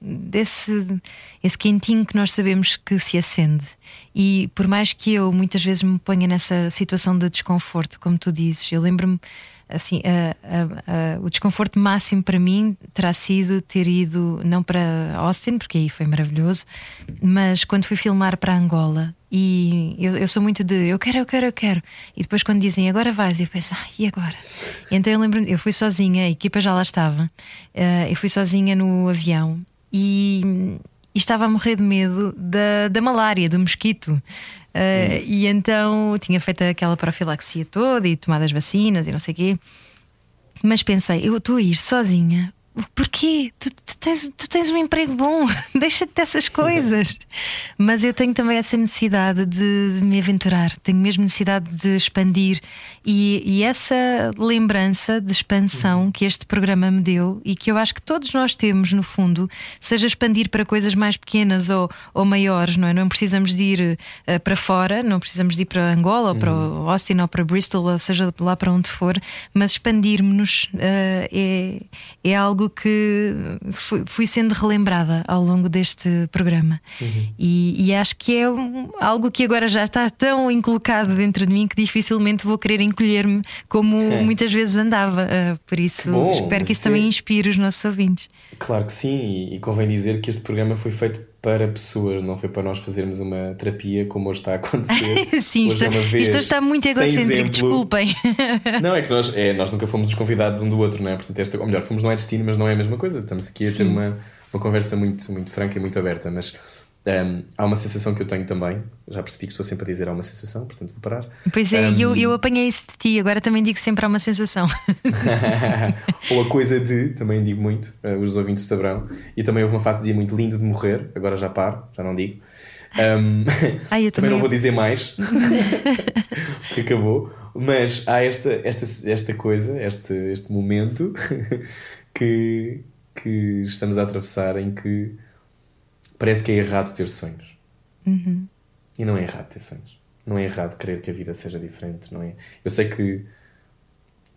desse esse quentinho que nós sabemos que se acende. E por mais que eu muitas vezes me ponha nessa situação de desconforto, como tu dizes, eu lembro-me assim, o desconforto máximo para mim terá sido ter ido não para Austin, porque aí foi maravilhoso, mas quando fui filmar para Angola. E eu, eu sou muito de eu quero, eu quero, eu quero. E depois, quando dizem agora vais, eu penso, ah, e agora? E então eu lembro, eu fui sozinha, a equipa já lá estava, uh, eu fui sozinha no avião e, e estava a morrer de medo da, da malária, do mosquito. Uh, e então tinha feito aquela profilaxia toda e tomado as vacinas e não sei o quê. Mas pensei, eu estou a ir sozinha Porquê? Tu, tu, tens, tu tens um emprego bom, deixa-te dessas coisas. Mas eu tenho também essa necessidade de, me aventurar, tenho mesmo necessidade de expandir. E, e, essa lembrança de expansão que este programa me deu e que eu acho que todos nós temos, no fundo, seja expandir para coisas mais pequenas ou, ou maiores, não é? Não precisamos de ir uh, para fora, não precisamos de ir para Angola ou para uhum. Austin ou para Bristol, ou seja lá para onde for, mas expandirmos-nos uh, é, é algo que fui, sendo relembrada ao longo deste programa. Uhum. E, e, acho que é um, algo que agora já está tão inculcado dentro de mim que dificilmente vou querer encolher-me como é. muitas vezes andava. Uh, por isso, Bom, espero que isso também é inspire os nossos ouvintes. Claro que sim, e convém dizer que este programa foi feito para pessoas, não foi para nós fazermos uma terapia como hoje está a acontecer. Sim, isto, vez, isto, está muito egocêntrico, desculpem. Não, é que nós, é, nós nunca fomos os convidados um do outro, não é? Portanto, esta, ou melhor, fomos não é destino, mas não é a mesma coisa. Estamos aqui a Sim. ter uma, uma conversa muito, muito franca e muito aberta, mas um, há uma sensação que eu tenho também, já percebi que estou sempre a dizer há uma sensação, portanto vou parar. Pois é, um, eu, eu apanhei isso de ti, agora também digo sempre há uma sensação. Ou a coisa de, também digo muito, uh, os ouvintes saberão. E também houve uma fase de dia muito lindo de morrer, agora já paro, já não digo. Um, Ai, também, também não vou dizer mais, porque acabou. Mas há esta, esta, esta coisa, este, este momento que, que estamos a atravessar em que parece que é errado ter sonhos. Uhum. E não é errado ter sonhos. Não é errado querer que a vida seja diferente, não é? Eu sei que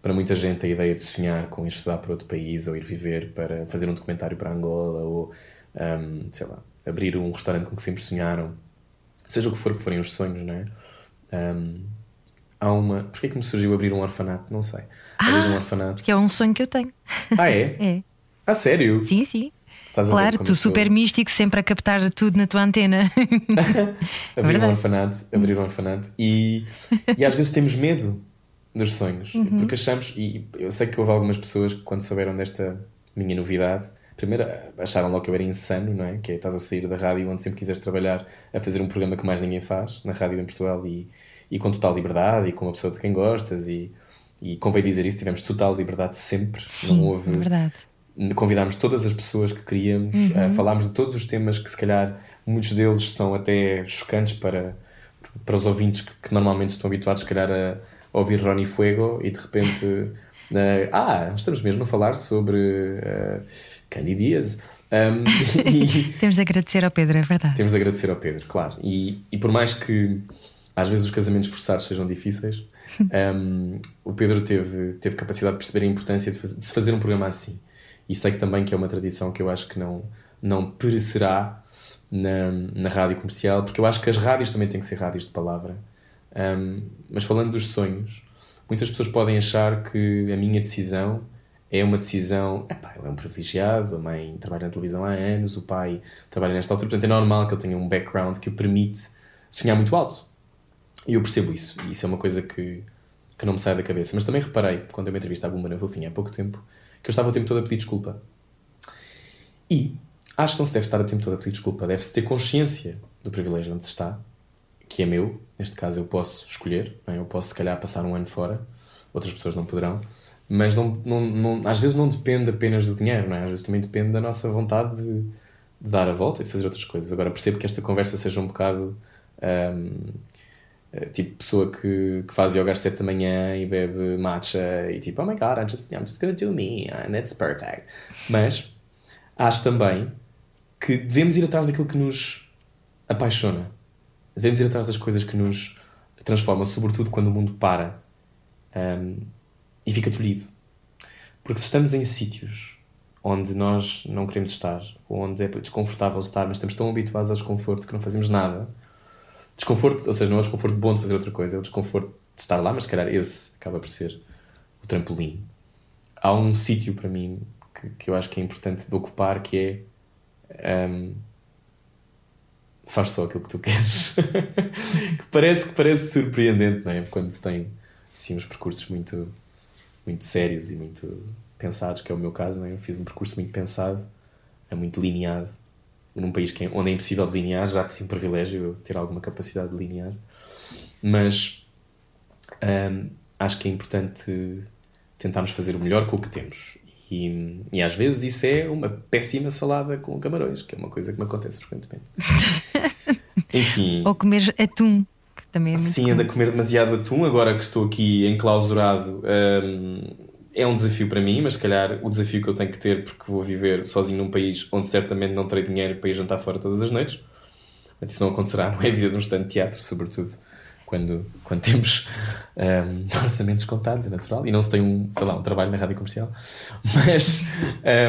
para muita gente a ideia de sonhar com ir estudar para outro país ou ir viver para fazer um documentário para Angola ou, um, sei lá, abrir um restaurante com que sempre sonharam, seja o que for que forem os sonhos, não é? Um, há uma. Porquê é que me surgiu abrir um orfanato? Não sei. Ah, abrir um orfanato. Que é um sonho que eu tenho. Ah, é? é. Ah, sério? Sim, sim. Estás claro, tu super místico, sempre a captar tudo na tua antena. abrir é um orfanato, abrir um orfanato. E, e às vezes temos medo dos sonhos, uhum. porque achamos, e eu sei que houve algumas pessoas que quando souberam desta minha novidade, primeiro acharam logo que eu era insano, não é? Que é, estás a sair da rádio onde sempre quiseres trabalhar a fazer um programa que mais ninguém faz, na rádio em Portugal, e, e com total liberdade, e com uma pessoa de quem gostas, e, e convém dizer isso, tivemos total liberdade sempre, Sim, não houve... É verdade convidámos todas as pessoas que queríamos, uhum. uh, falámos de todos os temas que se calhar muitos deles são até chocantes para, para os ouvintes que, que normalmente estão habituados se calhar a, ouvir Ronnie Fuego e de repente uh, ah, estamos mesmo a falar sobre uh, Candy Dias um, e, temos de agradecer ao Pedro, é verdade. Temos de agradecer ao Pedro, claro. E, e por mais que às vezes os casamentos forçados sejam difíceis um, o Pedro teve, teve capacidade de perceber a importância de, faz, de se fazer um programa assim e sei também que é uma tradição que eu acho que não, não perecerá na, na rádio comercial, porque eu acho que as rádios também têm que ser rádios de palavra. Um, mas falando dos sonhos, muitas pessoas podem achar que a minha decisão é uma decisão. Epá, ele é um privilegiado, a mãe trabalha na televisão há anos, o pai trabalha nesta altura, portanto é normal que ele tenha um background que o permite sonhar muito alto. E eu percebo isso, e isso é uma coisa que, que não me sai da cabeça. Mas também reparei, quando eu me entrevista à Bumba na Fofinha há pouco tempo, que eu estava o tempo todo a pedir desculpa. E acho que não se deve estar o tempo todo a pedir desculpa, deve-se ter consciência do privilégio onde se está, que é meu, neste caso eu posso escolher, é? eu posso se calhar passar um ano fora, outras pessoas não poderão, mas não, não, não, às vezes não depende apenas do dinheiro, não é? às vezes também depende da nossa vontade de, de, dar a volta e de fazer outras coisas. Agora percebo que esta conversa seja um bocado. Um, tipo pessoa que, que faz yoga às 7 da manhã e bebe matcha e tipo, oh my god, I'm just, I'm just gonna do me and it's perfect. Mas acho também que devemos ir atrás daquilo que nos apaixona. Devemos ir atrás das coisas que nos transformam, sobretudo quando o mundo para um, e fica tolhido. Porque se estamos em sítios onde nós não queremos estar, ou onde é desconfortável estar, mas estamos tão habituados ao desconforto que não fazemos nada. Desconforto, ou seja, não é o desconforto bom de fazer outra coisa, é o desconforto de estar lá, mas se calhar esse acaba por ser o trampolim. Há um sítio para mim que, que eu acho que é importante de ocupar que é um, faz só aquilo que tu queres. que parece que parece surpreendente, não é? Quando se tem assim uns percursos muito muito sérios e muito pensados, que é o meu caso, não é? Eu fiz um percurso muito pensado, é muito lineado, num país que é, onde é impossível delinear, já de si um privilégio eu ter alguma capacidade de delinear, mas hum, acho que é importante tentarmos fazer o melhor com o que temos. E, e, às vezes isso é uma péssima salada com camarões, que é uma coisa que me acontece frequentemente. Enfim. Ou comer atum, que também é muito Sim, anda a comer demasiado atum. Agora que estou aqui enclausurado, hum, é um desafio para mim, mas se calhar o desafio que eu tenho que ter, porque vou viver sozinho num país onde certamente não terei dinheiro para ir jantar fora todas as noites. Mas isso não acontecerá, não é a vida de um estante de teatro, sobretudo quando, quando temos um, orçamentos contados, é natural, e não se tem um, sei lá, um trabalho na rádio comercial. Mas,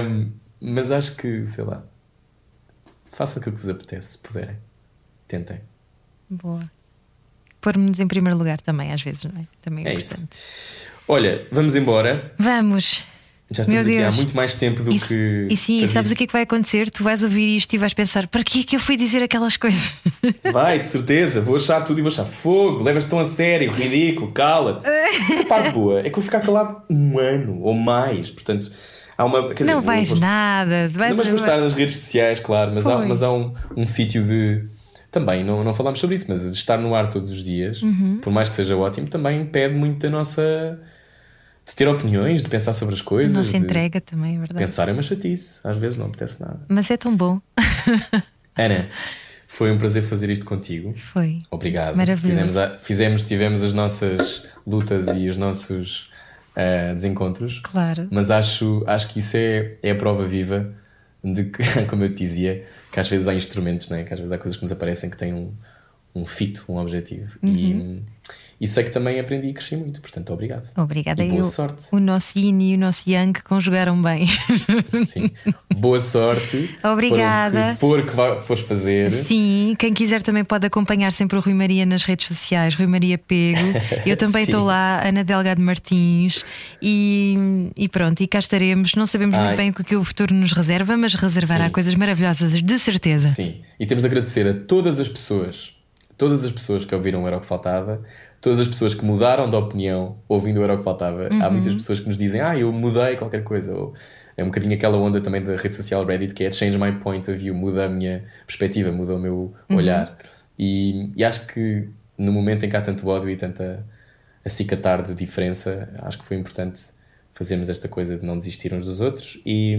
um, mas acho que, sei lá, façam aquilo que vos apetece, se puderem. Tentem. Boa. Pôr-nos em primeiro lugar também, às vezes, não é? Também é, é importante. Isso. Olha, vamos embora. Vamos. Já estamos aqui há muito mais tempo do e, que. E sim, sabes o que é que vai acontecer? Tu vais ouvir isto e vais pensar: para que é que eu fui dizer aquelas coisas? Vai, de certeza. Vou achar tudo e vou achar fogo, levas tão a sério, ridículo, cala-te. Essa parte boa é que vou ficar calado um ano ou mais. Portanto, há uma. Dizer, não vais vou, nada. Vais não, mas vou estar nas redes sociais, claro, mas há, mas há um, um sítio de. Também, não, não falámos sobre isso, mas estar no ar todos os dias, Uhum. por mais que seja ótimo, também pede muito da nossa. De ter opiniões, de pensar sobre as coisas. Nossa de entrega também, é verdade. Pensar é uma chatice, às vezes não apetece nada. Mas é tão bom. Ana, foi um prazer fazer isto contigo. Foi. Obrigado. Maravilhoso. Fizemos, a- fizemos, tivemos as nossas lutas e os nossos ah, desencontros. Claro. Mas acho, acho que isso é, é a prova viva de que, como eu te dizia, que às vezes há instrumentos, né? que às vezes há coisas que nos aparecem que têm um, um fito, um objetivo. Uhum. E, e sei que também aprendi e cresci muito, portanto, obrigado. Obrigada. E boa Eu- sorte. O nosso yin e o nosso yang conjugaram bem. Sim. Boa sorte. Obrigada. Para o que for que fores fazer. Sim, quem quiser também pode acompanhar sempre o Rui Maria nas redes sociais, Rui Maria Pego. Eu também estou lá, Ana Delgado Martins, e, e pronto, e cá estaremos. Não sabemos Ai. muito bem o que o futuro nos reserva, mas reservará Sim. coisas maravilhosas, de certeza. Sim, e temos de agradecer a todas as pessoas, todas as pessoas que ouviram o Era o que Faltava, todas as pessoas que mudaram de opinião ouvindo o Era o que Faltava. Há Uhum. muitas pessoas que nos dizem, ah, eu mudei qualquer coisa. Ou é um bocadinho aquela onda também da rede social Reddit que é change my point of view, muda a minha perspectiva, muda o meu Uhum. olhar. E, e acho que no momento em que há tanto ódio e tanta acicatar de diferença, acho que foi importante fazermos esta coisa de não desistir uns dos outros. E,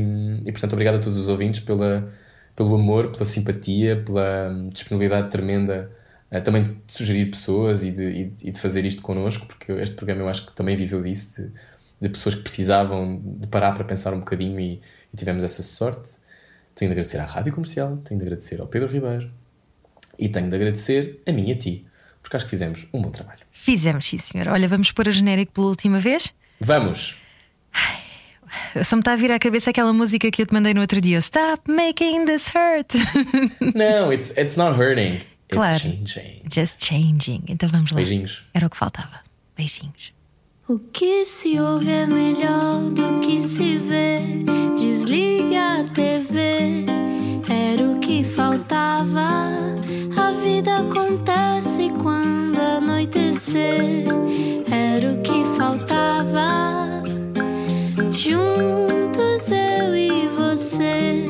e portanto, obrigado a todos os ouvintes pela, pelo amor, pela simpatia, pela hum, disponibilidade tremenda eh, também de sugerir pessoas e de, e, e de fazer isto connosco, porque este programa eu acho que também viveu disso, de, de pessoas que precisavam de parar para pensar um bocadinho e, e tivemos essa sorte. Tenho de agradecer à Rádio Comercial, tenho de agradecer ao Pedro Ribeiro e tenho de agradecer a mim e a ti, porque acho que fizemos um bom trabalho. Fizemos, sim, senhor. Olha, vamos pôr o genérico pela última vez? Vamos! Só me está a vir à cabeça aquela música que eu te mandei no outro dia: Stop making this hurt. Não, it's, it's not hurting. Claro. Changing. Just changing. Então vamos lá. Beijinhos. Era o que faltava. Beijinhos. O que se ouve é melhor do que se vê. Desliga a TV. Era o que faltava. A vida acontece quando anoitecer. Era o que faltava. Juntos eu e você.